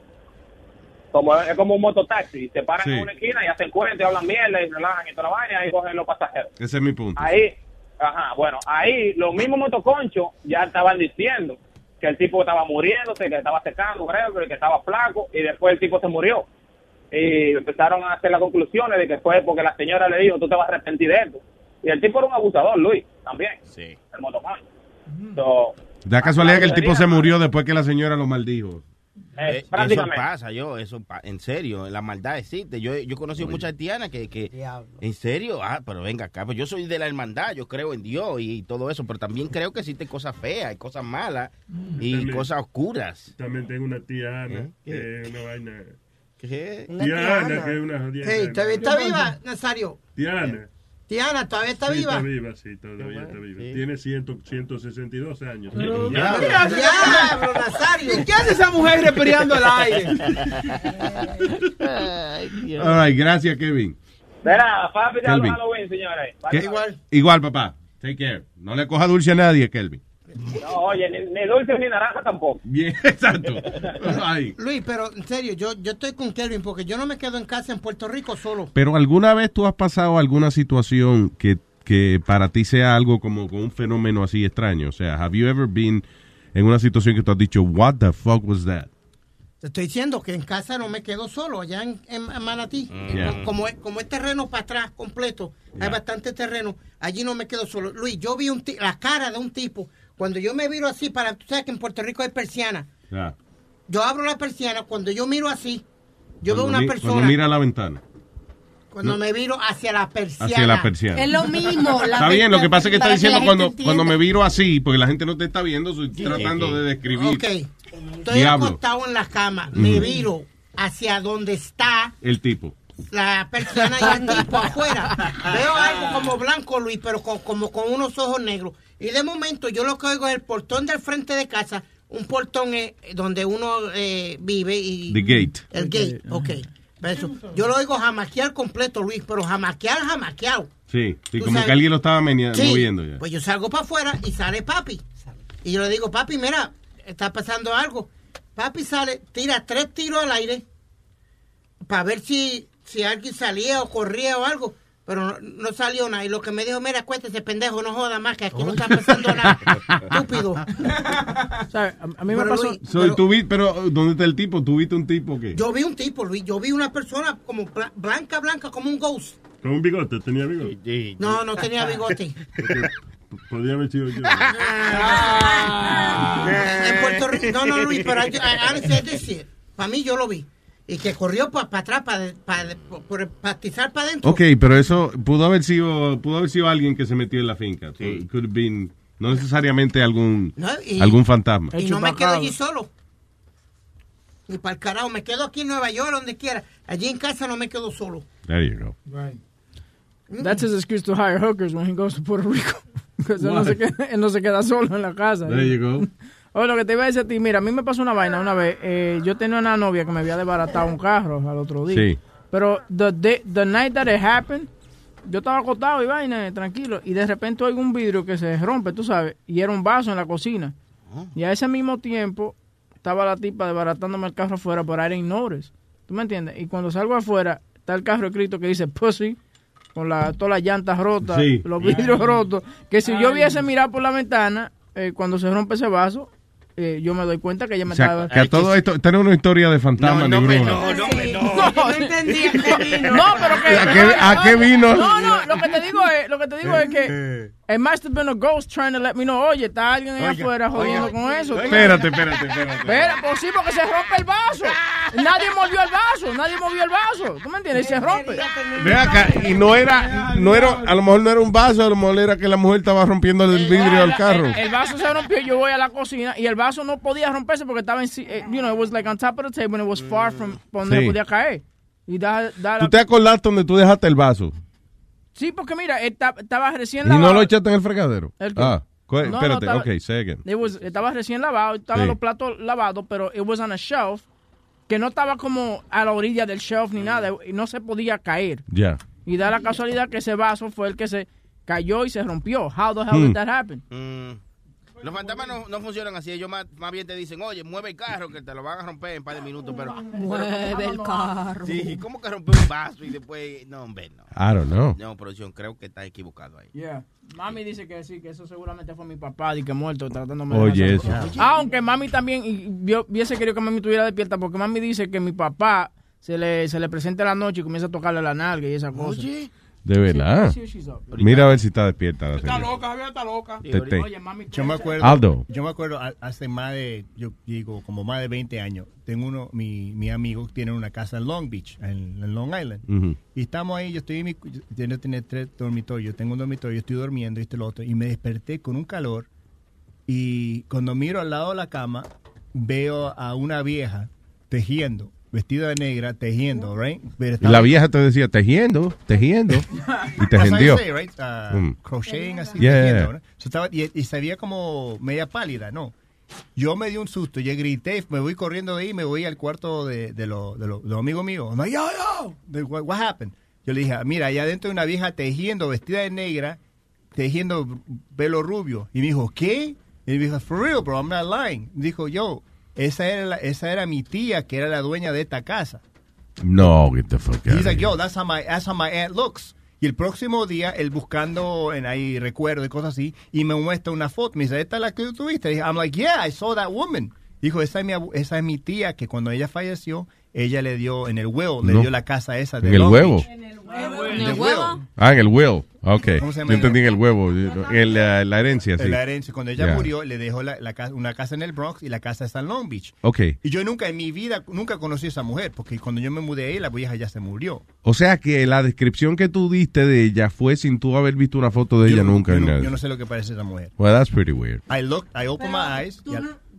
Como, es como un mototaxi. Se paran Sí. en una esquina y hacen cuenta y hablan mierda y relajan y toda la vaina y cogen los pasajeros. Ese es mi punto. Ahí, ajá, bueno, ahí los mismos motoconchos ya estaban diciendo que el tipo estaba muriéndose, que estaba secando, creo, que estaba flaco, y después el tipo se murió. Y empezaron a hacer las conclusiones de que fue porque la señora le dijo, tú te vas a arrepentir de esto. Y el tipo era un abusador, Luis, también. Sí. El. So, Da casualidad que el tipo se murió después que la señora lo maldijo. Eh, eso pasa, yo, eso pa- en serio, la maldad existe. Yo, yo he conocido muchas haitianas que, que en serio, ah, pero venga acá, pues yo soy de la hermandad, yo creo en Dios y todo eso, pero también creo que existen cosas feas, y cosas malas y También. cosas oscuras. También tengo una tía Ana, ¿Eh? que es una vaina. ¿Qué? Una Tía tía Ana, Ana. que es una jodida. Hey, ¿todavía está viva, Nazario? Tía Ana. Tiana, ¿todavía está Sí, viva? Está viva, sí, todavía está viva. Tiene 100, 162 años. Pero, Ya. ¿qué hace? Diablo, Nazario. ¿Y qué hace esa mujer respirando al aire? All right, gracias, Kevin. Verá, papi, ya Kelvin. Halloween, señores. ¿Qué? Igual, papá. Take care. No le coja dulce a nadie, Kelvin. No, oye, ni, ni dulce ni naranja tampoco. Bien, exacto. Ay. Luis, pero en serio, yo, yo estoy con Kelvin porque yo no me quedo en casa en Puerto Rico solo. Pero alguna vez tú has pasado alguna situación que, que para ti sea algo como con un fenómeno así extraño. O sea, have you ever been en una situación que tú has dicho, what the fuck was that? Te estoy diciendo que en casa no me quedo solo, allá en, en- Manatí. Mm. Yeah. Como, es, como es terreno para atrás completo, hay bastante terreno, allí no me quedo solo. Luis, yo vi un ti- la cara de un tipo, cuando yo me miro así, para, tú sabes que en Puerto Rico hay persiana. Ya. Yo abro la persiana, cuando yo miro así, yo veo una mi- persona, Cuando mira a la ventana. cuando no. me miro hacia la persiana. Hacia la persiana. Es lo mismo. la Está bien, lo que pasa es que está diciendo la cuando, cuando me viro así, porque la gente no te está viendo, estoy tratando de describir. Ok. Estoy Diablo. acostado en la cama, me Ujú. viro hacia donde está El tipo. la persiana y el tipo afuera. Veo algo como blanco, Luis, pero con- como con unos ojos negros. Y de momento yo lo que oigo es el portón del frente de casa, un portón eh, donde uno eh, vive y... The gate. El gate, ok. Eso. Yo lo oigo jamaquear completo, Luis, pero jamaquear, jamaqueado. Sí, sí como sabes- que alguien lo estaba Sí, moviendo ya. Pues yo salgo para afuera y sale papi. Y yo le digo, papi, mira, está pasando algo. Papi sale, tira tres tiros al aire para ver si, si alguien salía o corría o algo. Pero no, no salió nada. Y lo que me dijo, mira, cuéntese, pendejo, no joda más, que aquí no está pasando nada. Estúpido. A, a mí me Pero, pasó. Luis, So, pero- tú vi- pero, ¿dónde está el tipo? ¿Tú viste un tipo que? yo vi un tipo, Luis, yo vi una persona como bla- blanca, blanca, como un ghost. Con un bigote, tenía bigote. No, no tenía bigote. Podría haber sido yo. en Puerto Rico. No, no, Luis, pero I see it. para mí yo lo vi. Y que corrió para atrás, para pastizar para adentro. Ok, pero eso pudo haber sido pudo haber sido alguien que se metió en la finca. Could have been- no necesariamente algún No, y- algún fantasma. Y no me quedo allí solo. Ni para el carajo, me quedo aquí en Nueva York, donde quiera. Allí en casa no me quedo solo. There you go. Right. That's his excuse to hire hookers when he goes to Puerto Rico. Because él, no él no se queda solo en la casa. There you go. Oye, lo que te iba a decir a ti, mira, a mí me pasó una vaina una vez. eh, yo tenía una novia que me había desbaratado un carro al otro día. Sí. Pero the, day- the night that it happened, yo estaba acostado y vaina, tranquilo. Y de repente oigo un vidrio que se rompe, tú sabes. Y era un vaso en la cocina. Y a ese mismo tiempo estaba la tipa desbaratándome el carro afuera, por I didn't notice. ¿Tú me entiendes? Y cuando salgo afuera, está el carro escrito que dice pussy, con la, todas las llantas rotas, Sí. los vidrios rotos. Que si yo hubiese mirado por la ventana, eh, cuando se rompe ese vaso, eh, yo me doy cuenta que ella me O sea, estaba... que a todo esto, tener una historia de fantasma ni bruja. No, no, no, pero que... ¿A qué, a qué vino? No, no, lo que te digo es, lo que te digo es que it must have been a ghost trying to let me know, oye, está alguien allá Oiga, afuera jodiendo oiga, con eso. Espérate, espérate, espérate. Espera, pues sí, porque se rompe el vaso. Nadie movió el vaso, nadie movió el vaso. ¿Tú me entiendes? Y se rompe. Ve acá, y no era, no era, a lo mejor no era un vaso, a lo mejor era que la mujer estaba rompiendo el vidrio del carro. El, el vaso se rompió, yo voy a la cocina y el vaso no podía romperse porque estaba en, eh, you know, it was like on top of the table and it was far from donde Sí. podía caer. Y da, da ¿Tú la- te acordaste donde tú dejaste el vaso? Sí, porque mira, esta- estaba recién ¿Y lavado. no lo echaste en el fregadero? Ah, No, no, espérate, estaba- ok, say again. It was- estaba recién lavado, estaban Sí. los platos lavados, pero it was on a shelf que no estaba como a la orilla del shelf ni nada y no se podía caer. Ya. Y da la casualidad que ese vaso fue el que se cayó y se rompió. How the hell Hmm. did that happen? Mm. Los fantasmas no, no funcionan así. Ellos más, más bien te dicen, oye, mueve el carro que te lo van a romper en un par de minutos. Pero, Mueve el carro. Sí, ¿cómo que romper un vaso y después... No, hombre, no. I don't know. No, producción, creo que está equivocado ahí. Yeah. Mami dice que sí, que eso seguramente fue mi papá y que muerto tratándome Oye, de eso. Aunque mami también, y yo hubiese querido que mami estuviera despierta porque mami dice que mi papá se le, se le presenta en la noche y comienza a tocarle la nalga y esa cosa. Oye. De verdad. Sí, sí, sí, sí. Mira a ver si está despierta la Está loca, Javier está loca. Te- te- Oye, mami, Yo me acuerdo, Aldo. yo me acuerdo hace más de, yo digo, como más de 20 años, tengo uno, mi, mi amigo tiene una casa en Long Beach, en, en Long Island. Y estamos ahí, yo estoy en mi, yo yo tengo tres dormitorios, tengo un dormitorio, estoy durmiendo y este lo otro, y me desperté con un calor y cuando miro al lado de la cama, veo a una vieja tejiendo, vestida de negra, tejiendo, right? Pero Y estaba- la vieja te decía, tejiendo, tejiendo. Y te hendió. right? Uh, Mm. Crocheting así, Yeah, tejiendo, yeah. ¿no? So estaba- y, y se veía como media pálida, ¿no? Yo me di un susto, yo grité, me voy corriendo de ahí, me voy al cuarto de, de los de lo, de los amigos míos. Like, yo, yo, what, what happened? Yo le dije, mira, allá adentro hay una vieja tejiendo, vestida de negra, tejiendo pelo rubio. Y me dijo, ¿qué? Y me dijo, for real, bro, I'm not lying. Dijo, yo, esa era, la- esa era mi tía, que era la dueña de esta casa. No, get the fuck He's like, yo, that's how my, that's how my aunt looks. Y el próximo día, él buscando en ahí recuerdos y cosas así, y me muestra una foto. Me dice, ¿esta es la que tú tuviste? I'm like, yeah, I saw that woman. Dijo, esa es mi, esa es mi tía, que cuando ella falleció, ella le dio, en el will, le No. dio la casa esa de ¿En el Long huevo? Beach. ¿En el huevo? will. Ah, en el will. Ok. ¿Cómo se Yo entendí en el huevo. En la, la herencia, sí. La herencia. Cuando ella murió, le dejó la, la una casa en el Bronx y la casa está en Long Beach. Ok. Y yo nunca en mi vida, nunca conocí a esa mujer, porque cuando yo me mudé ahí, la vieja ya se murió. O sea que la descripción que tú diste de ella fue sin tú haber visto una foto de Yo ella no- nunca. Yo no, yo no sé lo que parece esa mujer. Well, that's pretty weird. I looked, I opened Pero my eyes.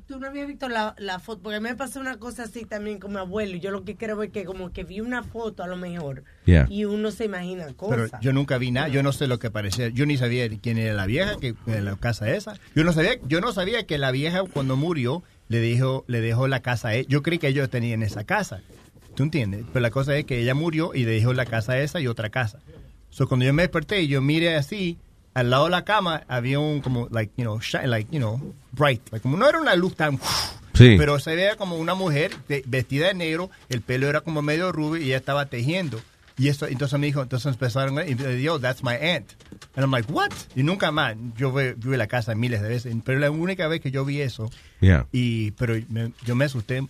Tú, no, habías visto la, la foto, porque a mí me pasó una cosa así también con mi abuelo. y Yo lo que creo es que como que vi una foto a lo mejor Yeah. y uno se imagina Pero cosas. yo nunca vi nada, yo no sé lo que parecía, yo ni sabía quién era la vieja que en la casa esa. Yo no sabía, yo no sabía que la vieja cuando murió le dijo, le dejó la casa a él. Yo creí que ellos tenían esa casa. ¿Tú entiendes? Pero la cosa es que ella murió y le dejó la casa esa y otra casa. So cuando yo me desperté y yo miré así, al lado de la cama había un como like, you know, shine, like, you know, bright, like, como no era una luz tan Sí. pero se veía como una mujer de- vestida de negro, el pelo era como medio rubio y ella estaba tejiendo. Y eso, entonces me dijo, entonces empezaron y me dijo, that's my aunt. And I'm like, what? Y nunca más, yo vi, vi la casa miles de veces, pero la única vez que yo vi eso, Yeah. y pero me- yo me asusté.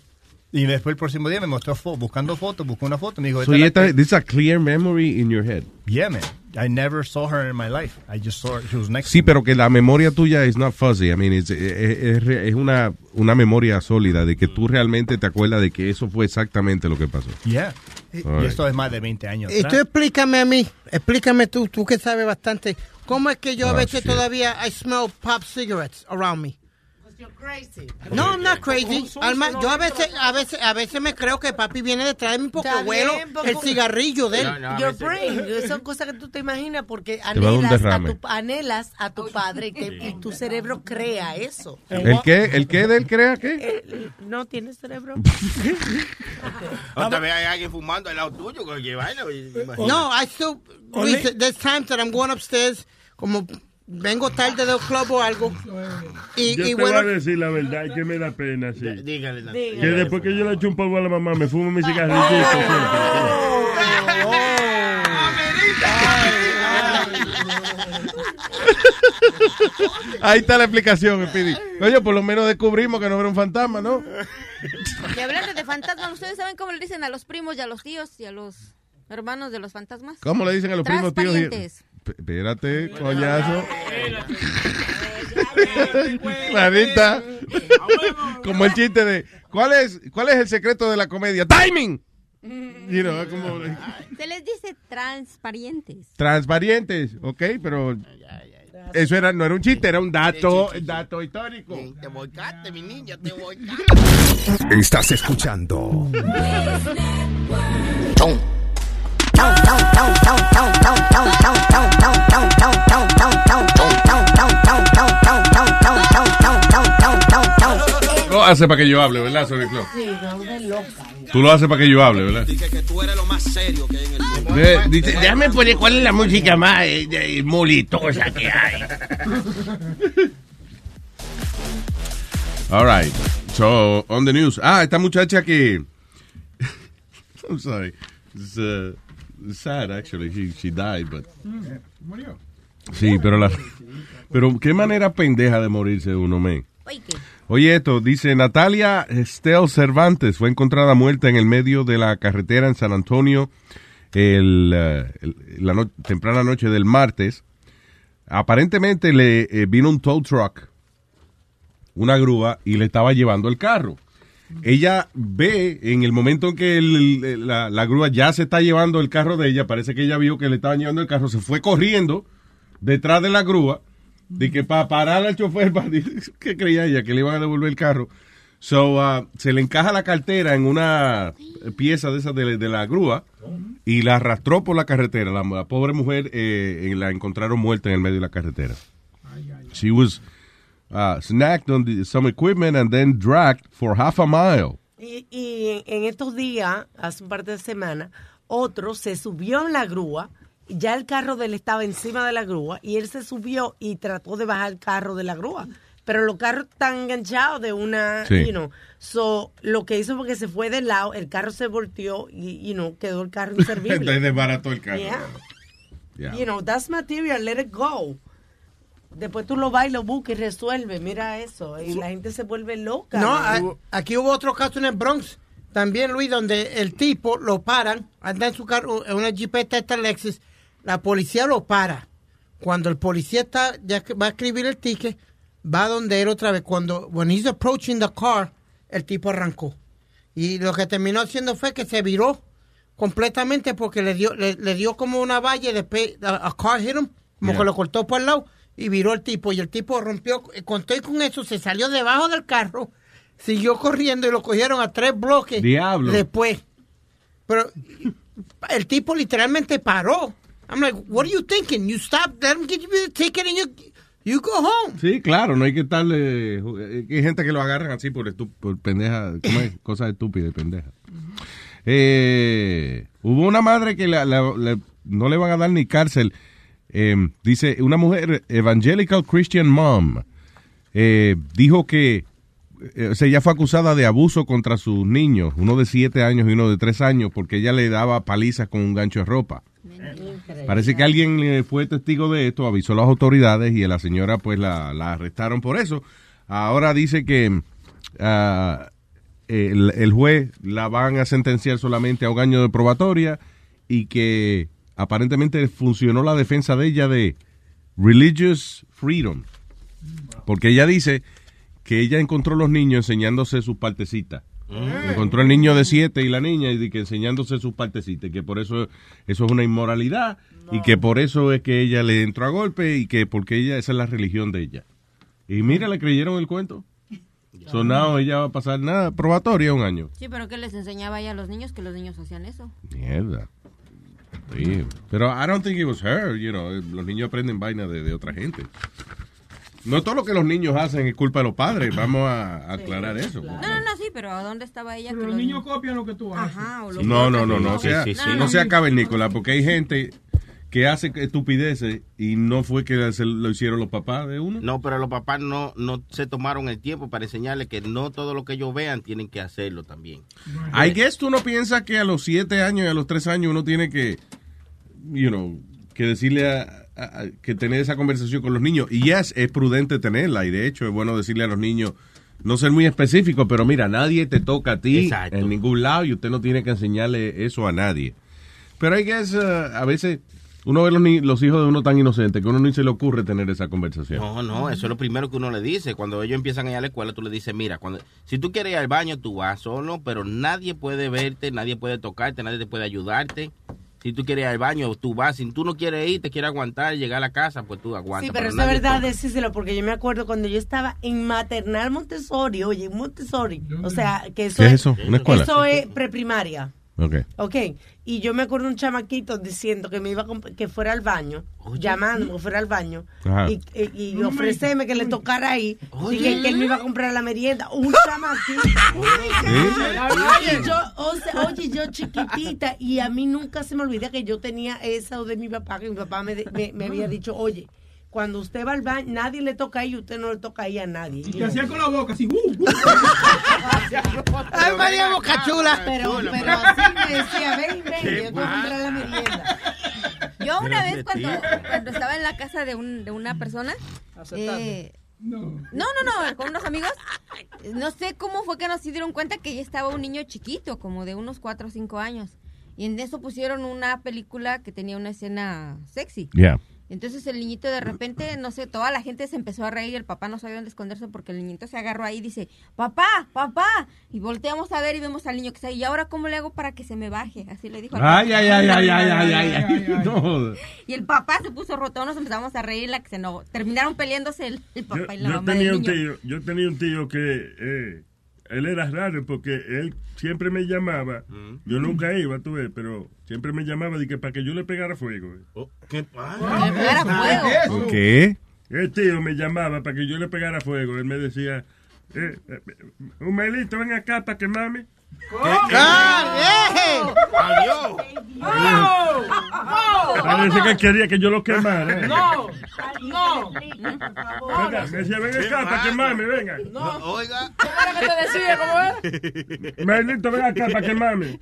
Y después el próximo día me mostró fo- buscando fotos, buscó una foto, me dijo, So "Esta esta- que-" this is a clear memory in your head. yeah, man. I never saw her in my life. I just saw her. She was next Sí, to me. pero que la memoria tuya es not fuzzy. I mean, it's- es, es- es una, una memoria sólida de que tú realmente te acuerdas de que eso fue exactamente lo que pasó. Yeah. Y right. esto es más de 20 años. Y tú explícame a mí, explícame tú, tú que sabes bastante, ¿cómo es que yo a Oh, veces shit. todavía I smell pop cigarettes around me? No, I'm not crazy. Alma, yo a veces, a veces, a veces me creo que papi viene detrás de mí porque porque- el cigarrillo de él. Your brain, son cosas que tú te imaginas porque a anhelas a, derrame. tu, anhelas a tu padre y, te- y tu cerebro crea eso. ¿El qué? ¿El qué de él crea qué? ¿No tienes cerebro? Otra vez hay alguien fumando al lado tuyo, que vaina. No, I still, there's times that I'm going upstairs, como vengo tarde del club o algo, y, Yo y te voy a bueno, decir la verdad, que me da pena, sí. Dígale, Que después que yo le echo un polvo a la mamá, me fumo mi cigarrillito. Ahí está la explicación, Speedy. Oye, por lo menos descubrimos que no era un fantasma, ¿no? Y hablando de fantasmas, ¿ustedes saben cómo le dicen a los primos y a los tíos y a los hermanos de los fantasmas? ¿Cómo le dicen a los primos tíos? Transparentes. Espérate, coñazo. Clarita. Como el chiste de, ¿cuál es, ¿cuál es el secreto de la comedia? ¡Timing! You know, como Se les dice transparentes. transparentes, ¿ok? Pero eso era, no era un chiste, era un dato, dato histórico. Te volcaste, mi niña, te volcaste. Estás escuchando Lo hace para que yo hable, ¿verdad, Sonic Flow? Sí, loca. Tú lo haces para que yo hable, ¿verdad? Eh, dice, déjame poner cuál es la música más eh, eh, molitosa que hay. All right. So, on the news. Ah, esta muchacha que. I'm sorry. It's uh, sad, actually. She, she died, but. Murió. Sí, pero la. Pero qué manera pendeja de morirse uno, men. Oye, esto dice Natalia Estel Cervantes fue encontrada muerta en el medio de la carretera en San Antonio el, eh, el- la no- temprana noche del martes. Aparentemente le eh, vino un tow truck, una grúa, y le estaba llevando el carro. Ella ve en el momento en que el- la, la grúa ya se está llevando el carro de ella, parece que ella vio que le estaban llevando el carro, se fue corriendo detrás de la grúa, de que para parar al chofer, para, ¿qué creía ella? Que le iban a devolver el carro. So, uh, se le encaja la cartera en una pieza de esas de, de la grúa y la arrastró por la carretera. La, la pobre mujer eh, la encontraron muerta en el medio de la carretera. She was uh, snagged on the- some equipment and then dragged for half a mile. Y, y en, estos días, hace un par de semanas, otro se subió en la grúa, ya el carro de él estaba encima de la grúa, y él se subió y trató de bajar el carro de la grúa. Pero los carros están enganchados de una, Sí. you know, so, lo que hizo fue que se fue de lado, el carro se volteó y, you know, quedó el carro inservible. Entonces desbarató el carro. Yeah. Yeah. You know, that's material, let it go. Después tú lo vas y lo buscas y resuelves, mira eso, y la gente se vuelve loca. No, a- aquí hubo otro caso en el Bronx, también Luis, donde el tipo lo paran, anda en su carro, en una jipeta esta Lexus, la policía lo para. Cuando el policía está, ya que va a escribir el ticket, va donde él otra vez. Cuando, when he's approaching the car, el tipo arrancó. Y lo que terminó haciendo fue que se viró completamente porque le dio, le, le dio como una valla y después a, a car hit him, como Yeah. que lo cortó por el lado y viró el tipo. Y el tipo rompió, eh, con todo y con eso, se salió debajo del carro, siguió corriendo y lo cogieron a tres bloques Diablo. después. Pero el tipo literalmente paró. I'm like, what are you thinking? You stop, let him give you the ticket and you, you go home. Sí, claro, no hay que estarle. eh, Hay gente que lo agarran así por, estu- por pendeja, ¿cómo es? cosas estúpidas y pendejas. Eh, hubo una madre que la- la- la- no le van a dar ni cárcel. Eh, dice, una mujer, evangelical Christian mom, eh, dijo que, eh, o sea, ella fue acusada de abuso contra sus niños, uno de siete años y uno de tres años, porque ella le daba palizas con un gancho de ropa. Parece que alguien eh, fue testigo de esto, avisó a las autoridades y a la señora pues la, la arrestaron por eso. Ahora dice que el, el juez la van a sentenciar solamente a un año de probatoria y que aparentemente funcionó la defensa de ella de religious freedom. Porque ella dice que ella encontró los niños enseñándose sus partecitas. Encontró el niño de siete y la niña y que enseñándose sus partecitas, y que por eso eso es una inmoralidad y que por eso es que ella le entró a golpe y que porque ella esa es la religión de ella. Y mira, le creyeron el cuento. Sonado, ella va a pasar nada, probatoria un año. Sí, pero ¿qué les enseñaba ella a los niños? Que los niños hacían eso. Mierda. Sí, Pero I don't think it was her, you know, los niños aprenden vaina de, de otra gente. No todo lo que los niños hacen es culpa de los padres, vamos a, a aclarar eso. No, no, no, sí, pero ¿a dónde estaba ella? Pero que los niños copian lo que tú haces. Ajá, o lo No, no, no, no, Sí, sea, sí, sí. no sea cavernícola, porque hay gente que hace estupideces y no fue que se lo hicieron los papás de uno. No, pero los papás no, no se tomaron el tiempo para enseñarles que no todo lo que ellos vean tienen que hacerlo también. I guess tú no piensas que a los siete años y a los tres años uno tiene que, you know, que decirle a, a- a- que tener esa conversación con los niños. Y yes, es prudente tenerla y de hecho es bueno decirle a los niños, no ser muy específico, pero mira, nadie te toca a ti Exacto. en ningún lado y usted no tiene que enseñarle eso a nadie. Pero I guess uh, a veces Uno ve los, ni- los hijos de uno tan inocentes que a uno ni se le ocurre tener esa conversación. No, no, eso es lo primero que uno le dice. Cuando ellos empiezan a ir a la escuela, tú le dices, mira, cuando, si tú quieres ir al baño, tú vas solo, pero nadie puede verte, nadie puede tocarte, nadie te puede ayudarte. Si tú quieres ir al baño, tú vas. Si tú no quieres ir, te quieres aguantar, llegar a la casa, pues tú aguantas. Sí, pero eso es verdad toca. decírselo, porque yo me acuerdo cuando yo estaba en maternal Montessori, oye, Montessori, o sea, que eso ¿Qué es eso? ¿Una escuela? Eso es preprimaria. Ok. Ok, y yo me acuerdo un chamaquito diciendo que me iba a que fuera al baño, llamándome que fuera al baño Ajá. y, y, y ofrecerme que le tocara ahí y que, que él me iba a comprar la merienda. Un chamaquito. Oye, yo, o sea, oye, yo chiquitita y a mí nunca se me olvida que yo tenía esa de mi papá, que mi papá me, me, me había dicho, oye, cuando usted va al baño, nadie le toca ahí, usted no le toca ahí a nadie. Y que hacía con la boca así. Uh, uh. Ay, María Boca Chula. Pero, pero así me decía, ven, ven, yo te voy a comprar la merienda. Yo una vez cuando, cuando estaba en la casa de, un, de una persona, eh, no, no, no, con unos amigos, no sé cómo fue que nos dieron cuenta que ya estaba un niño chiquito, como de unos 4 o 5 años. Y en eso pusieron una película que tenía una escena sexy. Yeah. Entonces el niñito de repente, no sé, toda la gente se empezó a reír, el papá no sabía dónde esconderse porque el niñito se agarró ahí y dice, papá, papá, y volteamos a ver y vemos al niño que está ahí, ¿y ahora cómo le hago para que se me baje? Así le dijo. al Ay, papá. ay, ay, ay, ay, ay, ay, ay. No. Y el papá se puso roto, nos empezamos a reír, la que se no, terminaron peleándose el, el Yo, papá y la yo mamá tenía del un tío, yo tenía un tío que eh, él era raro porque él siempre me llamaba. Yo nunca iba, tú ves, pero siempre me llamaba de que para que yo le pegara fuego. eh. ¿Qué pasa? pegara fuego? ¿Qué? El tío me llamaba para que yo le pegara fuego. Él me decía, eh, eh, un melito, ven acá para que mami. ¡Adiós! Parece que quería que yo lo quemara. eh. No, no. Venga, me decía, ven acá para que mami, venga. Oiga. ¿Cómo era que te decía? ¿Cómo era? Melito, ven acá para que mami.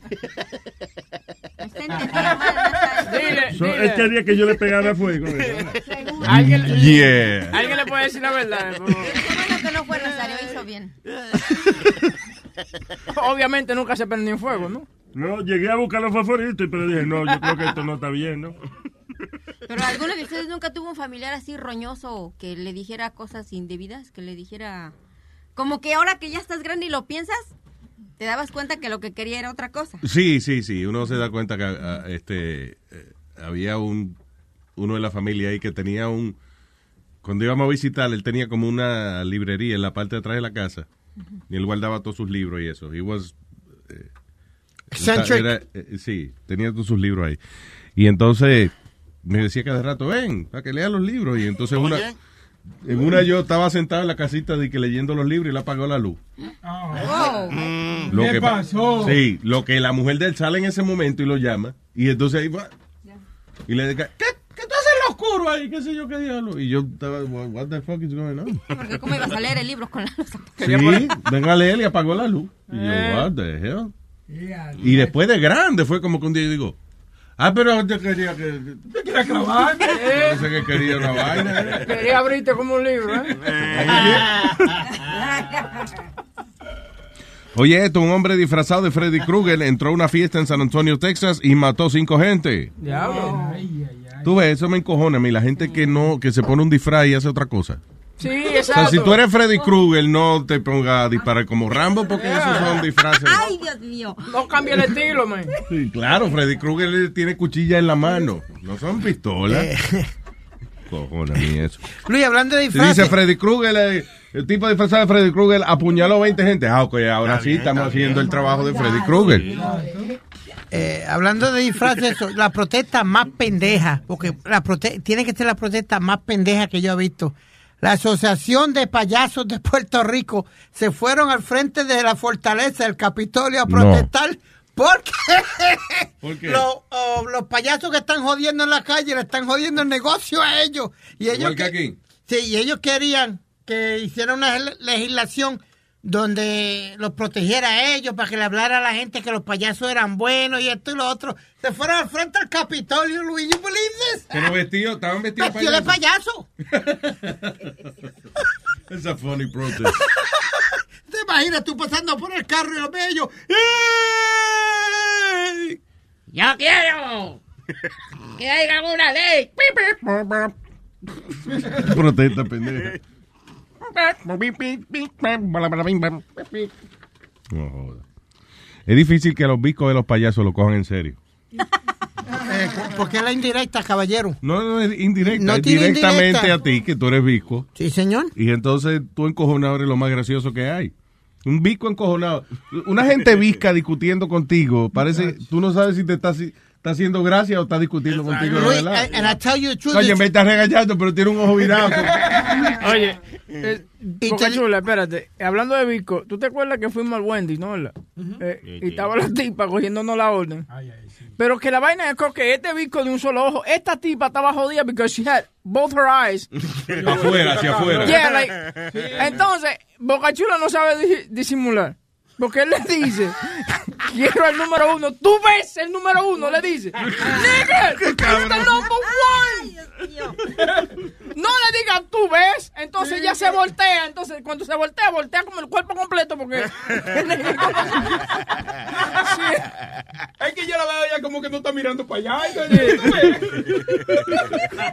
Dile, So, dile. él quería que yo le pegara fuego. eh. ¿Alguien, Yeah. ¿Alguien le puede decir la verdad? por favor? Fue Rosario, hizo bien. Obviamente nunca se prendió en fuego, ¿no? No, llegué a buscar los favoritos, pero dije, no, yo creo que esto no está bien, ¿no? Pero alguno de ustedes nunca tuvo un familiar así roñoso que le dijera cosas indebidas, que le dijera... Como que ahora que ya estás grande y lo piensas, te dabas cuenta que lo que quería era otra cosa. Sí, sí, sí. Uno se da cuenta que ah, este eh, había un uno de la familia ahí que tenía un cuando íbamos a visitar él tenía como una librería en la parte de atrás de la casa y él guardaba todos sus libros y eso. He was eh, era- eh, sí, tenía todos sus libros ahí. Y entonces me decía cada rato, ven, para que lea los libros. Y entonces una, en una yo estaba sentado en la casita de que leyendo los libros y le apagó la luz. Lo ¿Qué que pa- pasó? Sí, lo que la mujer de él sale en ese momento y lo llama. Y entonces ahí va. Y le dice, ¿qué, oscuro ahí? ¿Qué sé yo qué diablo? Y yo estaba, what what the fuck is going on? Porque cómo ibas a leer el libro con la luz. Sí, venga a leer y apagó la luz. Y yo, what the hell? Y después de grande fue como que un día yo digo, ah, pero yo quería que... ¿Te quieres clavar? Parece que quería una vaina. ¿eh? Quería abrirte como un libro, ¿eh? Oye, esto, un hombre disfrazado de Freddy Krueger entró a una fiesta en San Antonio, Texas y mató cinco gente. Diablo. Tú ves, eso me encojona a mí, la gente que no, que se pone un disfraz y hace otra cosa. Sí, O sea, si tú eres Freddy Krueger, no te ponga a disparar como Rambo porque esos son disfraces. Ay, Dios mío. No cambia el estilo, man. Sí, claro, Freddy Krueger tiene cuchilla en la mano, no son pistolas. Eh. Cojona a mí eso. Luis, hablando de Si disfraces. dice Freddy Krueger, eh, el tipo disfrazado de Freddy Krueger apuñaló 20 gente. Ah, ok, ahora sí estamos haciendo el trabajo de Freddy Krueger. Eh, hablando de disfraces, la protesta más pendeja, porque la prote tiene que ser la protesta más pendeja que yo he visto. La Asociación de Payasos de Puerto Rico se fueron al frente de la fortaleza del Capitolio a No. protestar porque ¿Por qué? Los, oh, los payasos que están jodiendo en la calle le están jodiendo el negocio a ellos. Y ellos que aquí. Sí, y ellos querían que hiciera una le- legislación donde los protegiera a ellos para que le hablara a la gente que los payasos eran buenos y esto y lo otro. Se fueron al frente al Capitolio, Luis. You believe this? Pero vestidos, estaban vestidos Vestido de payaso. Es a funny protest. ¿Te imaginas tú pasando por el carro y los ves ellos? ¡Ey! ¡Yo quiero! Que haya una ley. Protesta, pendeja. No joda. Es difícil que los bicos de los payasos lo cojan en serio. Eh, ¿Por qué la indirecta, caballero? No, no es indirecta, No es directamente indirecta. a ti, que tú eres bico. Sí, señor. Y entonces tú encojonado eres lo más gracioso que hay. Un bico encojonado. Una gente visca discutiendo contigo, parece, tú no sabes si te está, si- está haciendo gracia o está discutiendo contigo. Luis, verdad. and I tell you the truth. Oye, me estás regañando, pero tiene un ojo virado. Oye, eh, Boca Chula, espérate. Hablando de Vico, ¿tú te acuerdas que fuimos al Wendy, no? verdad? Eh, y estaba la tipa cogiéndonos la orden. Pero que la vaina es que este Vico de un solo ojo, esta tipa estaba jodida because she had both her eyes. Afuera, hacia afuera. Yeah, like, entonces, Boca Chula no sabe di- disimular. Porque él le dice, quiero el número uno. Tú ves el número uno, le dice. Nigga, it's the number one. No le digan, tú ves. Entonces ya se voltea. Entonces, cuando se voltea, voltea como el cuerpo completo. Porque. Es que yo la veo ya como que no está mirando para allá.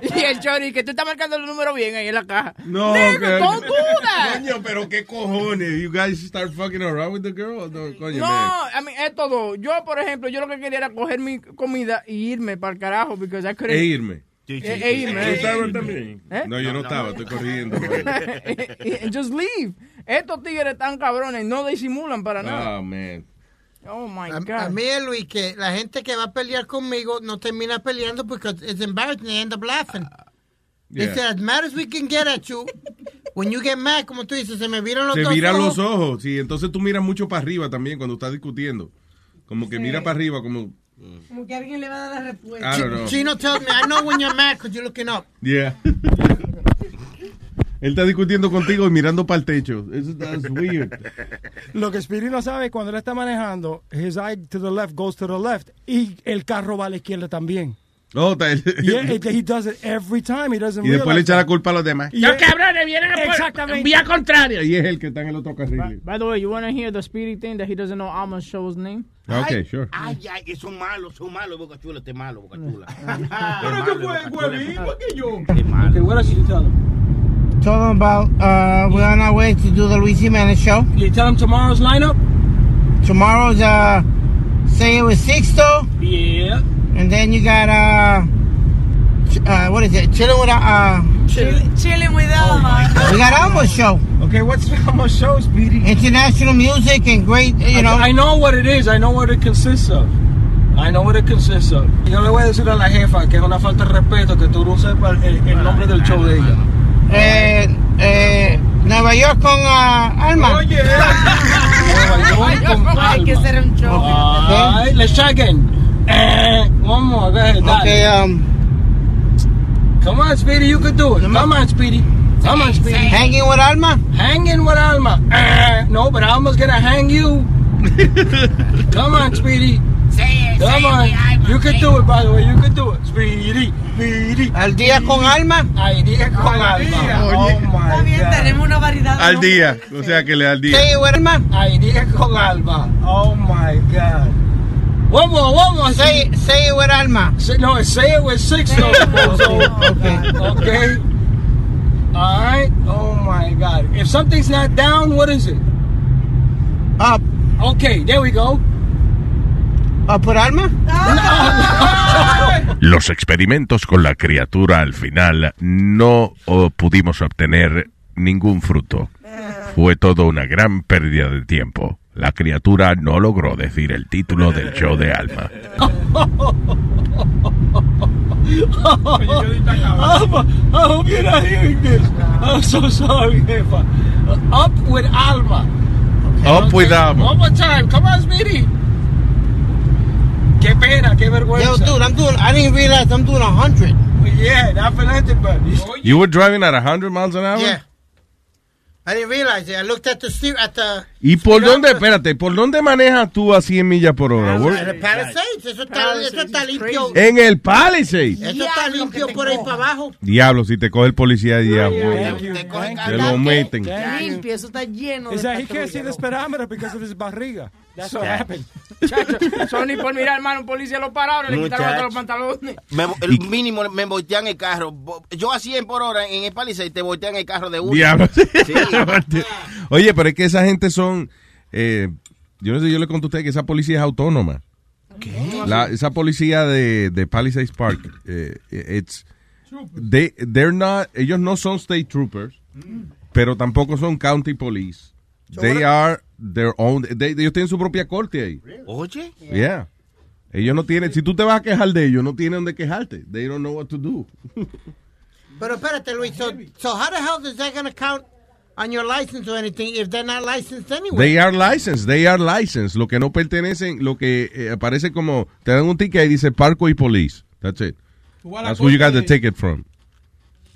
y el Chori, que tú estás marcando el número bien ahí en la caja. No, do that. Coño, pero qué cojones. You guys start fucking around with the girl. No, coño, No, a mí es todo. Yo, por ejemplo, yo lo que quería era coger mi comida y irme para el carajo. Because I couldn't- E irme. E- e irme. ¿Tú estabas también? ¿Eh? No, yo no, estaba, estoy corriendo. Just leave. Estos tigres están cabrones, no disimulan para nada. Oh, man. Oh my A, God. a mí, Luis, que la gente que va a pelear conmigo no termina peleando porque it's embarrassing. They end up laughing. Yeah. as mad as we can get at you, when you get mad, como tú dices, se me viran los Se dos viran ojos. los ojos, sí. Entonces tú miras mucho para arriba también cuando estás discutiendo. Como que Sí. mira para arriba, como. Como que alguien le va a dar la respuesta. I don't know. Chino tells me, I know when you're mad because you're looking up. Yeah. Él está discutiendo contigo y mirando para el techo. Eso that's weird. Lo que Speedy no sabe cuando él está manejando, his eye to the left goes to the left y el carro va a la izquierda también. Está- Yeah, it- he does it every time. He doesn't y después le realize echa la that. culpa a los demás. Y Los él- cabrones vienen a por Exactamente. vía contraria. Y es el que está en el otro carril. By the way, you want to hear the speedy thing that he doesn't know Alma's show's name? Okay, sure. Ay, ay, que son malos, son malos, Boca Chula, este es malo, Boca Chula. Pero que fue, fue igual que yo. Okay, what else did you tell them? Told them about, uh, we're on our way to do the Luis Jimenez show. You tell them tomorrow's lineup? Tomorrow's, uh, say it was Sixto. Yeah. And then you got, uh, ch- uh, what is it? Chilling with, uh, Chilling chilling with Alma. we got Almost show. Okay, what's almost show, Speedy? International music and great, you know. I, I know what it is. I know what it consists of. I know what it consists of. Yo le voy a decir a la jefa que es una falta de respeto que tú no sepas el, el nombre del show de ella. Eh, eh, Nueva York con uh, Alma. Oye, Hay que hacer un show. All right, let's try again. Eh, one more. Go ahead. dale. Okay, um, Come on, Speedy, you can do it. Come on, Speedy. Come on, Speedy. hanging with Alma. Hanging with Alma. Eh, no, but Alma's gonna hang you. Come on, Speedy. Come on. You can do it, by the way. You can do it. Speedy. Speedy. Al día con Alma. Al día con Alma. Oh, Está my bien, God. tenemos una variedad. Al día. O sea que le al día. Say it with Alma. Al día con Alma. Oh, my God. One more, one more. Say, say it with Alma. Say, no, say it with six though. okay. Okay. All right. Oh my God. If something's not down, what is it? Up. Okay, there we go. Up with Alma. Los experimentos con la criatura al final no pudimos obtener ningún fruto. Fue todo una gran pérdida de tiempo. La criatura no logró decir el título del show de Alma. Alma, I hope you're not hearing this. I'm so sorry, Jefa. Up with Alma. Up with Alma. One more time. Come on, Speedy. Qué pena, qué Yo, vergüenza. dude, I'm doing. I didn't realize I'm doing a hundred. Yeah, not for nothing, but You were driving at 100 miles an hour? Yeah. I didn't realize it. I looked at the steer at the. ¿Y por dónde, espérate, por dónde manejas tú a 100 millas por hora? En el Palisades. Eso está, eso está limpio. En el Palisade. Eso está limpio por ahí para abajo. Diablo, si te coge el policía, diablo. You. Thank Te lo meten. Limpio, eso está lleno de he can't see the speedometer because of his barriga. That's what happened. Chacho, Sony por mirar, hermano, un policía lo pararon, le quitaron hasta los Muchacho. pantalones. Me- el mínimo me voltean el carro. Yo a 100 por hora en el Palisade te voltean el carro de uno. Diablo. Sí. Oye, pero es que esa gente son. eh, yo no sé, yo le conté a usted que esa policía es autónoma. La- esa policía de, de Palisades Park, eh, it's, they, they're not, ellos no son state troopers, pero tampoco son county police. They are their own. they- ellos tienen su propia corte ahí. Oye. Yeah. Ellos no tienen, si tú te vas a quejar de ellos, no tienen donde quejarte. They don't know what to do. Pero espérate, Luis. So, so how the hell is that going to count on your license or anything if they're not licensed anyway? They are licensed, they are licensed. Lo que no pertenecen, lo que eh, aparece como, te dan un ticket y dice Parkway Police. That's it. That's who you got the ticket from.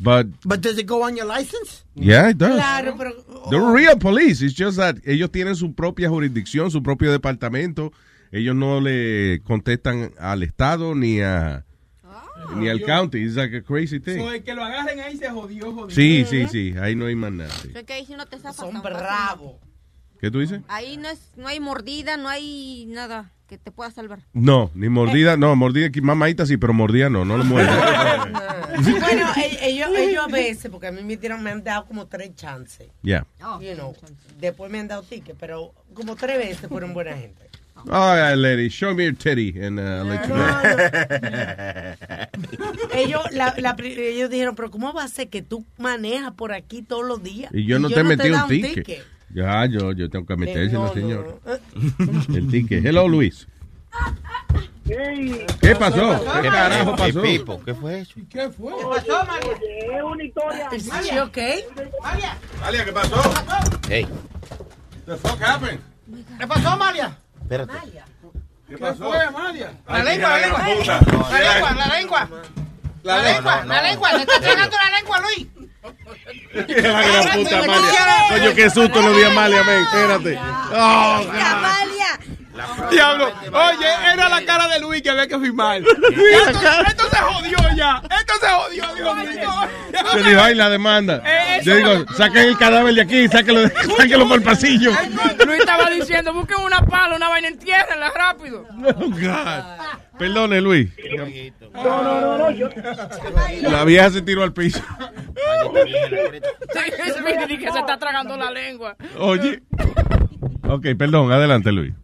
But, But does it go on your license? yeah, it does. Claro, pero... They're real police. It's just that ellos tienen su propia jurisdicción, su propio departamento. Ellos no le contestan al Estado ni a ni al county. It's like a crazy thing. So, el que lo agarren ahí se jodió, jodió. Sí, sí, sí. Ahí no hay más nada. sí. Creo que ahí sí no te zafas Son bravos. ¿Qué tú dices? Ahí no, es, no hay mordida, no hay nada que te pueda salvar. No, ni mordida. No, mordida, mamadita sí, pero mordida no, no lo muerde. Bueno, ellos, ellos a veces, porque a mí me, dieron, me han dado como tres chances. Yeah. You know, después me han dado tickets, pero como tres veces fueron buena gente. All right, lady, show me your titty and uh, I'll let you know. Ellos, la, la pri- ellos dijeron, pero ¿cómo va a ser que tú manejas por aquí todos los días? Y yo no te metí he un dado ticket. Ya, yo, yo tengo que metérselo, no, señor. no. El ticket. Hello, Luis. ¿Qué pasó? ¿Qué carajo pasó? Pipo, ¿qué fue eso? ¿Qué fue? ¿Qué pasó, María? Es una historia. ¿Is she okay? María. Malia, ¿qué pasó? Hey, The fuck happened? ¿Qué pasó, María? espérate. ¿Qué ¿Qué fue, Amalia? La lengua, la lengua. La lengua, la lengua. La lengua, la lengua. Se está tragando la lengua, Luis. La gran puta Amalia. Coño, qué susto lo di a Amalia, men. Espérate. Oh, Amalia! Diablo. Oye, era la cara de Luis que había que firmar. Esto, esto se jodió ya. Esto se jodió, Dios mío. Se dijo, ay, la demanda. Eh, Yo digo, saquen el cadáver de aquí, sáquenlo por el pasillo. Luis estaba diciendo, busquen una pala, una vaina, entiérrenla rápido. Oh, God. Perdone, Luis. No, no, no, no. Yo, La vieja se tiró al piso. Que se está tragando la lengua. Oye. Ok, perdón, adelante, Luis.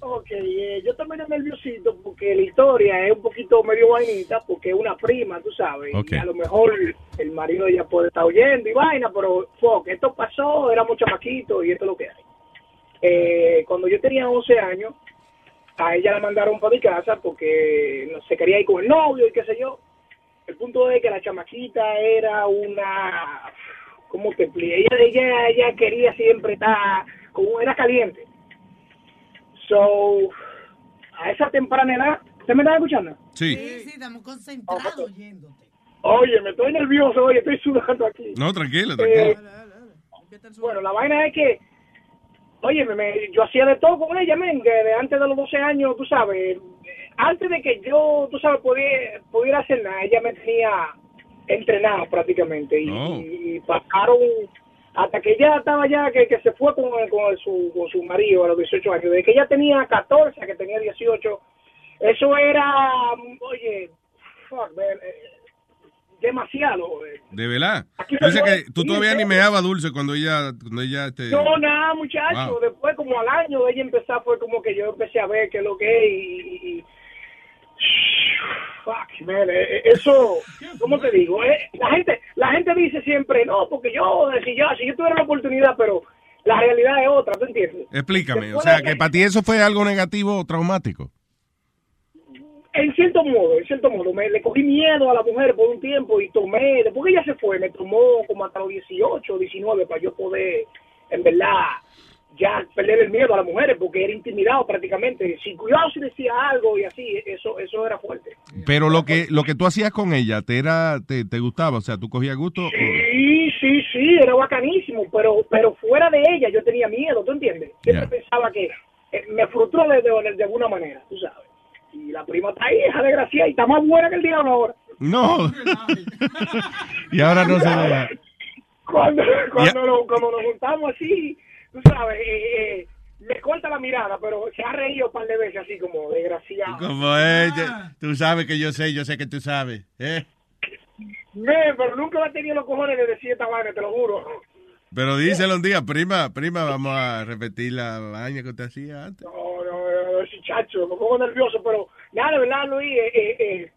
ok, eh, yo también estoy nerviosito porque la historia es un poquito medio vainita porque es una prima, tú sabes. Y a lo mejor el marido ella puede estar oyendo y vaina, pero fuck, esto pasó, éramos chamaquitos y esto es lo que hay. Eh, cuando yo tenía 11 años, a ella la mandaron para mi casa porque no se quería ir con el novio y qué sé yo. El punto es que la chamaquita era una, ¿cómo te explico? Ella, ella, ella quería siempre estar, como era caliente. So, a esa temprana edad, ¿usted me está escuchando? Sí. Sí, estamos concentrados oyéndote. Oye, me estoy nervioso, oye, estoy sudando aquí. No, tranquilo, Eh, tranquilo. bueno, la vaina es que, oye, me, yo hacía de todo con ella, men, que de antes de los 12 años, tú sabes, antes de que yo, tú sabes, pudiera, pudiera hacer nada, ella me tenía entrenado prácticamente y, Oh. y pasaron hasta que ella estaba ya, que, que se fue con, con su, con su marido a los 18 años, desde que ella tenía 14 a que tenía 18, eso era, oye, fuck, man, eh, demasiado. eh. De verdad. Dice que tú todavía ni meaba dulce cuando ella, cuando ella No, nada, muchacho. Wow. Después, como al año de ella empezar, fue como que yo empecé a ver qué es lo que es y... y- y- Fuck, man, eh, eh, eso, ¿cómo te digo? Eh, la gente la gente dice siempre, no, porque yo, si yo, si yo tuviera la oportunidad, pero la realidad es otra, ¿tú entiendes? Explícame, o sea, de que para ti eso fue algo negativo o traumático. En cierto modo, en cierto modo, me le cogí miedo a la mujer por un tiempo y tomé, después que ella se fue, me tomó como hasta los 18, 19 para yo poder, en verdad, ya perder el miedo a las mujeres porque era intimidado prácticamente. Si cuidado si decía algo y así, eso eso era fuerte. Pero lo que lo que tú hacías con ella, ¿te era te, te gustaba? O sea, ¿tú cogías gusto? o- Sí, sí, sí, era bacanísimo, pero pero fuera de ella yo tenía miedo, ¿tú entiendes? Siempre pensaba que eh, me frustró de, de, de alguna manera, tú sabes. Y la prima está ahí, esa desgracia, y está más buena que el diablo ahora. No. y ahora no se deja. cuando, cuando, nos, cuando nos juntamos así, tú sabes, eh, eh, me corta la mirada, pero se ha reído un par de veces así como desgraciado. Como es, ya- tú sabes que yo sé, yo sé que tú sabes. ¿eh? Pero nunca ha tenido los cojones de decir esta vaina, te lo juro. Pero díselo un día, prima, prima, vamos a repetir la vaina que usted hacía antes. No, no, no, ese chacho, me pongo nervioso, pero nada, de verdad, Luis, eh, eh, eh,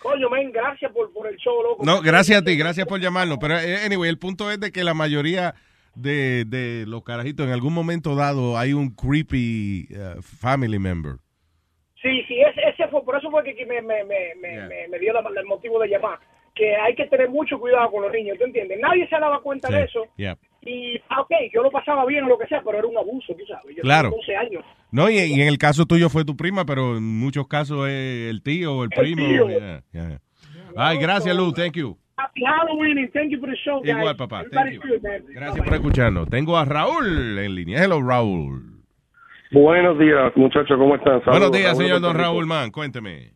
coño, men, gracias por, por el show, loco. No, gracias a ti, gracias por llamarnos. Pero, eh, anyway, el punto es de que la mayoría de, de los carajitos, en algún momento dado, hay un creepy eh, family member. Sí, sí, ese, ese fue, por eso fue que me, me, me, me, me- me dio la- el motivo de llamar, que hay que tener mucho cuidado con los niños, ¿tú entiendes? Nadie se daba cuenta de eso, Yeah. Y, ah, ok, yo lo pasaba bien o lo que sea, pero era un abuso, tú sabes, yo Claro. tenía 12 años. No, y, y en el caso tuyo fue tu prima, pero en muchos casos es el tío o el primo. tío. yeah, yeah. Ay, gracias, Lou, thank you. Happy Halloween and thank you for the show, guys. Igual, papá, Everybody's thank you. good, man. Gracias por escucharnos. Tengo a Raúl en línea. Hello, Raúl. Buenos días, muchachos, ¿cómo están? Buenos días, Raúl señor don. Raúl Man. Cuénteme.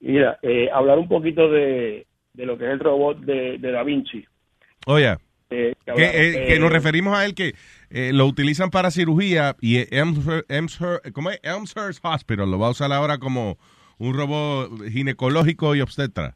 Mira, eh, hablar un poquito de, de lo que es el robot de, de Da Vinci. Oye, Eh, que, hablar, eh, que nos referimos a él que eh, lo utilizan para cirugía y Elmshurst, Elmshurst- ¿cómo es? Elmshurst Hospital lo va a usar ahora como un robot ginecológico y obstetra.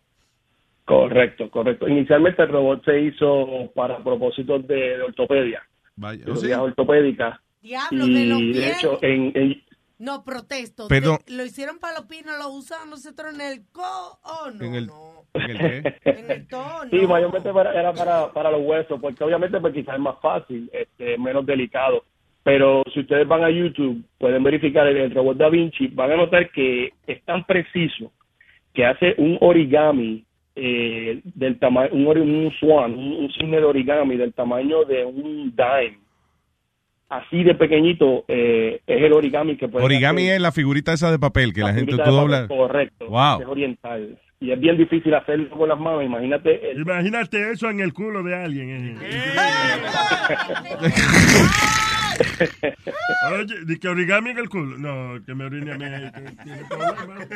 Correcto, correcto. Inicialmente el robot se hizo para propósitos de, de ortopedia, Vaya, ortopédicas. Diablo, y de los de hecho, en, en- No, protesto. Perdón. De- lo hicieron para los pies, no lo usaban nosotros en el co. Oh, no. En el, ¿en el qué? En el tono. Sí, mayormente para- era para, para los huesos, porque obviamente pues, quizás es más fácil, este, menos delicado. Pero si ustedes van a YouTube, pueden verificar el, el robot Da Vinci, van a notar que es tan preciso que hace un origami eh, del tamaño, un, un swan, un, un cisne de origami del tamaño de un dime. Así de pequeñito eh, es el origami que puede Origami es la figurita esa de papel que la, gente tú dobla. Correcto. Wow. Es oriental. Y es bien difícil hacerlo con las manos. Imagínate. el- Imagínate eso en el culo de alguien. eh. Oye, di que origami en el culo. No, que me orine a mí. problema.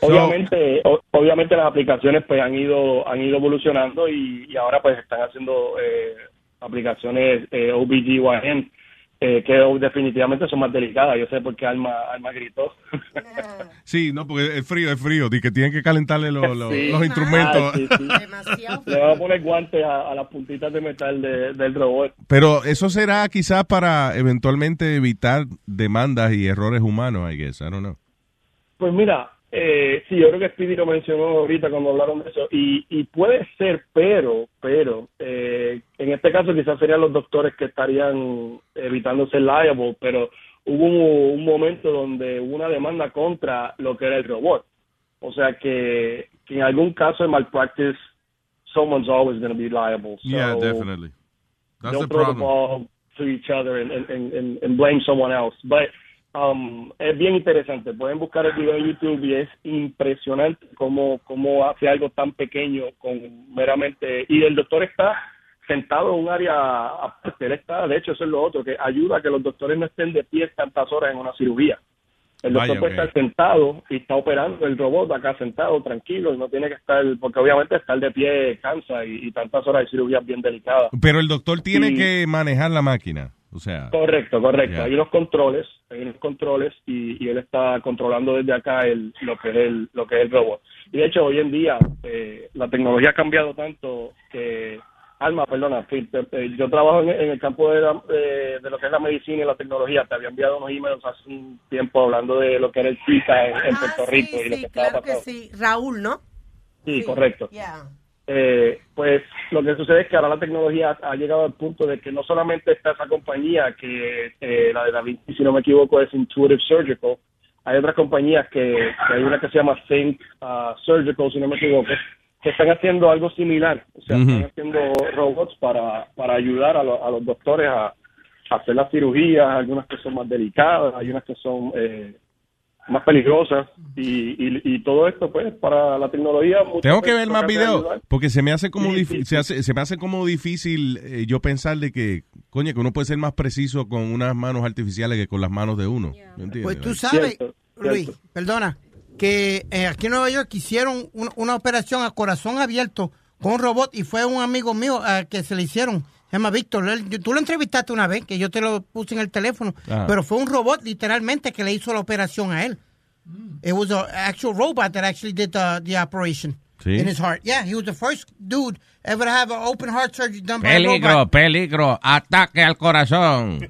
obviamente, o- obviamente las aplicaciones pues han ido han ido evolucionando y, y ahora pues están haciendo eh, aplicaciones eh, OBGYN eh, que definitivamente son más delicadas. Yo sé por qué Alma, Alma gritó. Sí, no, porque es frío, es frío. Di que tienen que calentarle los, los- Sí. los instrumentos. Ah, sí, sí. Le van a poner guantes a, a las puntitas de metal de- del robot. Pero eso será quizás para eventualmente evitar demandas y errores humanos, I guess. I don't know. Pues mira, eh, sí, yo creo que Speedy lo mencionó ahorita cuando hablaron de eso, y, y puede ser, pero, pero, eh, en este caso quizás serían los doctores que estarían evitando ser liable, pero hubo un, un momento donde hubo una demanda contra lo que era el robot. O sea que, que en algún caso de malpractice, someone's always going to be liable. So, yeah, definitely. That's don't the throw the problem. ball to each other and, and, and- and, and blame someone else. But um, es bien interesante. Pueden buscar el video en YouTube y es impresionante cómo, cómo hace algo tan pequeño con meramente... Y el doctor está sentado en un área aparte. Él está, de hecho, eso es lo otro, que ayuda a que los doctores no estén de pie tantas horas en una cirugía. El doctor Vaya, puede estar sentado y está operando el robot acá sentado, tranquilo, y no tiene que estar, porque obviamente estar de pie cansa y, y tantas horas de cirugía es bien delicada. Pero el doctor tiene que manejar la máquina. O sea, Correcto, correcto. Hay unos controles, hay unos controles y, y él está controlando desde acá el, lo que es el, lo que es el robot. Y de hecho hoy en día eh, la tecnología ha cambiado tanto que Alma, perdona, yo trabajo en, en el campo de, la- de, de lo que es la medicina y la tecnología. Te había enviado unos emails hace un tiempo hablando de lo que era el Zika en, en Puerto Rico y lo que Sí, estaba claro que sí. Raúl, ¿no? Sí, correcto. Ya. Eh, pues lo que sucede es que ahora la tecnología ha llegado al punto de que no solamente está esa compañía que eh, la de Da Vinci, si no me equivoco, es Intuitive Surgical, hay otras compañías que, que hay una que se llama Think uh, Surgical, si no me equivoco, que están haciendo algo similar, o sea, están haciendo robots para, para ayudar a, lo- a los doctores a, a hacer las cirugías, algunas que son más delicadas, hay unas que son eh, más peligrosas y, y, y todo esto pues para la tecnología tengo que ver más videos porque se me hace como Sí, dif- sí, se, hace- se me hace como difícil eh, yo pensar de que coño que uno puede ser más preciso con unas manos artificiales que con las manos de uno. Pues tú sabes, Luis, perdona, que eh, aquí en Nueva York hicieron un- una operación a corazón abierto con un robot y fue un amigo mío ah, que se le hicieron. Se llama Víctor. Tú lo entrevistaste una vez, que yo te lo puse en el teléfono. Ajá. Pero fue un robot literalmente que le hizo la operación a él. It was an actual robot that actually did the, the operation Sí. in his heart. Yeah, he was the first dude ever to have an open heart surgery done by a Peligro, robot. peligro, ataque al corazón.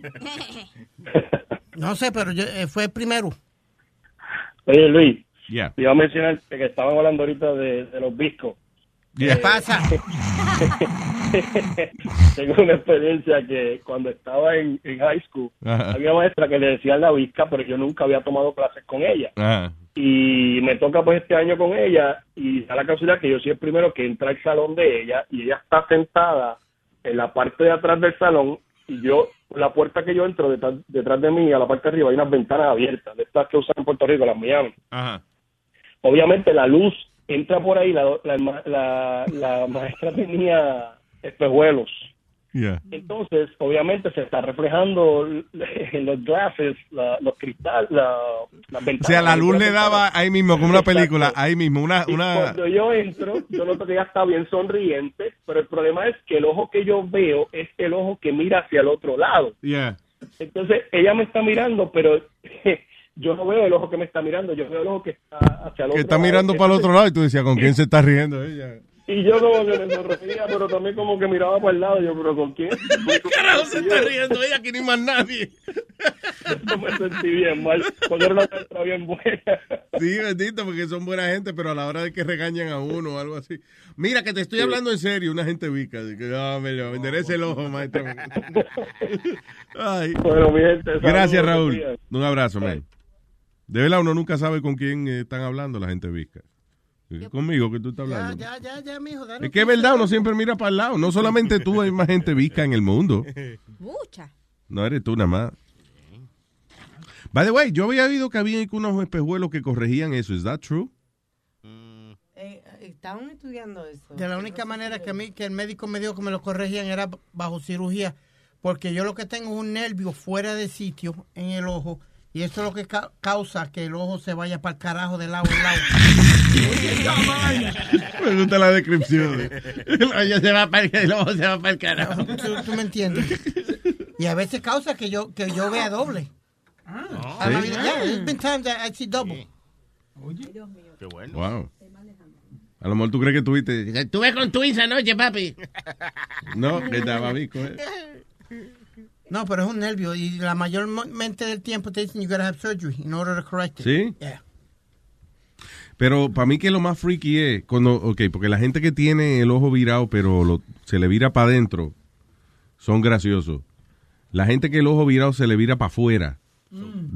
No sé, pero yo- eh, fue el primero. Oye, Luis, Yeah. te iba a mencionar que estaban hablando ahorita de, de los discos. ¿Qué pasa? Tengo una experiencia que cuando estaba en, en high school, Ajá. había una maestra que le decía la visca, pero yo nunca había tomado clases con ella. Ajá. Y me toca pues este año con ella y da la casualidad que yo soy el primero que entra al salón de ella y ella está sentada en la parte de atrás del salón y yo, la puerta que yo entro detrás, detrás de mí, a la parte de arriba, hay unas ventanas abiertas, de estas que usan en Puerto Rico, las Miami. Ajá. Obviamente la luz entra por ahí, la, la, la, la maestra tenía espejuelos. Yeah. Entonces, obviamente se está reflejando en los glasses, la- los cristales, la, las O ventanas. sea, la luz le daba ahí mismo, como una película, ahí mismo, una... Y una... cuando yo entro, yo noto que ella está bien sonriente, pero el problema es que el ojo que yo veo es el ojo que mira hacia el otro lado. Yeah. Entonces, ella me está mirando, pero yo no veo el ojo que me está mirando, yo veo el ojo que está hacia el otro Que está mirando para el otro lado y tú decías, ¿con quién se está riendo ella? Y yo como que me sonreía, pero también como que miraba para el lado. Yo, pero ¿con quién? carajo se está riendo ella que ni más nadie? Yo me sentí bien mal, porque era una maestra bien buena. Sí, bendito, porque son buena gente, pero a la hora de que regañan a uno o algo así. Mira, que te estoy hablando en serio, una gente vica. que, no, me, me enderece el ojo, maestro. Ay. Bueno, mi gente, Gracias, Raúl. Un abrazo, man. De verdad, uno nunca sabe con quién eh, están hablando la gente visca. Es Conmigo que tú estás hablando. ya, ya, ya, mijo. Es que es verdad, uno siempre mira para el lado. No solamente tú, hay más gente visca en el mundo. Mucha. No eres tú nada más. By the way, yo había oído que había unos espejuelos que corregían eso. ¿Es that true? Eh, estaban estudiando eso. De la única manera que a mí, que el médico me dijo que me lo corregían era bajo cirugía, porque yo lo que tengo es un nervio fuera de sitio en el ojo, y eso es lo que ca- causa que el ojo se vaya para el carajo de lado en lado. Me gusta la descripción. Ella se va para el, el ojo se va para el carajo. ¿Tú, tú me entiendes? Y a veces causa que yo, que yo vea doble. Ah, ¿Sí? yeah, there's been times that I see double. Qué bueno. Wow. A lo mejor tú crees que tuviste. Estuve con Twins anoche, papi. No, que estaba bico, eh. No, pero es un nervio y la mayormente del tiempo te dicen you gotta have surgery in order to correct it. ¿Sí? Yeah. Pero para mí que lo más freaky es cuando, ok, porque la gente que tiene el ojo virado, pero lo- se le vira para adentro, son graciosos. La gente que el ojo virado se le vira para afuera,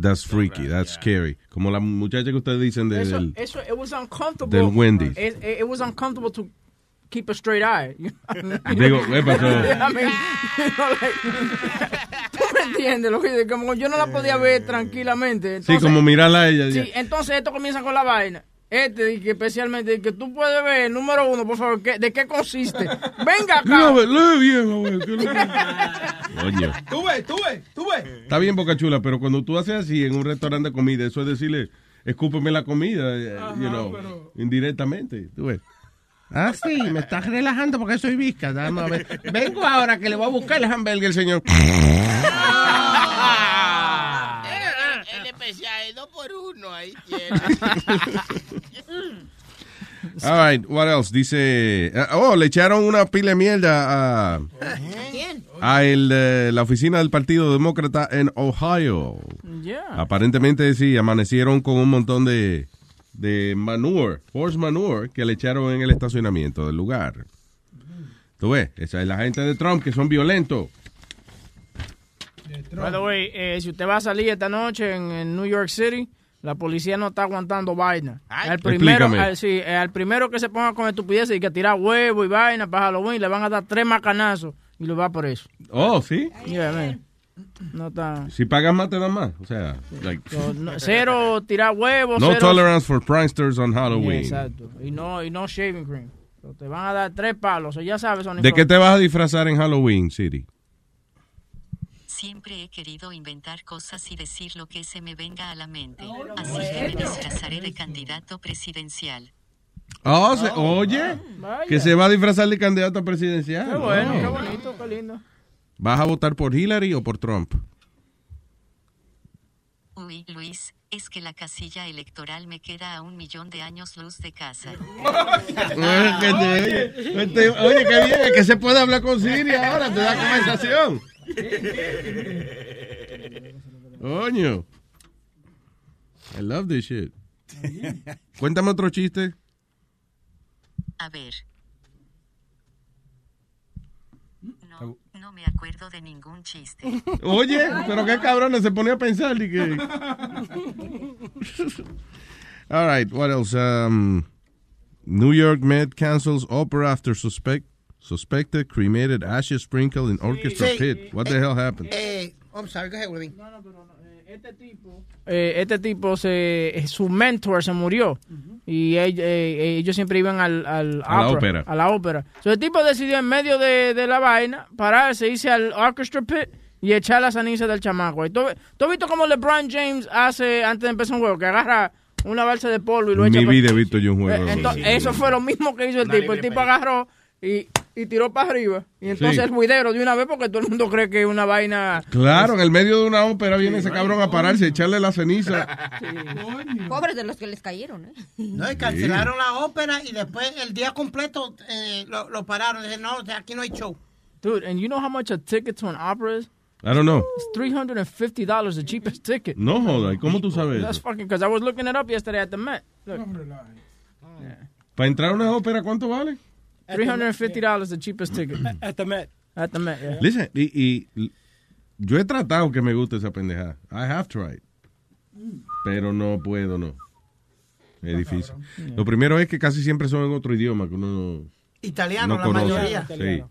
that's freaky, that's scary. Como la muchacha que ustedes dicen de- Eso, del... eso, it was uncomfortable. del Wendy's. It, it, it was uncomfortable to keep a straight eye. Digo, ¿qué pasó? I mean, you know, like, ¿Tú me entiendes? Lo que, como yo no la podía ver tranquilamente. Sí, como mirarla a ella. Sí, entonces esto comienza con la vaina. Este, que especialmente, que tú puedes ver, número uno, por favor, ¿qué- ¿de qué consiste? Venga acá. Ver, lee bien, a ver, ¿qué es lo que- Coño. Tú ves, tú ves, tú ves. Está bien, Boca Chula, pero cuando tú haces así en un restaurante de comida, eso es decirle, escúpeme la comida, eh, you know, indirectamente. Tú ves. Ah, sí, me estás relajando porque soy visca. Dame a ver. Vengo ahora que le voy a buscar el hamburger, señor. El especial, dos por uno, ahí All right, what else? Dice, ah, oh, le echaron una pila de mierda a, ¿Quién? a el, eh, la oficina del Partido Demócrata en Ohio. Yeah. Aparentemente sí, amanecieron con un montón de, de manure, horse manure, que le echaron en el estacionamiento del lugar. Tú ves, esa es la gente de Trump que son violentos. By the way, eh, si usted va a salir esta noche en, en New York City, la policía no está aguantando vaina. Al primero, al, sí, eh, al primero que se ponga con estupideces y que tirar huevo y vaina para Halloween, le van a dar tres macanazos y lo va por eso. Oh, sí. Yeah, man. No está. Si pagas más, te dan más. O sea, like, So, no- cero tirar huevos. no cero, tolerance for pranksters on Halloween. Yeah, exacto. Y no, y no shaving cream. So, te van a dar tres palos. O ya sabes, Sony ¿De qué te vas a disfrazar en Halloween, City? Siempre he querido inventar cosas y decir lo que se me venga a la mente. Así que me disfrazaré de candidato presidencial. Oh, se- oye, que se va a disfrazar de candidato presidencial. Qué bueno, Oh. qué bonito, qué lindo. ¿Vas a votar por Hillary o por Trump? Uy, Luis, es que la casilla electoral me queda a un millón de años luz de casa. Oye, oye, oye, qué bien, que se puede hablar con Siri ahora, te da conversación. Coño. I love this shit. Cuéntame otro chiste. A ver. No, no me acuerdo de ningún chiste. Oye, pero qué cabrón se ponía a pensar y que. All right, what else? Um, New York Met cancels opera after suspect suspected cremated ashes sprinkled in orchestra Sí. pit. What the hell happened? Eh, I'm sorry, go ahead, William. Eh, este tipo, se, eh, su mentor se murió. Y ell- eh, ellos siempre iban al, al A la ópera. A la ópera. So, el tipo decidió en medio de, de la vaina pararse, irse al orchestra pit y echar la ceniza del chamaco. ¿Tú, tú has visto cómo LeBron James hace antes de empezar un juego? Que agarra una balsa de polvo y lo En echa mi vida he visto yo un juego. Eh, Eso fue lo mismo que hizo el Una tipo. El tipo agarró y, y tiró para arriba. Y entonces Sí. el juidero de una vez porque todo el mundo cree que es una vaina... Claro, en el medio de una ópera viene ese cabrón a pararse, a echarle la ceniza. Pobres de los que les cayeron, ¿eh? No, y cancelaron la ópera y después el día completo eh, lo, lo pararon. Dije, no, aquí no hay show. Dude, and you know how much a ticket to an opera is? I don't know. It's $350, the cheapest ticket. No joda, ¿y cómo tú sabes That's fucking because I was looking it up yesterday at the Met. Look. Para entrar a una ópera, ¿cuánto vale? $350, the cheapest ticket. At the Met. At the Met, yeah. Listen, y, y yo he tratado que me guste esa pendejada. I have tried. Pero no puedo, no. Es difícil. Lo primero es que casi siempre son en otro idioma que uno no, Italiano, no la conoce. mayoría. Sí.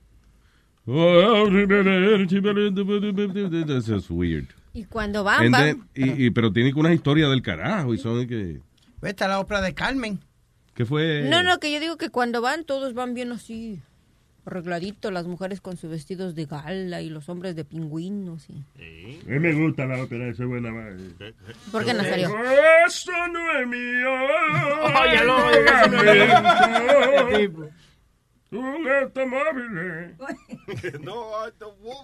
Eso es weird. Y cuando van, And y, y- pero tiene que una historia del carajo y son que... Vete a la ópera de Carmen. ¿Qué fue? No, no, que yo digo que cuando van, todos van bien así, arregladitos, las mujeres con sus vestidos de gala y los hombres de pingüinos. Y... A mí me gusta la ópera, esa es buena. madre. ¿Por qué, Nazario? Eso no es mío. Oye, eso no es mío. Un automóvil.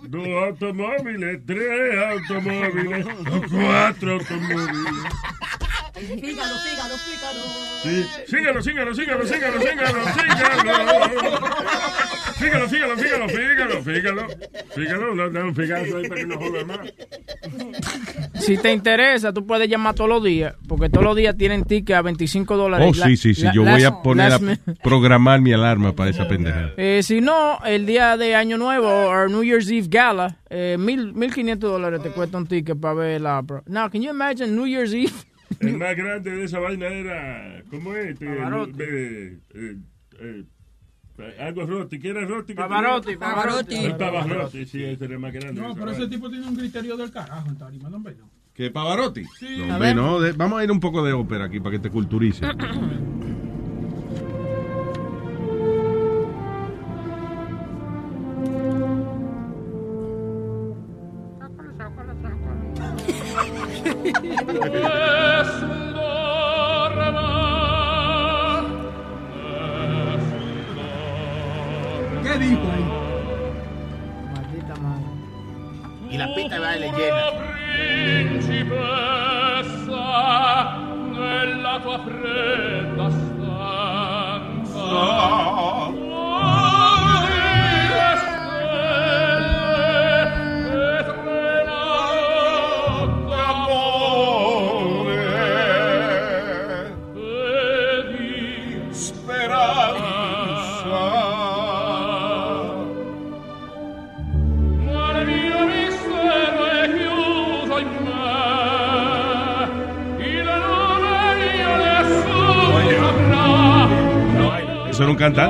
Dos automóviles, tres automóviles, cuatro automóviles. Fígalo, fígalo, fígalo. Sí. Sígalo, sígalo, sígalo, sígalo, sígalo, sígalo. Fígalo, fígalo, fígalo, fígalo, fígalo. Fígalo, no, no, un figazo ahí para que no joda más. Si te interesa, tú puedes llamar todos los días, porque todos los días tienen ticket a 25 dólares. Oh, sí, sí, sí. Yo voy a poner a programar mi alarma para esa pendejada. Eh, si no, el día de Año Nuevo o New Year's Eve Gala, eh, mil, 1.500 dólares te cuesta un ticket para ver la. Now, can you imagine New Year's Eve? El más grande de esa vaina era, ¿cómo es? Este, Pavarotti. eh, eh, eh, algo Rotti, ¿qué era Rotti? Pavarotti, Pavarotti. El Pavarotti, sí, ese era el más grande. de No, pero ese vaina. tipo tiene un criterio del carajo en tarima, no hombre, no. ¿Qué, Pavarotti? Sí. No, hombre, no, de- vamos a ir un poco de ópera aquí para que te culturice. ¿Qué dijo ahí? Maldita madre. Y la pista de baile llena. principessa nella tua fredda stanza. La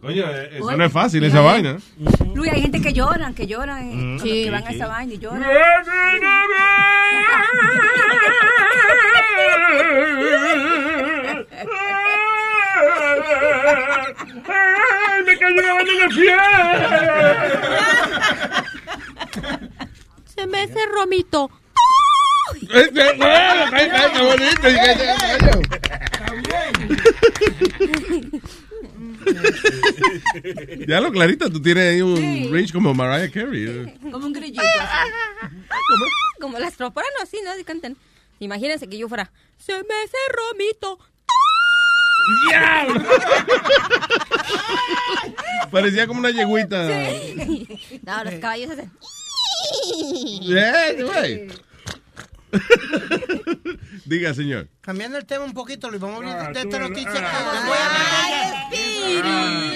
Coño, eh, eso no es fácil, esa vaina. Luis, hay gente que lloran, que lloran, eh, Mm. que van a esa vaina y lloran. ¡Ay, me cayó una mano en la piel! Se me cerró mi to. Bueno, ay, ay, qué bonito. y que- Ya lo clarito, tú tienes ahí un Sí. range como Mariah Carey. Como un grillito. así. Como las tropas, no, así, ¿no? Así cantan. Imagínense que yo fuera. Se me cerró mi to. ¡Diablo! Parecía como una yegüita. No, los caballos hacen. Eh, güey. Diga, señor. Cambiando el tema un poquito, Luis, vamos a hablar Ah, de tú esta noticia. ah. que voy a hablar.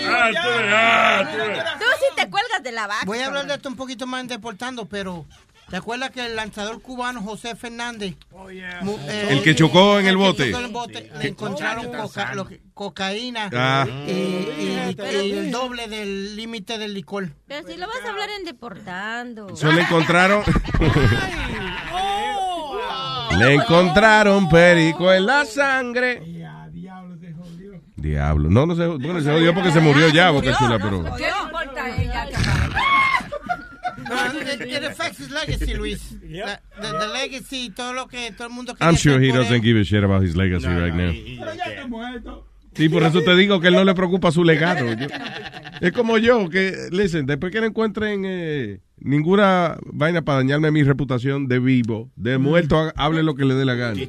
Ah, tú ah, tú. Tú sí te cuelgas de la vaca. Voy a hablar de esto un poquito más en deportando, pero ¿te acuerdas que el lanzador cubano José Fernández, eh, El que chocó en el que bote. chocó en el bote, le encontraron coca- lo que- cocaína Ah. y, y- y el doble del límite del licor? Pero si lo vas a hablar en deportando. Se le encontraron. le encontraron perico en la sangre. Diablo. No, no se, bueno, se jodió porque se murió ya, Boca Chula, pero. ¿Qué importa ella? No, it, it affects his legacy, Luis. La- the, the legacy, todo lo que todo el mundo I'm sure he doesn't give a shit about his legacy right now. Sí, por eso te digo que él no le preocupa su legado. Yo- es como yo, que, listen, después que no encuentren eh, ninguna vaina para dañarme mi reputación de vivo, de muerto, ha- hable lo que le dé la gana.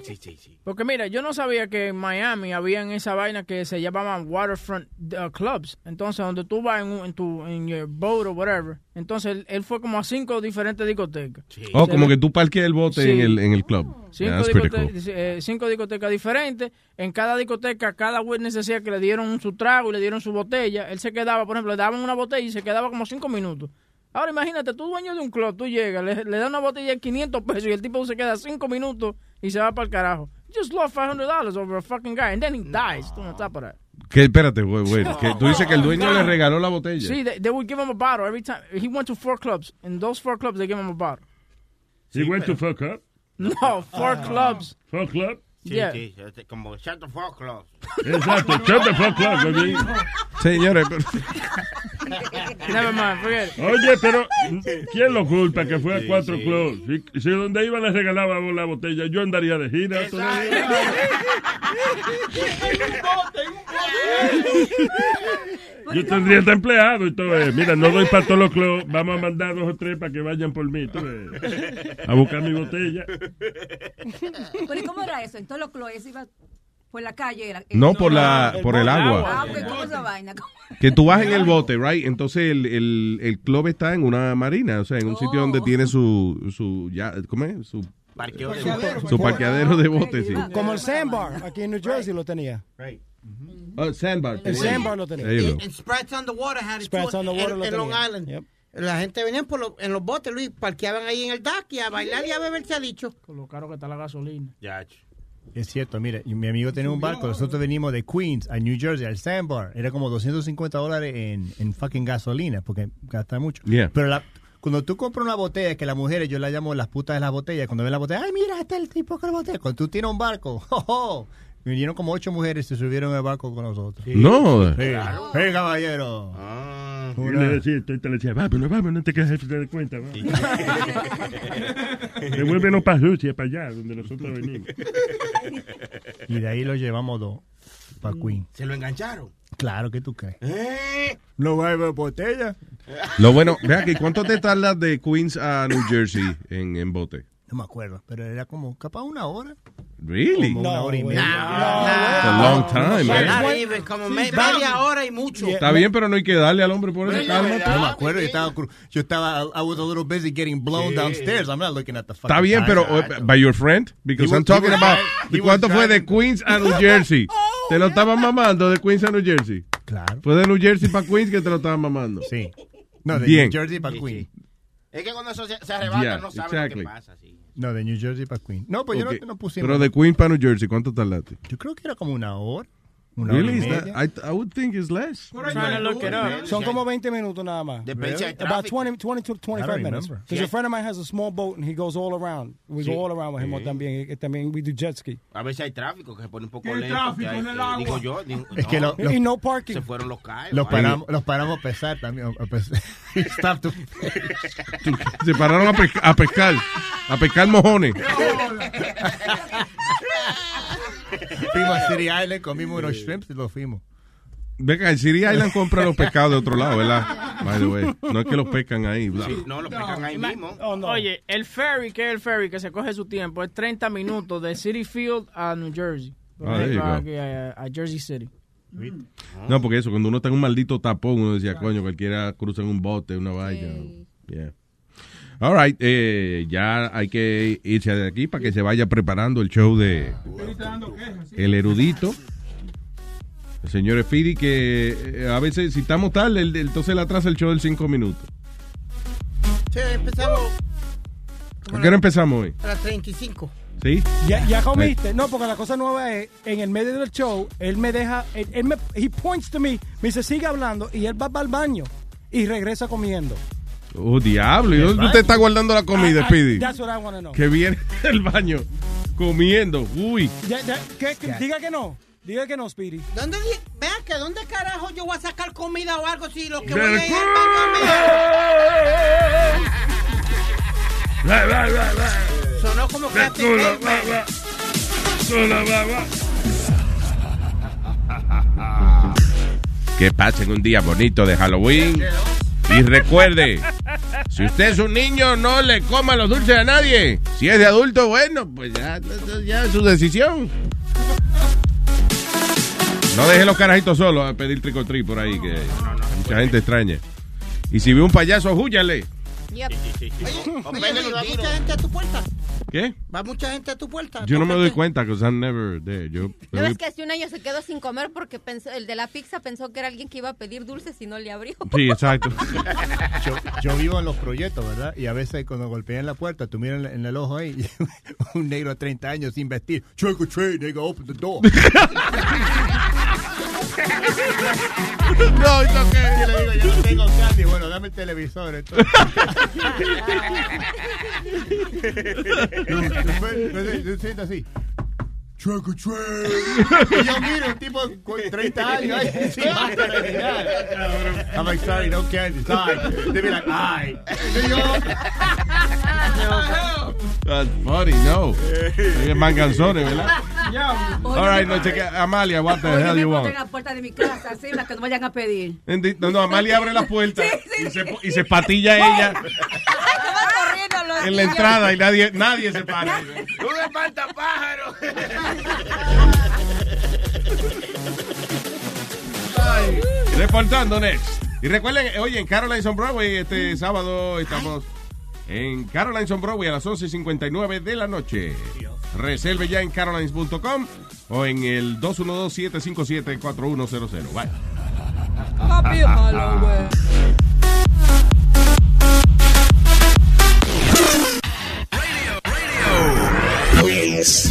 Porque mira, yo no sabía que en Miami habían esa vaina que se llamaban waterfront uh, clubs. Entonces, donde tú vas en, un- en tu en your boat o whatever. Entonces, él, él fue como a cinco diferentes discotecas. Oh, Se como que tú parqueas el bote Sí. en, el, en el club. Cinco, Yeah, that's pretty discote- cool. eh, cinco discotecas diferentes. En cada discoteca, cada witness decía que le dieron su trago y le dieron su botella. Él se quedaba, por ejemplo, le daban una botella y se quedaba como cinco minutos. Ahora imagínate, tú dueño de un club, tú llegas, le, le das una botella de 500 pesos y el tipo se queda cinco minutos y se va para el carajo. Just lost $500 over a fucking guy and then he dies. Tú no estás para Que, espérate, güey, güey, que tú dices que el dueño le regaló la botella. Sí, they, they would give him a bottle every time. He went to four clubs. In those four clubs, they give him a bottle. He went to fuck up. No, four clubs. Fuck club. Sí, Yeah. sí, como Shut the Fuck Club. Exacto, shut the fuck up, baby. Señores, pero- Never mind, forget it. Oye, pero ¿quién lo culpa que fue a cuatro clubs? Si, si donde iba le regalaba la botella, yo andaría de gira. todavía. Yo tendría este empleado y todo. eh. Mira, no doy para todos los clubs. Vamos a mandar dos o tres para que vayan por mí. A buscar mi botella. Pero ¿y cómo era eso? En todos los clubes iba por la calle. Era, No, por la- por el agua. Ah, pues, ¿cómo esa vaina? que tú vas en el bote, right? Entonces el, el, el club está en una marina, o sea, en un sitio donde tiene su, su ya, ¿cómo es? Su, Parqueo de su, su parqueadero de bote, sí. Como el Sandbar, aquí en New Jersey lo tenía. Oh, sandbar. El sandbar lo tenía. En Spreads on the Water had it too, on the Water en, lo en Long tenía. Island. La gente venía por lo- en los botes, Luis, parqueaban ahí en el dock y a bailar y a beber, se ha dicho. Con lo caro que está la gasolina. Ya, Es cierto, mire, y mi amigo tenía un barco, nosotros venimos de Queens a New Jersey, al Sandbar, era como 250 dólares en, en fucking gasolina, porque gasta mucho. Yeah. Pero la, cuando tú compras una botella, que las mujeres, yo la llamo las putas de las botellas, cuando ven la botella, ay, mira, este es el tipo con la botella. Cuando tú tienes un barco, oh, oh, vinieron como ocho mujeres y se subieron al barco con nosotros. No. Sí, Sí, caballero. Y le decía, te le decía, vámonos, vámonos, no te quedes de cuenta. va". Devuélvenos para Rusia, para allá, donde nosotros venimos. Y de ahí lo llevamos dos para Queens. ¿Se lo engancharon? Claro que tú crees. ¿Eh? No va a beber botella. Lo bueno, vea que ¿cuánto te tardas de Queens a New Jersey en, en bote? No me acuerdo, pero era como capaz una hora. Really? Como una hora y media. It's a long time. Not even, como me- media hora y mucho. Está bien, pero no hay que darle al hombre por eso, calma. No me acuerdo, yo estaba, yo estaba, I was a little busy getting blown downstairs. I'm not looking at the fucking Está bien, time. pero uh, by your friend, because He I'm talking was about driving- ¿de he cuánto fue de. Queens a New Jersey. Te lo estaban mamando de Queens a New Jersey. Claro. Fue de New Jersey para Queens que te lo estaban mamando. Sí. No, de Bien. New Jersey para Queens. Es que cuando eso se, se arrebata Yeah, no saben exactly. lo que pasa. Sí. No, de New Jersey para Queens. No, pues yo no, no pusimos. Pero de Queens para New Jersey, ¿cuánto tardaste? Yo creo que era como una hora. Una hora y Really? That-. I, I would think it's less. Trying to look it up. Son como 20 minutos nada más. Hay About tráfico. 20, 20 to 25 I don't minutes. Because a friend of mine has a small boat and he goes all around. We Sí. go all around with him Sí. también. También we do jet ski. A veces hay tráfico que se pone un poco ¿Qué lento. tráfico que hay- en el que agua? Digo yo. digo- Es que no, lo- lo- Y no parking. Se fueron los callos. Los paramos, los paramos a pesar también. a pesar. Stop to- Se pararon a, pesca- a pescar. A pescar mojones. Fuimos a City Island, comimos unos shrimps y los fuimos. Venga, el City Island compra los pescados de otro lado, ¿verdad? By the way. No es que los pescan ahí. Sí, no, lo pescan ahí mismo. Oye, el ferry, que es el ferry que se coge su tiempo, es 30 minutos de City Field a New Jersey. Ah, aquí a, a Jersey City. No, porque eso, cuando uno está en un maldito tapón, uno decía, coño, cualquiera cruza en un bote, una vaina. Yeah. All right, eh, ya hay que irse de aquí para que se vaya preparando el show de El Erudito. El señor Speedy, que eh, a veces, si estamos tal, el- el- entonces le atrasa el show del 5 minutos. Sí, empezamos ¿A qué hora empezamos hoy? a las 35. ¿Sí? ¿Ya, ya comiste? No, porque la cosa nueva es, en el medio del show, él me deja, él, él me, he points to me, me dice, sigue hablando, y él va para el baño y regresa comiendo. Oh, diablo. ¿Y dónde usted está guardando la comida, I- I- Speedy? That's what I wanna know. Que viene del baño comiendo. Uy. Diga que no, diga que no, Speedy. ¿Dónde, di- vean que dónde carajo yo voy a sacar comida o algo si lo que voy a ir mear? Sonó como que Que pasen un día bonito de Halloween. Y recuerde, si usted es un niño, no le coma los dulces a nadie. Si es de adulto, bueno, pues ya, ya es su decisión. No deje los carajitos solos a pedir tricotri por ahí, que mucha gente extraña. Y si ve un payaso, húyale. Yep. Oye, oye, ¿va mucha gente a tu puerta? ¿Qué? ¿Va mucha gente a tu puerta? Yo no me doy cuenta, because I'm never there. Yo, ¿No ves que hace un año se quedó sin comer porque pensó, el de la pizza pensó que era alguien que iba a pedir dulces y no le abrió? Sí, exacto. Yo, yo vivo en los proyectos, ¿verdad? Y a veces cuando golpean la puerta, tú miras en, en el ojo ahí, un negro de 30 años sin vestir. Trick or treat, nigga, open the door. no, ¿eso qué? Yo le digo, yo no tengo candy. Bueno, dame el televisor. entonces. No, no. Trick or treat. Y yo miro un tipo con 30 años ahí, sin máscara ni nada. I'm like, sorry, no candy. Sorry. They be like, ay. Yo, That's funny, no. Es manganzones, ¿verdad? All right, no, cheque. Amalia, what the hell you en want? la puerta de mi casa, así, las que no vayan a pedir. Endi- No, no, Amalia abre la puerta y, se, y se patilla ella en la entrada y nadie, nadie se para. Un espantapájaro. Reportando next. Y recuerden, oye, en Caroline's on Broadway este sábado estamos en Caroline's on Broadway a las 11.59 de la noche. Reserve ya en carolines.com o en el 212-757-4100. Bye. Happy Halloween. Peace.